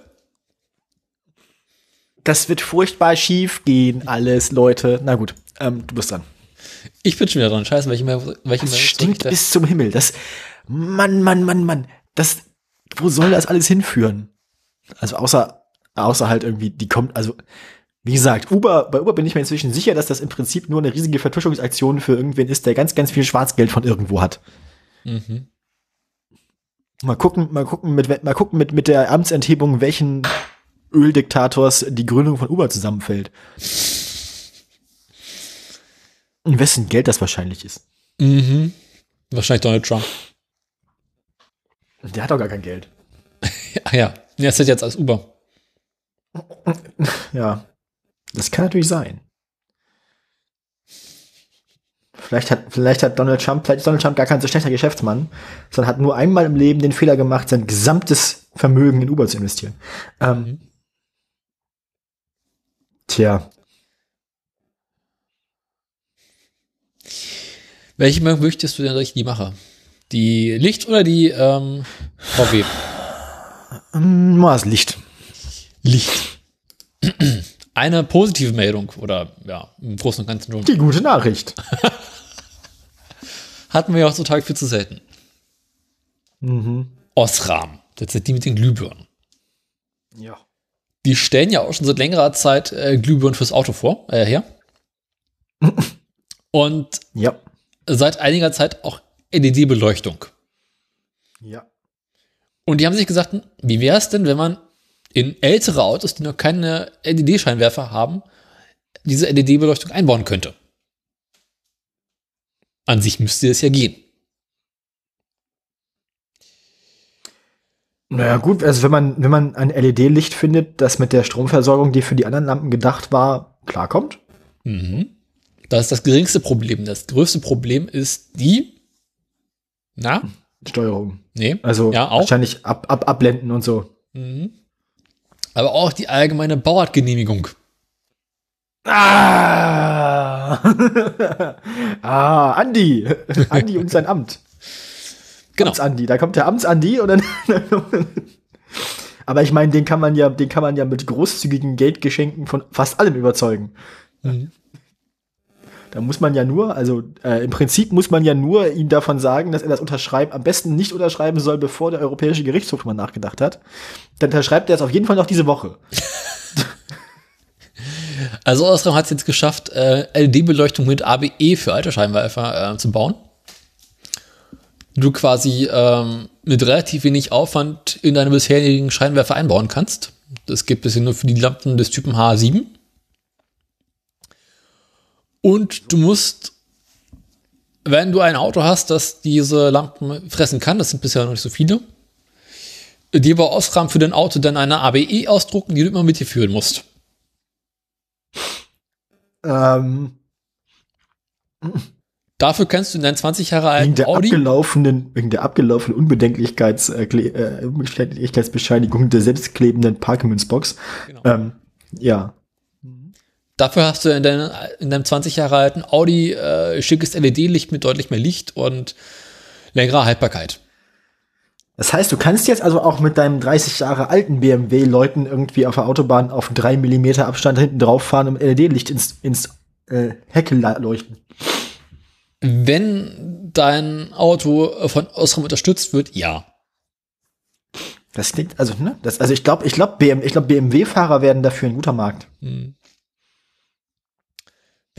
Das wird furchtbar schief gehen, alles, Leute. Na gut, ähm, du bist dran. Ich bin schon wieder dran. Scheiße, welche mehr, welche Das mehr stinkt bis zum Himmel. Das, Mann, Mann, Mann, Mann. Das, wo soll das alles hinführen? Also außer, außer halt irgendwie, die kommt, also, wie gesagt, Uber, bei Uber bin ich mir inzwischen sicher, dass das im Prinzip nur eine riesige Vertuschungsaktion für irgendwen ist, der ganz, ganz viel Schwarzgeld von irgendwo hat. Mhm. Mal gucken, mal gucken, mit, mal gucken mit, mit der Amtsenthebung, welchen Öldiktators die Gründung von Uber zusammenfällt. Und wessen Geld das wahrscheinlich ist. Mhm. Wahrscheinlich Donald Trump. Der hat doch gar kein Geld. Ach ja, ja, es ist jetzt als Uber. Ja, das kann natürlich sein. Vielleicht hat, vielleicht hat Donald Trump, vielleicht ist Donald Trump gar kein so schlechter Geschäftsmann, sondern hat nur einmal im Leben den Fehler gemacht, sein gesamtes Vermögen in Uber zu investieren. Ähm, Tja, Welche möchtest du denn, dass ich die mache? Die Licht oder die ähm, VW? ähm, das Licht. Licht. Eine positive Meldung oder ja, im Großen und Ganzen schon. Die gute Nachricht. Hatten wir ja heutzutage viel zu selten. Mhm. Osram. Das sind die mit den Glühbirnen. Ja. Die stellen ja auch schon seit längerer Zeit äh, Glühbirnen fürs Auto vor, äh, her. Und Ja. seit einiger Zeit auch LED-Beleuchtung. Ja. Und die haben sich gesagt, wie wäre es denn, wenn man in ältere Autos, die noch keine LED-Scheinwerfer haben, diese LED-Beleuchtung einbauen könnte? An sich müsste es ja gehen. Naja, gut, also wenn man, wenn man ein LED-Licht findet, das mit der Stromversorgung, die für die anderen Lampen gedacht war, klarkommt. Mhm. Das ist das geringste Problem. Das größte Problem ist die. Na? Steuerung. Nee. Also Ja, auch. wahrscheinlich ab, ab, abblenden und so. Mhm. Aber auch die allgemeine Bauartgenehmigung. Ah, ah Andi. Andi und sein Amt. Genau. Amts-Andi. Da kommt der Amts-Andi und dann. Aber ich meine, den kann man ja, den kann man ja mit großzügigen Geldgeschenken von fast allem überzeugen. Mhm. Da muss man ja nur, also äh, im Prinzip muss man ja nur ihm davon sagen, dass er das unterschreiben, am besten nicht unterschreiben soll, bevor der Europäische Gerichtshof mal nachgedacht hat. Dann unterschreibt er es auf jeden Fall noch diese Woche. Also Osram hat es jetzt geschafft, äh, LED-Beleuchtung mit ABE für alte Scheinwerfer äh, zu bauen. Du quasi ähm, mit relativ wenig Aufwand in deine bisherigen Scheinwerfer einbauen kannst. Das geht bisher nur für die Lampen des Typen H7. Und du musst, wenn du ein Auto hast, das diese Lampen fressen kann, das sind bisher noch nicht so viele, dir bei Osram für dein Auto dann eine ABE ausdrucken, die du immer mit dir führen musst. Ähm, Dafür kannst du in deinen 20 Jahre wegen alten der Audi. abgelaufenen, wegen der abgelaufenen Unbedenklichkeits, äh, äh, Unbedenklichkeitsbescheinigung der selbstklebenden Parkmünzbox. Genau. Ähm, ja. Dafür hast du in, dein, in deinem 20 Jahre alten Audi äh, schickes LED-Licht mit deutlich mehr Licht und längerer Haltbarkeit. Das heißt, du kannst jetzt also auch mit deinem 30 Jahre alten BMW Leuten irgendwie auf der Autobahn auf drei Millimeter Abstand hinten drauf fahren und LED-Licht ins, ins äh, Heck leuchten. Wenn dein Auto von Osram unterstützt wird, ja. Das klingt, also, ne? Das, also ich glaube, ich glaube, BM, glaub, BMW-Fahrer werden dafür ein guter Markt. Hm.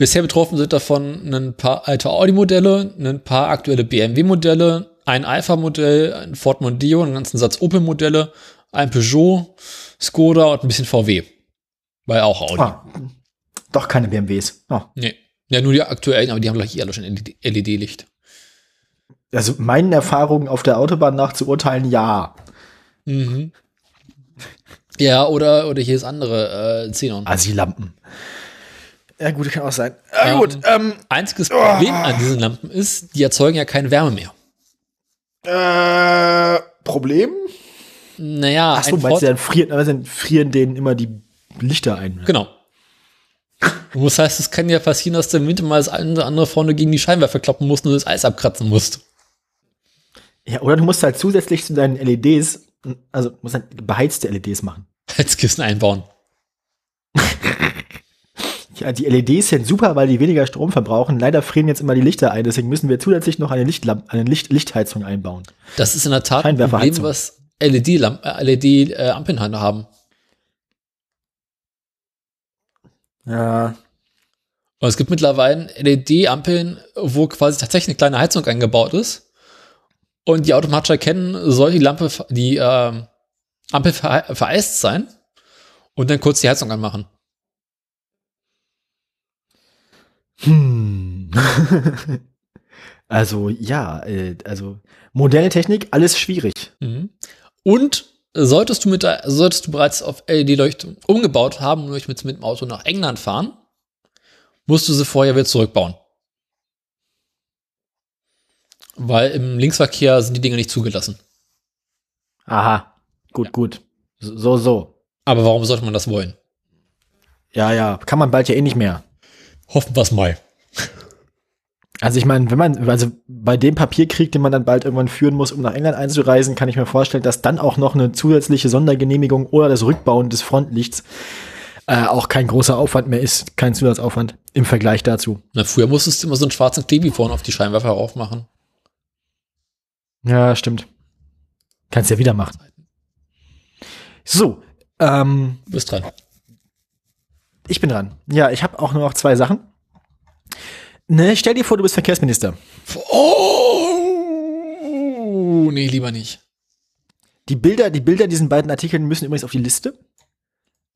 Bisher betroffen sind davon ein paar alte Audi-Modelle, ein paar aktuelle BMW-Modelle, ein Alpha-Modell, ein Ford Mondeo, einen ganzen Satz Opel-Modelle, ein Peugeot, Skoda und ein bisschen VW. Weil auch Audi. Ah, doch keine BMWs. Oh. Nee. Ja, nur die aktuellen, aber die haben gleich eh alle schon LED-Licht. Also meinen Erfahrungen auf der Autobahn nach zu urteilen, ja. Mhm. Ja, oder, oder hier ist andere, äh, Xenon. Asi-Lampen. Ja, gut, kann auch sein. Ja, ähm, gut, ähm, einziges Problem oh. an diesen Lampen ist, die erzeugen ja keine Wärme mehr. Äh, Problem? Naja, Ach so, meinst du, dann frieren, dann frieren denen immer die Lichter ein. Ne? Genau. Und das heißt, es kann ja passieren, dass du im Winter mal das eine oder andere vorne gegen die Scheinwerfer klappen musst und das Eis abkratzen musst. Ja, oder du musst halt zusätzlich zu deinen LEDs, also musst halt beheizte LEDs machen. Heizkissen einbauen. ja, die LEDs sind super, weil die weniger Strom verbrauchen. Leider frieren jetzt immer die Lichter ein, deswegen müssen wir zusätzlich noch eine, Lichtlamp eine Licht Lichtheizung einbauen. Das ist in der Tat ein Problem, was LED-Ampeln LED, äh, LED haben. Ja. Und es gibt mittlerweile LED-Ampeln, wo quasi tatsächlich eine kleine Heizung eingebaut ist. Und die automatisch erkennen, soll die Lampe, die äh, Ampel ver vereist sein und dann kurz die Heizung anmachen. Hm. also ja, äh, also moderne Technik, alles schwierig. Mhm. Und solltest du mit solltest du bereits auf LED-Leuchtung umgebaut haben und möchtest mit dem Auto nach England fahren, musst du sie vorher wieder zurückbauen. Weil im Linksverkehr sind die Dinge nicht zugelassen. Aha. Gut, ja. gut. So, so. Aber warum sollte man das wollen? Ja, ja. Kann man bald ja eh nicht mehr. Hoffen wir es mal. Also ich meine, wenn man, also bei dem Papierkrieg, den man dann bald irgendwann führen muss, um nach England einzureisen, kann ich mir vorstellen, dass dann auch noch eine zusätzliche Sondergenehmigung oder das Rückbauen des Frontlichts äh, auch kein großer Aufwand mehr ist, kein Zusatzaufwand im Vergleich dazu. Na, früher musstest du immer so einen schwarzen Klebi vorne auf die Scheinwerfer aufmachen. Ja, stimmt. Kannst ja wieder machen. So, ähm, du bist dran. Ich bin dran. Ja, ich habe auch nur noch zwei Sachen. Ne, stell dir vor, du bist Verkehrsminister. Oh, nee, lieber nicht. Die Bilder, die Bilder diesen beiden Artikeln müssen übrigens auf die Liste.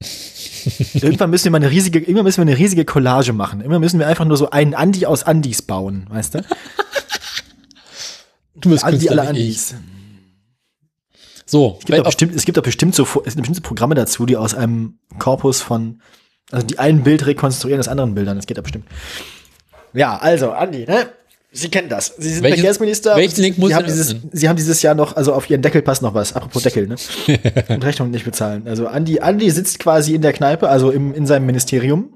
irgendwann müssen wir mal eine riesige, irgendwann müssen wir eine riesige Collage machen. Immer müssen wir einfach nur so einen Andi aus Andis bauen, weißt du? du bist Andi alle Andis. So, es gibt, bestimmt, es gibt auch bestimmt so es gibt bestimmte Programme dazu, die aus einem Korpus von, also die ein Bild rekonstruieren aus anderen Bildern. Das geht ja bestimmt. Ja, also, Andi, ne? Sie kennen das. Sie sind welches, Verkehrsminister. Welchen Link muss Sie haben, dieses, Sie haben dieses Jahr noch, also auf Ihren Deckelpass noch was. Apropos Deckel, ne? Und Rechnung nicht bezahlen. Also Andi, Andi sitzt quasi in der Kneipe, also im, in seinem Ministerium.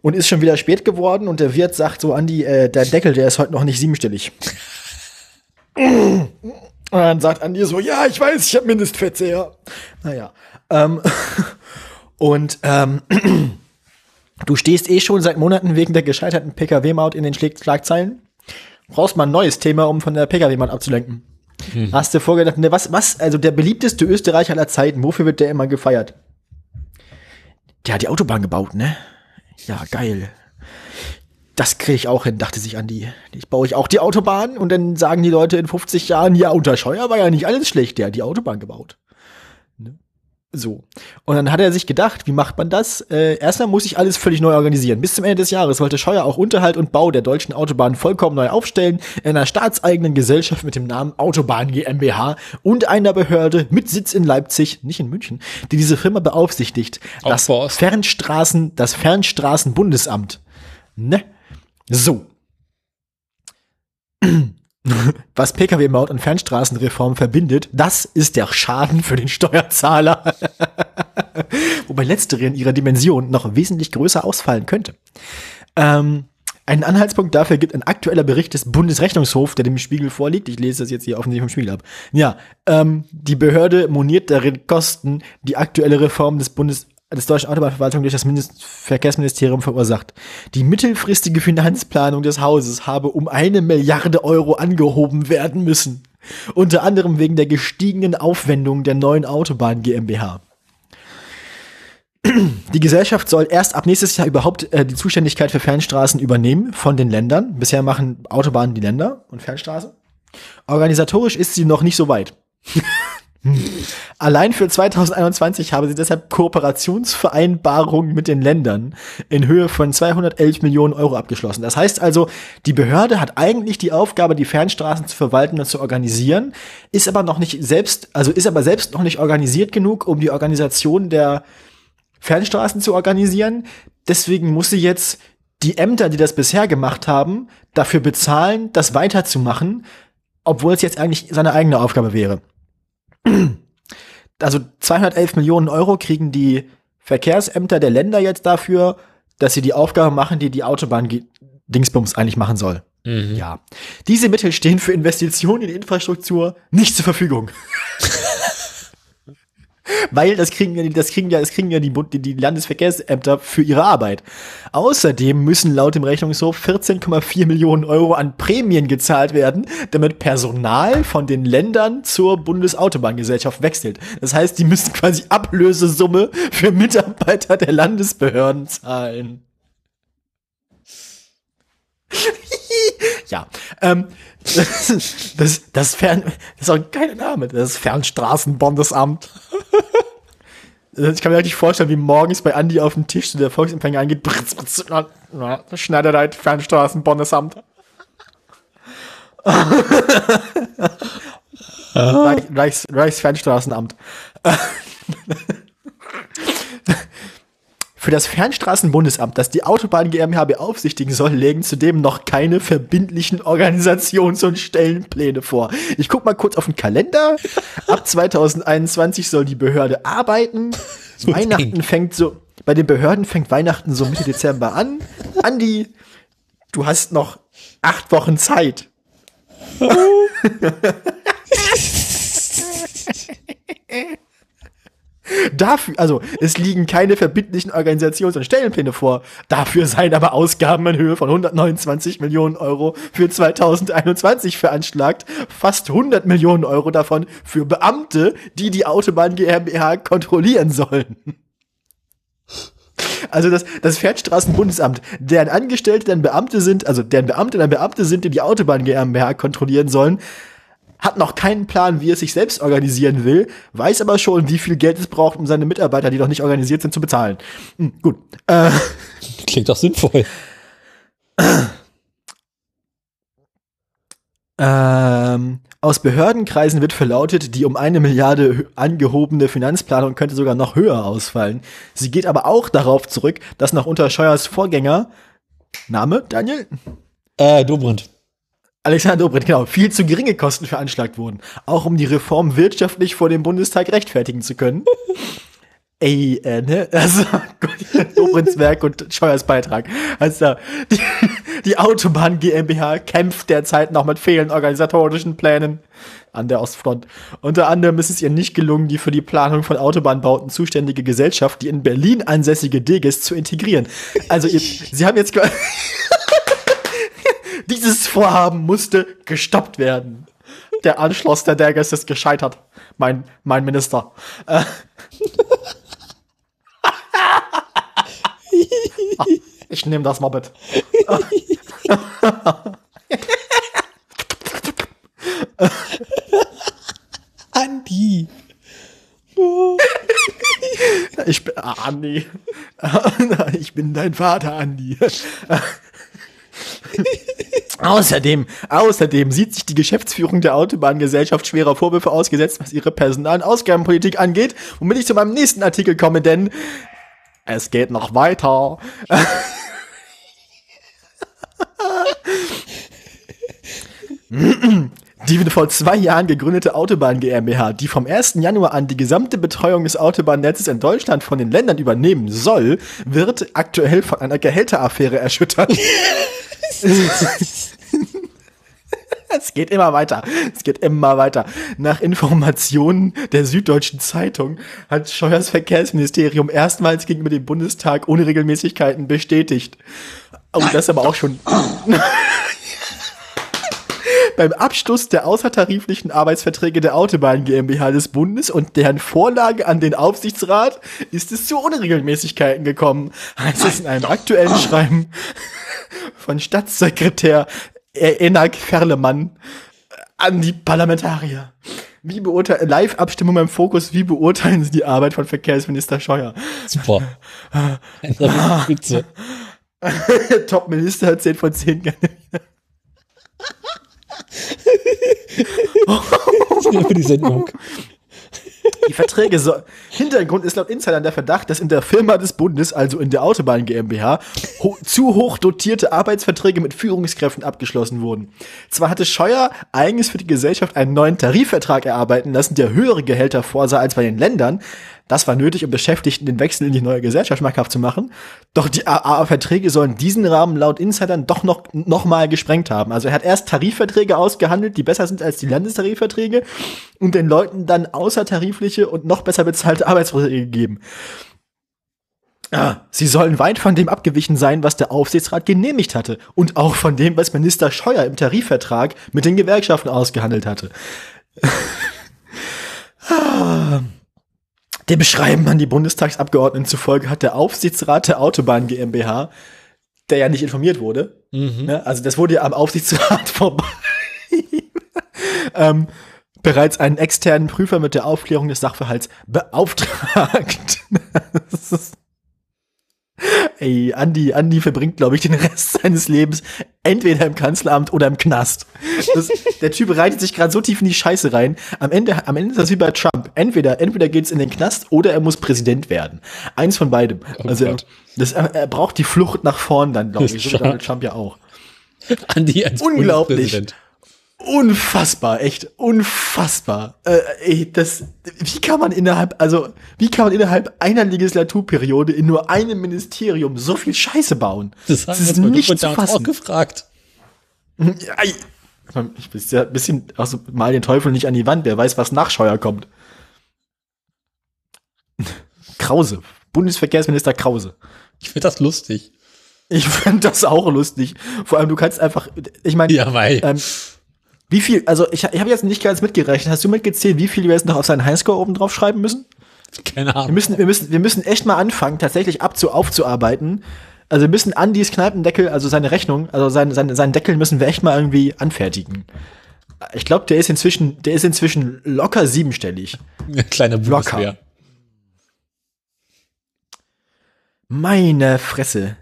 Und ist schon wieder spät geworden und der Wirt sagt so, Andi, äh, der Deckel, der ist heute noch nicht siebenstellig. Und dann sagt Andi so, ja, ich weiß, ich habe Mindestverzehr. Naja. Ähm, und ähm, Du stehst eh schon seit Monaten wegen der gescheiterten Pkw-Maut in den Schlagzeilen. Brauchst mal ein neues Thema, um von der Pkw-Maut abzulenken. Hm. Hast du vorgedacht, ne, was, was, also der beliebteste Österreicher aller Zeiten, wofür wird der immer gefeiert? Der hat die Autobahn gebaut, ne? Ja, geil. Das kriege ich auch hin, dachte sich Andi. Ich baue ich auch die Autobahn und dann sagen die Leute in 50 Jahren, ja, unter Scheuer war ja nicht alles schlecht, der hat die Autobahn gebaut. So. Und dann hat er sich gedacht, wie macht man das? Äh, erstmal muss ich alles völlig neu organisieren. Bis zum Ende des Jahres wollte Scheuer auch Unterhalt und Bau der deutschen Autobahn vollkommen neu aufstellen, in einer staatseigenen Gesellschaft mit dem Namen Autobahn GmbH und einer Behörde mit Sitz in Leipzig, nicht in München, die diese Firma beaufsichtigt. Das Fernstraßen, das Fernstraßenbundesamt. Ne? So. Was Pkw-Maut und Fernstraßenreform verbindet, das ist der Schaden für den Steuerzahler. wobei letztere in ihrer Dimension noch wesentlich größer ausfallen könnte. Ähm, einen Anhaltspunkt dafür gibt ein aktueller Bericht des Bundesrechnungshofs, der dem Spiegel vorliegt. Ich lese das jetzt hier offensichtlich vom Spiegel ab. Ja, ähm, die Behörde moniert darin Kosten, die aktuelle Reform des Bundes des deutschen Autobahnverwaltung durch das Mindest Verkehrsministerium verursacht. Die mittelfristige Finanzplanung des Hauses habe um eine Milliarde Euro angehoben werden müssen. Unter anderem wegen der gestiegenen Aufwendungen der neuen Autobahn GmbH. Die Gesellschaft soll erst ab nächstes Jahr überhaupt äh, die Zuständigkeit für Fernstraßen übernehmen von den Ländern. Bisher machen Autobahnen die Länder und Fernstraßen. Organisatorisch ist sie noch nicht so weit. Allein für 2021 haben sie deshalb Kooperationsvereinbarungen mit den Ländern in Höhe von 211 Millionen Euro abgeschlossen. Das heißt also, die Behörde hat eigentlich die Aufgabe, die Fernstraßen zu verwalten und zu organisieren, ist aber noch nicht selbst, also ist aber selbst noch nicht organisiert genug, um die Organisation der Fernstraßen zu organisieren. Deswegen muss sie jetzt die Ämter, die das bisher gemacht haben, dafür bezahlen, das weiterzumachen, obwohl es jetzt eigentlich seine eigene Aufgabe wäre also 211 Millionen Euro kriegen die Verkehrsämter der Länder jetzt dafür, dass sie die Aufgabe machen, die die Autobahn-Dingsbums eigentlich machen soll. Mhm. Ja. Diese Mittel stehen für Investitionen in Infrastruktur nicht zur Verfügung. Weil das kriegen ja, das kriegen ja, das kriegen ja die, die Landesverkehrsämter für ihre Arbeit. Außerdem müssen laut dem Rechnungshof 14,4 Millionen Euro an Prämien gezahlt werden, damit Personal von den Ländern zur Bundesautobahngesellschaft wechselt. Das heißt, die müssen quasi Ablösesumme für Mitarbeiter der Landesbehörden zahlen. ja, ähm, das, das, das Fern, das ist auch kein Name, das Fernstraßenbundesamt. Ich kann mir richtig vorstellen, wie morgens bei Andi auf dem Tisch so der Volksempfänger angeht. Britz, britz, na, na, Schneiderleit, Fernstraßenbundesamt. Reichs, Reichsfernstraßenamt. Für das Fernstraßenbundesamt, das die Autobahn GmbH beaufsichtigen soll, legen zudem noch keine verbindlichen Organisations- und Stellenpläne vor. Ich guck mal kurz auf den Kalender. Ab 2021 soll die Behörde arbeiten. So Weihnachten fängt so, bei den Behörden fängt Weihnachten so Mitte Dezember an. Andi, du hast noch acht Wochen Zeit. Dafür, also es liegen keine verbindlichen Organisations- und Stellenpläne vor. Dafür seien aber Ausgaben in Höhe von 129 Millionen Euro für 2021 veranschlagt. Fast 100 Millionen Euro davon für Beamte, die die Autobahn GmbH kontrollieren sollen. Also das, das Fernstraßenbundesamt, deren Angestellte dann Beamte sind, also deren Beamte dann Beamte sind, die die Autobahn GmbH kontrollieren sollen, hat noch keinen Plan, wie er sich selbst organisieren will, weiß aber schon, wie viel Geld es braucht, um seine Mitarbeiter, die noch nicht organisiert sind, zu bezahlen. Hm, gut. Äh, Klingt doch sinnvoll. Ähm, aus Behördenkreisen wird verlautet, die um eine Milliarde angehobene Finanzplanung könnte sogar noch höher ausfallen. Sie geht aber auch darauf zurück, dass nach unter Scheuers Vorgänger, Name, Daniel? Äh, Dobrindt. Alexander Dobrindt, genau, viel zu geringe Kosten veranschlagt wurden. Auch um die Reform wirtschaftlich vor dem Bundestag rechtfertigen zu können. Ey, äh, ne? Also, Dobrindts Werk und Scheuers Beitrag. Also, die, die Autobahn GmbH kämpft derzeit noch mit fehlenden organisatorischen Plänen an der Ostfront. Unter anderem ist es ihr nicht gelungen, die für die Planung von Autobahnbauten zuständige Gesellschaft, die in Berlin ansässige Deges, zu integrieren. Also, ihr, sie haben jetzt dieses Vorhaben musste gestoppt werden. Der Anschluss der Deges ist gescheitert, mein, mein Minister. Äh. Ich nehme das mal mit. Andi. Ich bin ah, Andi. Ich bin dein Vater, Andi. außerdem, außerdem sieht sich die Geschäftsführung der Autobahngesellschaft schwerer Vorwürfe ausgesetzt, was ihre Personal- und Ausgabenpolitik angeht, womit ich zu meinem nächsten Artikel komme, denn es geht noch weiter. Die vor zwei Jahren gegründete Autobahn GmbH, die vom 1. Januar an die gesamte Betreuung des Autobahnnetzes in Deutschland von den Ländern übernehmen soll, wird aktuell von einer Gehälteraffäre erschüttert. Es geht immer weiter. Es geht immer weiter. Nach Informationen der Süddeutschen Zeitung hat Scheuers Verkehrsministerium erstmals gegenüber dem Bundestag ohne Regelmäßigkeiten bestätigt. Und das aber auch schon beim Abschluss der außertariflichen Arbeitsverträge der Autobahn GmbH des Bundes und deren Vorlage an den Aufsichtsrat ist es zu Unregelmäßigkeiten gekommen, heißt es in einem aktuellen Schreiben von Staatssekretär Enak Ferlemann an die Parlamentarier. Wie beurteilen, Live-Abstimmung beim Fokus, wie beurteilen Sie die Arbeit von Verkehrsminister Scheuer? Super. Spitze. Top-Minister 10 von 10 gerne. Für die Sendung. Die Verträge so. Hintergrund ist laut Insidern der Verdacht, dass in der Firma des Bundes, also in der Autobahn GmbH, ho zu hoch dotierte Arbeitsverträge mit Führungskräften abgeschlossen wurden. Zwar hatte Scheuer eigens für die Gesellschaft einen neuen Tarifvertrag erarbeiten lassen, der höhere Gehälter vorsah als bei den Ländern, das war nötig, um Beschäftigten den Wechsel in die neue Gesellschaft schmackhaft zu machen. Doch die AA-Verträge sollen diesen Rahmen laut Insidern doch noch, noch mal gesprengt haben. Also er hat erst Tarifverträge ausgehandelt, die besser sind als die Landestarifverträge und den Leuten dann außertarifliche und noch besser bezahlte Arbeitsverträge gegeben. Ah, sie sollen weit von dem abgewichen sein, was der Aufsichtsrat genehmigt hatte und auch von dem, was Minister Scheuer im Tarifvertrag mit den Gewerkschaften ausgehandelt hatte. ah. Der Beschreiben an die Bundestagsabgeordneten zufolge hat der Aufsichtsrat der Autobahn GmbH, der ja nicht informiert wurde, mhm. ne, also das wurde ja am Aufsichtsrat vorbei, ähm, bereits einen externen Prüfer mit der Aufklärung des Sachverhalts beauftragt. das ist Ey, Andi, Andi verbringt, glaube ich, den Rest seines Lebens entweder im Kanzleramt oder im Knast. Das, der Typ reitet sich gerade so tief in die Scheiße rein. Am Ende, am Ende ist das wie bei Trump. Entweder, entweder geht's in den Knast oder er muss Präsident werden. Eins von beidem. Oh also, er, das, er braucht die Flucht nach vorn dann, glaube ich. So Donald Trump ja auch. Andi als Unglaublich. Unfassbar, echt unfassbar. Äh, ey, das, wie kann man innerhalb, also wie kann man innerhalb einer Legislaturperiode in nur einem Ministerium so viel Scheiße bauen? Das, das ist nicht zu fassen. auch gefragt. Ja, ich bin ja ein bisschen, also mal den Teufel nicht an die Wand. Wer weiß, was nach Scheuer kommt. Krause, Bundesverkehrsminister Krause. Ich finde das lustig. Ich finde das auch lustig. Vor allem, du kannst einfach, ich meine, ja, weil. Ähm, wie viel, also ich, ich habe jetzt nicht ganz mitgerechnet. Hast du mitgezählt, wie viel wir jetzt noch auf seinen Highscore oben drauf schreiben müssen? Keine Ahnung. Wir müssen, wir müssen, wir müssen echt mal anfangen, tatsächlich abzu, aufzuarbeiten. Also wir müssen Andys Kneipendeckel, also seine Rechnung, also seinen, seinen, seinen Deckel müssen wir echt mal irgendwie anfertigen. Ich glaube, der ist inzwischen, der ist inzwischen locker siebenstellig. Kleine Bundeswehr. Locker. Meine Fresse.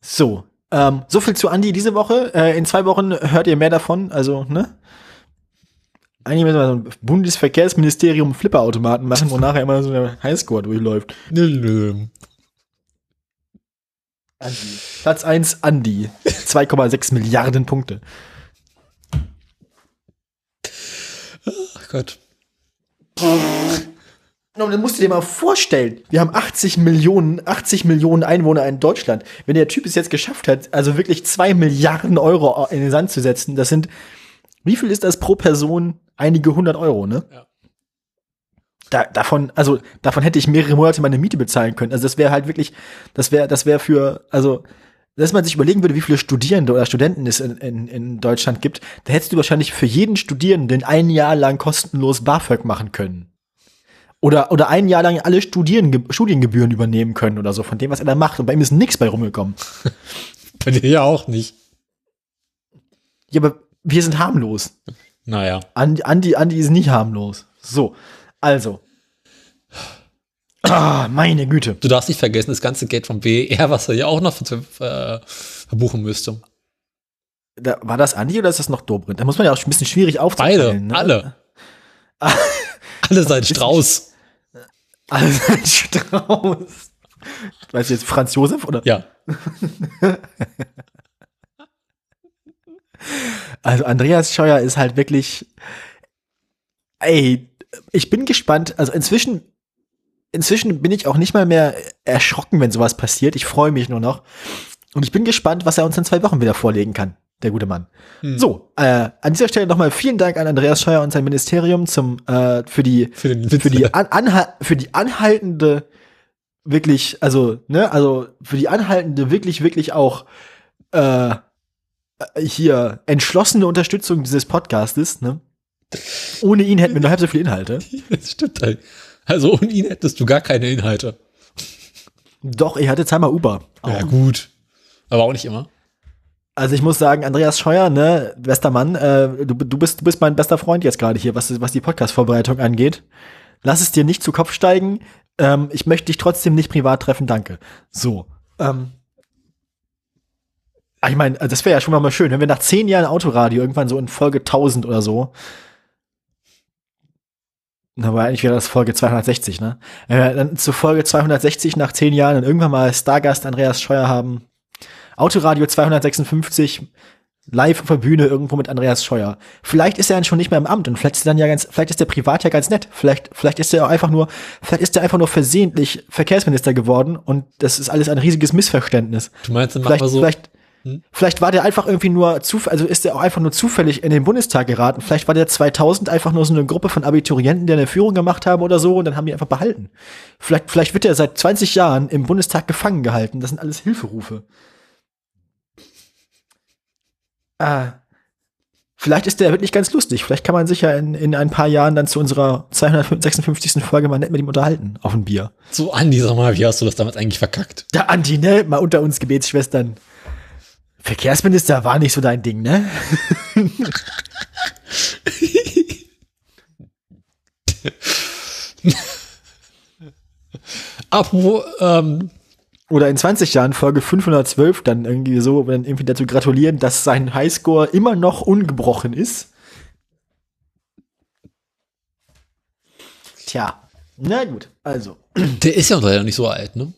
So, ähm, so viel zu Andi diese Woche. Äh, in zwei Wochen hört ihr mehr davon. Also, ne? Eigentlich müssen wir so ein Bundesverkehrsministerium Flipperautomaten machen, wo nachher immer so der Highscore durchläuft. Nö, nö. Andi. Platz 1, Andi. 2,6 Milliarden Punkte. Ach Gott. Und dann musst du dir mal vorstellen, wir haben 80 Millionen, 80 Millionen Einwohner in Deutschland. Wenn der Typ es jetzt geschafft hat, also wirklich zwei Milliarden Euro in den Sand zu setzen, das sind, wie viel ist das pro Person? Einige hundert Euro, ne? Ja. Da, davon, also davon hätte ich mehrere Monate meine Miete bezahlen können. Also das wäre halt wirklich, das wäre, das wäre für, also dass man sich überlegen würde, wie viele Studierende oder Studenten es in, in, in Deutschland gibt, da hättest du wahrscheinlich für jeden Studierenden ein Jahr lang kostenlos BAföG machen können. Oder, oder ein Jahr lang alle Studien, Studiengebühren übernehmen können oder so, von dem, was er da macht. Und bei ihm ist nichts bei rumgekommen. bei dir ja auch nicht. Ja, aber wir sind harmlos. Naja. Andi, Andi, Andi ist nicht harmlos. So, also. Ah, meine Güte. Du darfst nicht vergessen, das ganze Geld vom BER, was er ja auch noch äh, verbuchen müsste. Da, war das Andi oder ist das noch Dobrindt? Da muss man ja auch ein bisschen schwierig aufzuteilen. Beide, ne? alle. alle sein Strauß. Albert Strauß. Weißt du jetzt Franz Josef oder? Ja. Also Andreas Scheuer ist halt wirklich, ey, ich bin gespannt. Also inzwischen, inzwischen bin ich auch nicht mal mehr erschrocken, wenn sowas passiert. Ich freue mich nur noch. Und ich bin gespannt, was er uns in zwei Wochen wieder vorlegen kann, der gute Mann. Hm. So, äh, an dieser Stelle nochmal vielen Dank an Andreas Scheuer und sein Ministerium zum, äh, für die, Für für die, an, anha für die anhaltende, wirklich, also, ne, also für die anhaltende, wirklich, wirklich auch, äh, hier entschlossene Unterstützung dieses Podcastes, ne? Ohne ihn hätten wir nur halb so viele Inhalte. Das stimmt halt. Also ohne ihn hättest du gar keine Inhalte. Doch, ich hatte zweimal Uber. Ja, gut. Aber auch nicht immer. Also ich muss sagen, Andreas Scheuer, ne, bester Mann, äh, du, du, bist, du bist mein bester Freund jetzt gerade hier, was, was die Podcast-Vorbereitung angeht. Lass es dir nicht zu Kopf steigen. Ähm, ich möchte dich trotzdem nicht privat treffen, danke. So. Ähm, ich meine, das wäre ja schon mal schön, wenn wir nach zehn Jahren Autoradio irgendwann so in Folge 1000 oder so. Aber eigentlich wäre das Folge 260, ne? Wenn wir dann zu Folge 260 nach zehn Jahren und irgendwann mal Stargast Andreas Scheuer haben. Autoradio 256 live auf der Bühne irgendwo mit Andreas Scheuer. Vielleicht ist er dann schon nicht mehr im Amt und vielleicht ist er dann ja ganz, vielleicht ist der privat ja ganz nett. Vielleicht, vielleicht ist er einfach nur, vielleicht ist er einfach nur versehentlich Verkehrsminister geworden und das ist alles ein riesiges Missverständnis. Du meinst, dann Vielleicht, so. vielleicht, Hm? vielleicht war der einfach irgendwie nur zufällig, also ist er auch einfach nur zufällig in den Bundestag geraten. Vielleicht war der 2000 einfach nur so eine Gruppe von Abiturienten, die eine Führung gemacht haben oder so und dann haben die einfach behalten. Vielleicht, vielleicht wird er seit 20 Jahren im Bundestag gefangen gehalten. Das sind alles Hilferufe. Ah. Vielleicht ist der wirklich ganz lustig. Vielleicht kann man sich ja in, in ein paar Jahren dann zu unserer 256. Folge mal nett mit ihm unterhalten. Auf ein Bier. So, Andi, sag mal, wie hast du das damals eigentlich verkackt? Da, Andi, ne? Mal unter uns Gebetsschwestern. Verkehrsminister war nicht so dein Ding, ne? Apropos, ähm, Oder in 20 Jahren Folge 512 dann irgendwie so, dann irgendwie dazu gratulieren, dass sein Highscore immer noch ungebrochen ist. Tja, na gut, also. der ist ja leider nicht so alt, ne?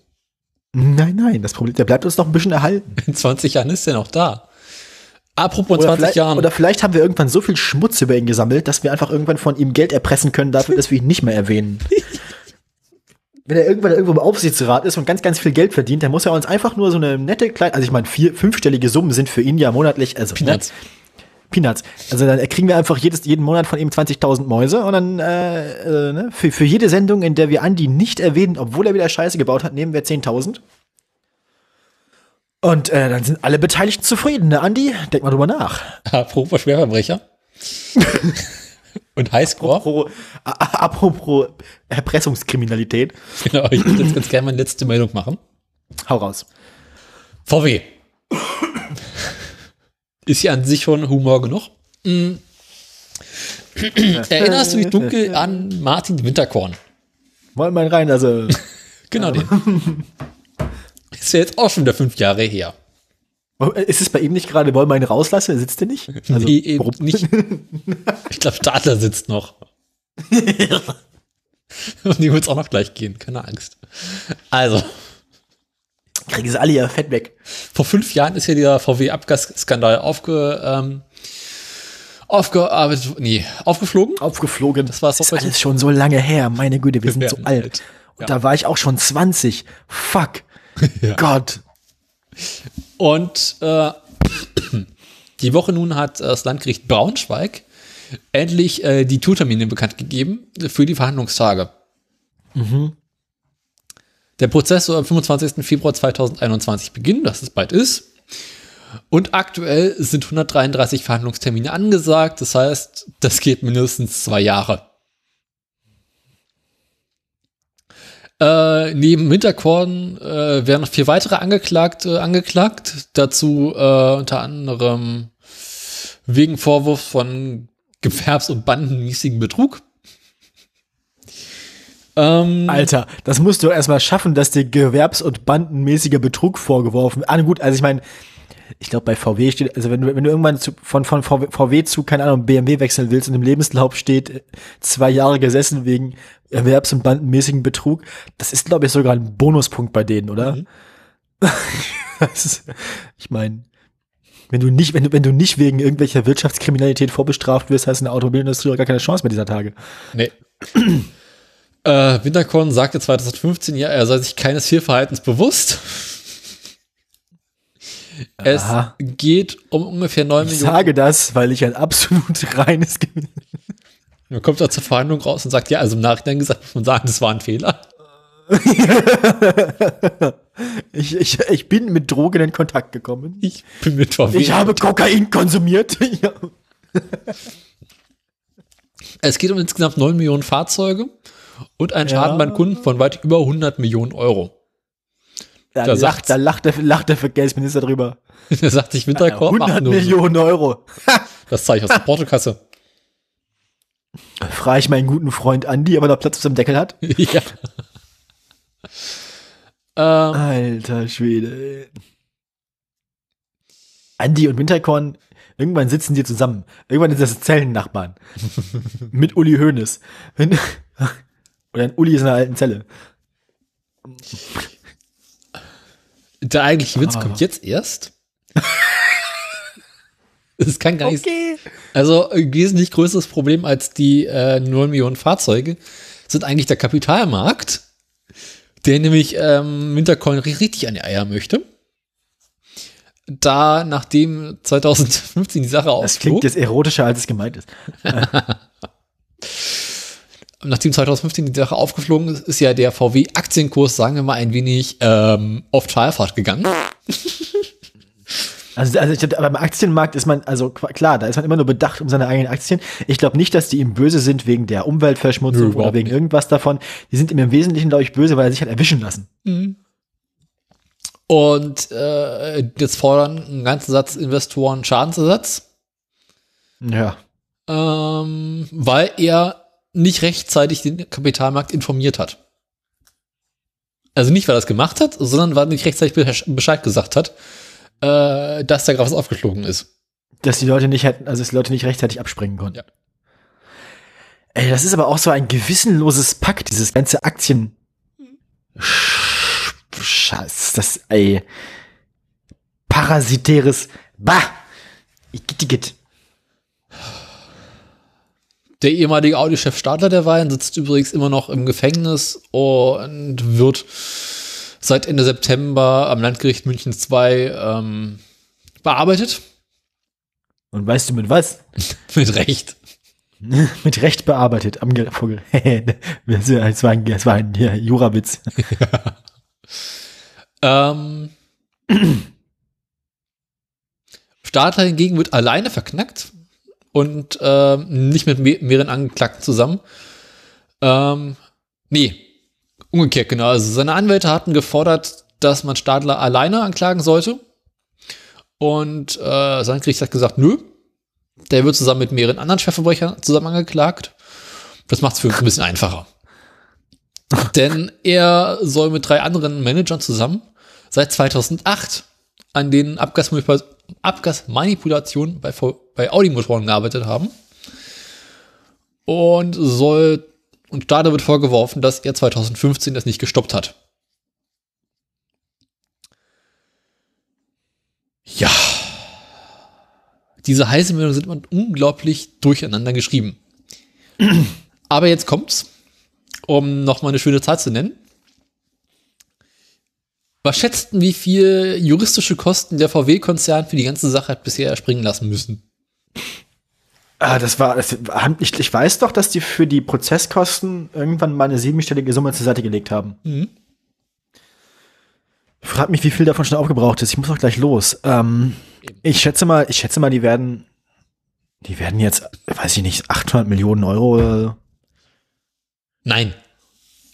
Nein, nein, das Problem, der bleibt uns noch ein bisschen erhalten. In 20 Jahren ist er noch da. Apropos Oder 20 vielleicht, Jahren. oder vielleicht haben wir irgendwann so viel Schmutz über ihn gesammelt, dass wir einfach irgendwann von ihm Geld erpressen können dafür, dass wir ihn nicht mehr erwähnen. Wenn er irgendwann irgendwo im Aufsichtsrat ist und ganz, ganz viel Geld verdient, dann muss er uns einfach nur so eine nette kleine, also ich meine, vier, fünfstellige Summen sind für ihn ja monatlich, also Peanuts. Ne? Peanuts. Also dann kriegen wir einfach jedes, jeden Monat von ihm 20.000 Mäuse und dann äh, äh, ne? für, für jede Sendung, in der wir Andi nicht erwähnen, obwohl er wieder Scheiße gebaut hat, nehmen wir 10.000. Und äh, dann sind alle Beteiligten zufrieden, ne, Andi? Denk mal drüber nach. Apropos Schwerverbrecher. Und Highscore. Apropos, apropos Erpressungskriminalität. Genau, ich würde jetzt ganz gerne meine letzte Meldung machen. Hau raus. VW. Ist ja an sich schon Humor genug. Mm. Erinnerst du dich dunkel an Martin Winterkorn? Wollen wir rein, also. Genau den. Ist ja jetzt auch schon wieder fünf Jahre her. Ist es bei ihm nicht gerade, wollen wir ihn rauslassen? Er sitzt er nicht? Also, nee, eben warum? nicht. Ich glaube, Stadler sitzt noch. Und die wird es auch noch gleich gehen, keine Angst. Also, Kriegen sie alle ihr Fett weg. vor fünf Jahren ist ja der VW-Abgasskandal aufge, ähm, aufgearbeitet, nee, aufgeflogen. Aufgeflogen. Das war's das doch ist alles schon so lange her. Meine Güte, wir sind Wir so werden alt. alt. Und Ja. da war ich auch schon 20. Fuck. Ja. Gott. Und äh, die Woche nun hat äh, das Landgericht Braunschweig endlich äh, die Tourtermine bekannt gegeben für die Verhandlungstage. Der Prozess soll am 25. Februar 2021 beginnen, dass es bald ist. Und aktuell sind 133 Verhandlungstermine angesagt. Das heißt, das geht mindestens zwei Jahre. Äh, neben Winterkorn äh, werden noch vier weitere Angeklagte angeklagt. Dazu äh, unter anderem wegen Vorwurf von Gewerbs- und bandenmäßigen Betrug. Ähm, Alter, das musst du erstmal schaffen, dass dir gewerbs- und bandenmäßiger Betrug vorgeworfen wird. Ah, gut, also ich meine, ich glaube, bei VW steht, also wenn du, wenn du irgendwann zu, von, von VW, VW zu, keine Ahnung, BMW wechseln willst und im Lebenslauf steht, äh, zwei Jahre gesessen wegen erwerbs- und bandenmäßigen Betrug, das ist, glaube ich, sogar ein Bonuspunkt bei denen, oder? Mhm. ist, ich meine, Wenn du nicht, wenn du, wenn du nicht wegen irgendwelcher Wirtschaftskriminalität vorbestraft wirst, hast du in der Automobilindustrie auch gar keine Chance mehr dieser Tage. Nee. äh, Winterkorn sagte 2015, ja, er sei sich keines Fehlverhaltens bewusst. Es Aha. geht um ungefähr 9 Ich Millionen. sage das, weil ich ein absolut reines Ge- Man kommt da zur Verhandlung raus und sagt, ja, also im Nachhinein gesagt, muss man sagen, das war ein Fehler. ich, ich, ich bin mit Drogen in Kontakt gekommen. Ich bin mit VW. Ich habe Kokain konsumiert. ja. Es geht um insgesamt 9 Millionen Fahrzeuge und einen Ja. Schaden beim Kunden von weit über 100 Millionen Euro. Da, Da lacht, da lacht, der, lacht der Verkehrsminister drüber. Da sagt sich Winterkorn, 100 macht nur so. Millionen Euro. Das zeige ich aus der Portokasse. Frage ich meinen guten Freund Andi, ob er noch Platz auf seinem Deckel hat. ja. Ähm, Alter Schwede. Andi und Winterkorn, irgendwann sitzen die zusammen. Irgendwann ist das Zellennachbarn. Mit Uli Hoeneß. Wenn- Oder ein Uli ist in einer alten Zelle. der eigentliche Witz Ah. kommt jetzt erst. Das kann gar nicht. Okay. Also ein wesentlich größeres Problem als die äh, 9 Millionen Fahrzeuge sind eigentlich der Kapitalmarkt, der nämlich ähm, Wintercoin ri- richtig an die Eier möchte. Da, nachdem 2015 die Sache Das klingt ausflog, jetzt erotischer, als es gemeint ist. nachdem 2015 die Sache aufgeflogen ist, ist ja der VW-Aktienkurs, sagen wir mal, ein wenig ähm, auf Talfahrt gegangen. Also, also ich glaub, aber beim Aktienmarkt ist man, also klar, da ist man immer nur bedacht um seine eigenen Aktien. Ich glaube nicht, dass die ihm böse sind wegen der Umweltverschmutzung Nö, oder wegen nicht. irgendwas davon. Die sind ihm im Wesentlichen, glaube ich, böse, weil er sich hat erwischen lassen. Und äh, jetzt fordern einen ganzen Satz Investoren Schadensersatz. Ja. ähm, weil er nicht rechtzeitig den Kapitalmarkt informiert hat. Also nicht, weil er es gemacht hat, sondern weil er nicht rechtzeitig Besch- Bescheid gesagt hat, äh, dass da gerade was aufgeflogen ist. Dass die Leute nicht hätten, also dass die Leute nicht rechtzeitig abspringen konnten. Ja. Ey, das ist aber auch so ein gewissenloses Pack, dieses ganze Aktien. Scheiß, das, ey. Parasitäres. Bah! Igitt. Der ehemalige Audi-Chef Stadler derweil sitzt übrigens immer noch im Gefängnis und wird seit Ende September am Landgericht München II ähm, bearbeitet. Und weißt du mit was? Mit Recht. mit Recht bearbeitet am Ge- das war ein, das war ein ja, Jurawitz. Ähm, Stadler hingegen wird alleine verknackt und ähm, nicht mit me mehreren Angeklagten zusammen. Ähm, nee, umgekehrt genau. Also seine Anwälte hatten gefordert, dass man Stadler alleine anklagen sollte. Und äh, sein Gericht hat gesagt, nö, der wird zusammen mit mehreren anderen Chefverbrechern zusammen angeklagt. Das macht es für uns ein bisschen einfacher. Denn er soll mit drei anderen Managern zusammen seit 2008 an den Abgasmanipula- Abgasmanipulationen bei, V- bei Audi-Motoren gearbeitet haben. Und soll, und Stade wird vorgeworfen, dass er 2015 das nicht gestoppt hat. Ja. Diese heiße Meldungen sind unglaublich durcheinander geschrieben. Aber jetzt kommt's, um nochmal eine schöne Zahl zu nennen. Was schätzten, wie viel juristische Kosten der VW-Konzern für die ganze Sache hat bisher erspringen lassen müssen? Ah, das war, das, ich, ich weiß doch, dass die für die Prozesskosten irgendwann mal eine siebenstellige Summe zur Seite gelegt haben. Mhm. Ich frag mich, wie viel davon schon aufgebraucht ist. Ich muss auch gleich los. Ähm, ich schätze mal, ich schätze mal, die werden, die werden jetzt, weiß ich nicht, 800 Millionen Euro. Nein.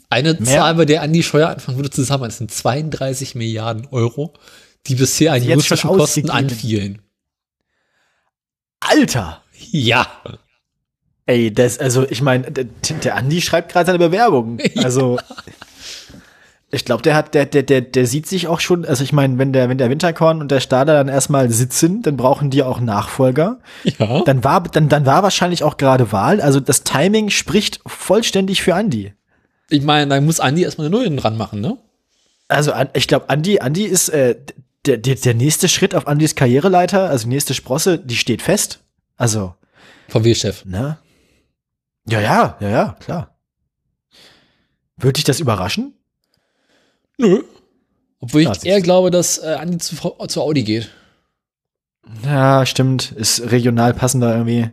Eine Mehr? Zahl, bei der Andi Scheuer anfangen würde zu sagen, das sind 32 Milliarden Euro, die bisher an juristischen Kosten anfielen. Alter! Ja. Ey, das, also ich meine, der, der Andi schreibt gerade seine Bewerbung. Also ich glaube, der hat, der, der, der, der sieht sich auch schon, also ich meine, wenn der, wenn der Winterkorn und der Stader dann erstmal sitzen, dann brauchen die auch Nachfolger. Ja. Dann war, dann, dann war wahrscheinlich auch gerade Wahl. Also das Timing spricht vollständig für Andi. Ich meine, da muss Andi erstmal eine Null dran machen, ne? Also ich glaube, Andi, Andi ist, äh, der, der, der nächste Schritt auf Andys Karriereleiter, also die nächste Sprosse, die steht fest. Also, VW-Chef. ne? Ja, ja, ja, ja, klar. Würde dich das überraschen? Nö. Obwohl ich Ja, eher glaube, dass äh, Andi zu, zu Audi geht. Ja, stimmt. Ist regional passender irgendwie.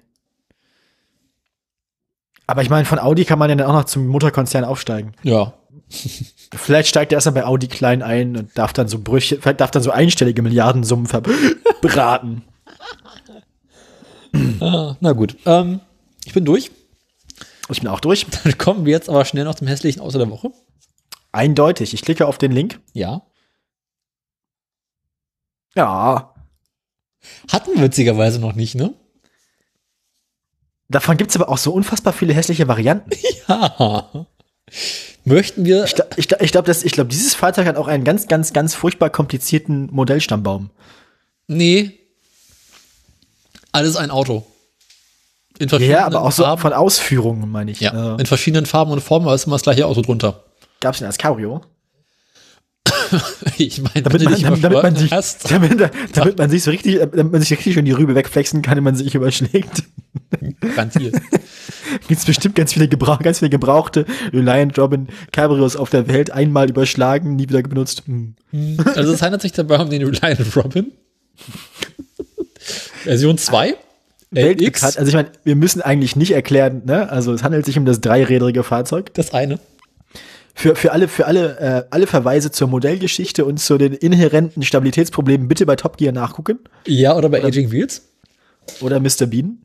Aber ich meine, von Audi kann man ja dann auch noch zum Mutterkonzern aufsteigen. Ja. Vielleicht steigt er erstmal bei Audi klein ein und darf dann so Brüche, vielleicht darf dann so einstellige Milliardensummen verbraten. Ah, na gut. Ähm, ich bin durch. Ich bin auch durch. Dann kommen wir jetzt aber schnell noch zum hässlichen Auto der Woche. Eindeutig. Ich klicke auf den Link. Ja. Ja. Hatten wir witzigerweise noch nicht, ne? Davon gibt's aber auch so unfassbar viele hässliche Varianten. Ja. Möchten wir. Ich glaube, ich, ich glaub, dass- ich glaub, dieses Fahrzeug hat auch einen ganz, ganz, ganz furchtbar komplizierten Modellstammbaum. Nee. Alles ein Auto. In Ja, aber auch so Farben. von Ausführungen, meine ich. Ja, Äh, in verschiedenen Farben und Formen, aber ist immer das gleiche Auto drunter. gab's den als Cabrio? Ich meine, Damit man, damit, damit, man sich, damit, damit man sich so richtig, äh, damit man sich richtig schön die Rübe wegflexen kann, wenn man sich überschlägt. garantiert. Gibt's bestimmt ganz viele, Gebrauch, ganz viele gebrauchte Reliant Robin Cabrios auf der Welt, einmal überschlagen, nie wieder benutzt. Hm. Also es handelt sich dabei um den Reliant Robin. Version 2. Weltbekannt. Also ich meine, wir müssen eigentlich nicht erklären, ne? Also es handelt sich um das dreirädrige Fahrzeug. Das eine. Für, für alle, für alle, äh, alle Verweise zur Modellgeschichte und zu den inhärenten Stabilitätsproblemen bitte bei Top Gear nachgucken. Ja, oder bei Aging Wheels. Oder Mr. Bean.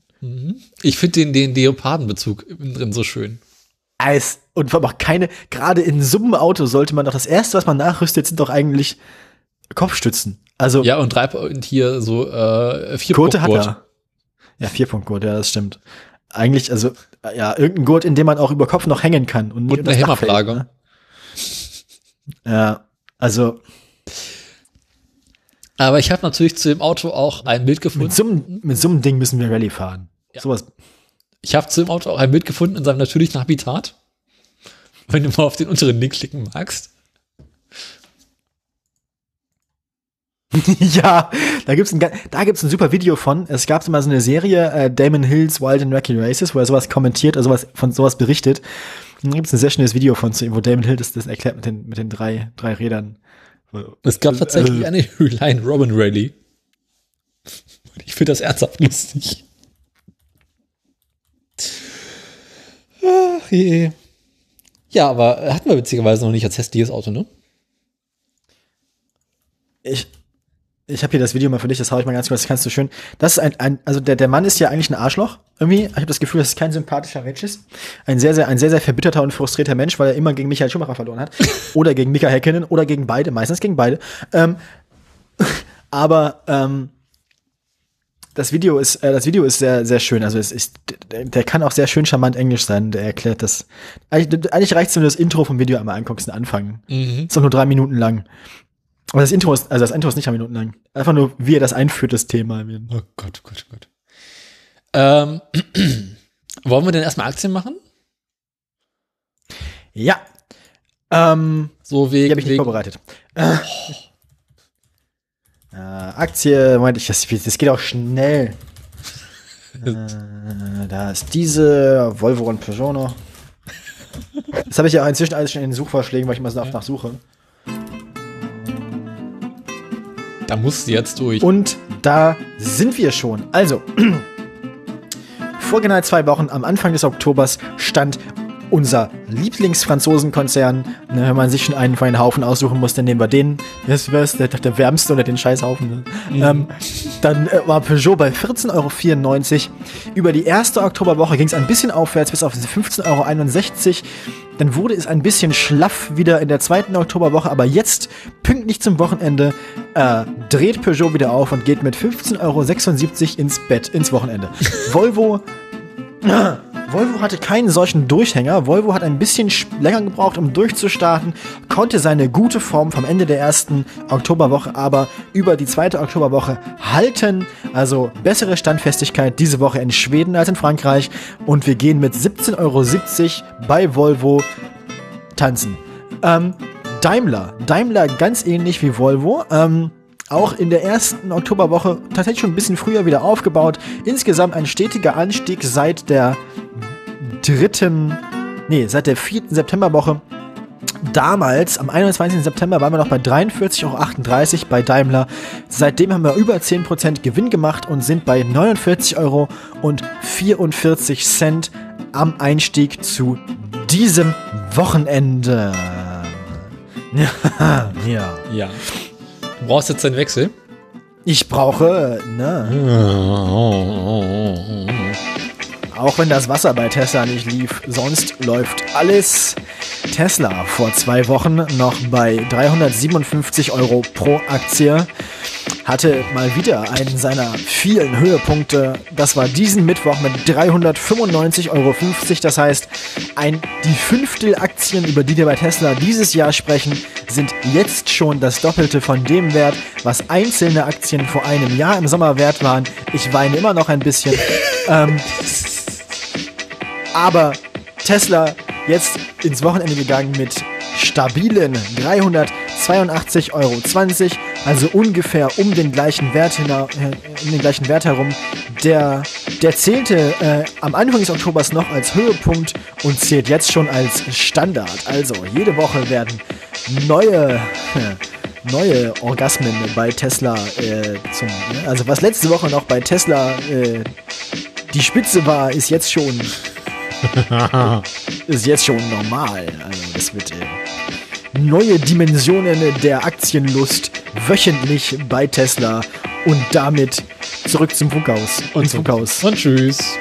Ich finde den, den Leopardenbezug innen drin so schön. Eis. Und vor allem auch keine, gerade in so einem Auto sollte man doch, das erste, was man nachrüstet, sind doch eigentlich Kopfstützen. Also, Ja, und drei und hier so äh, vier Gurte hat er. Ja, Vierpunktgurt, ja, das stimmt. Eigentlich, also, ja, irgendein Gurt, in dem man auch über Kopf noch hängen kann. Und, Und eine Hämmerplage. ne? Ja, also, Aber ich habe natürlich zu dem Auto auch ein Bild gefunden. mit so, einem- mit so einem Ding müssen wir Rallye fahren. Sowas. Ich habe zu dem Auto auch ein Bild gefunden in seinem natürlichen Habitat. Wenn du mal auf den unteren Link klicken magst. ja, da gibt's ein, ga- da gibt's ein super Video von. Es gab mal so eine Serie, äh, Damon Hills Wild and Wacky Races, wo er sowas kommentiert, also sowas, von sowas berichtet. Und da gibt's ein sehr schönes Video von zu ihm, wo Damon Hill das, das erklärt mit den, mit den drei, drei Rädern. Es gab tatsächlich Äh. eine Reliant Robin Rally. Ich finde das ernsthaft lustig. Ach je. Ja, aber hatten wir witzigerweise noch nicht als hässliches Auto, ne? Ich, ich habe hier das Video mal für dich, das hau ich mal ganz kurz, das kannst du schön. Das ist ein, ein also der, der Mann ist ja eigentlich ein Arschloch. Irgendwie, ich habe das Gefühl, dass es kein sympathischer Mensch ist. Ein sehr, sehr, ein sehr, sehr verbitterter und frustrierter Mensch, weil er immer gegen Michael Schumacher verloren hat. oder gegen Mika Häkkinen oder gegen beide, meistens gegen beide. Ähm, aber ähm, das Video ist, äh, das Video ist sehr, sehr schön. Also es ist, der, kann auch sehr schön charmant Englisch sein. Der erklärt das. Eigentlich, eigentlich reicht es, wenn du das Intro vom Video einmal anguckst, den Anfang. Mhm. Ist doch nur drei Minuten lang. Aber das Intro ist, also das Intro ist nicht drei Minuten lang. Einfach nur, wie er das einführt, das Thema. Oh Gott, oh Gott, oh Gott. Ähm, wollen wir denn erstmal Aktien machen? Ja. Ähm, So die wegen, habe ich nicht wegen vorbereitet. Äh, äh, Aktie, Moment, ich, das, das geht auch schnell. äh, da ist diese, Volvo und Peugeot noch. Das habe ich ja inzwischen alles schon in den Suchvorschlägen, weil ich immer so oft nachsuche. da musst du jetzt durch. Und da sind wir schon. Also, vor genau zwei Wochen, am Anfang des Oktobers, stand unser Lieblingsfranzosenkonzern. Ne, wenn man sich schon einen von den Haufen aussuchen muss, dann nehmen wir den. Wer ist, der, der wärmste unter den Scheißhaufen? Ne? Ähm, dann äh, war Peugeot bei 14,94 Euro. Über die erste Oktoberwoche ging es ein bisschen aufwärts bis auf 15,61 Euro. Dann wurde es ein bisschen schlaff wieder in der zweiten Oktoberwoche, aber jetzt, pünktlich zum Wochenende, äh, dreht Peugeot wieder auf und geht mit 15,76 Euro ins Bett, ins Wochenende. Volvo Volvo hatte keinen solchen Durchhänger. Volvo hat ein bisschen sch- länger gebraucht, um durchzustarten, konnte seine gute Form vom Ende der ersten Oktoberwoche aber über die zweite Oktoberwoche halten. Also bessere Standfestigkeit diese Woche in Schweden als in Frankreich. Und wir gehen mit 17,70 Euro bei Volvo tanzen. Ähm, Daimler. Daimler ganz ähnlich wie Volvo. Ähm, auch in der ersten Oktoberwoche tatsächlich schon ein bisschen früher wieder aufgebaut. Insgesamt ein stetiger Anstieg seit der dritten, nee, seit der vierten Septemberwoche. Damals, am 21. September, waren wir noch bei 43,38 Euro bei Daimler. Seitdem haben wir über 10% Gewinn gemacht und sind bei 49,44 Euro am Einstieg zu diesem Wochenende. Ja, ja. Ja. Du brauchst jetzt einen Wechsel. Ich brauche, ne, auch wenn das Wasser bei Tesla nicht lief, sonst läuft alles. Tesla vor zwei Wochen noch bei 357 Euro pro Aktie. Hatte mal wieder einen seiner vielen Höhepunkte. Das war diesen Mittwoch mit 395,50 Euro. Das heißt, ein, die Fünftel Aktien, über die wir bei Tesla dieses Jahr sprechen, sind jetzt schon das Doppelte von dem Wert, was einzelne Aktien vor einem Jahr im Sommer wert waren. Ich weine immer noch ein bisschen. ähm, aber Tesla jetzt ins Wochenende gegangen mit stabilen 382,20 Euro, also ungefähr um den gleichen Wert, äh, um den gleichen Wert herum. Der, der zählte äh, am Anfang des Oktobers noch als Höhepunkt und zählt jetzt schon als Standard. Also jede Woche werden neue neue Orgasmen bei Tesla äh, zum. Also was letzte Woche noch bei Tesla äh, die Spitze war, ist jetzt schon ist jetzt schon normal. Also das wird äh, neue Dimensionen der Aktienlust wöchentlich bei Tesla und damit zurück zum Funkhaus. Und zum Funkhaus. Und tschüss.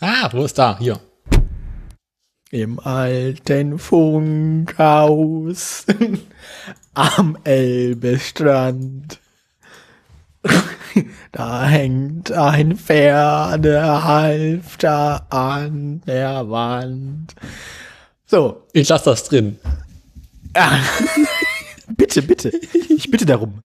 Ah, wo ist da? Hier. Im alten Funkhaus am Elbestrand. Da hängt ein Pferdehalfter an der Wand. So. Ich lasse das drin. bitte, bitte. Ich bitte darum.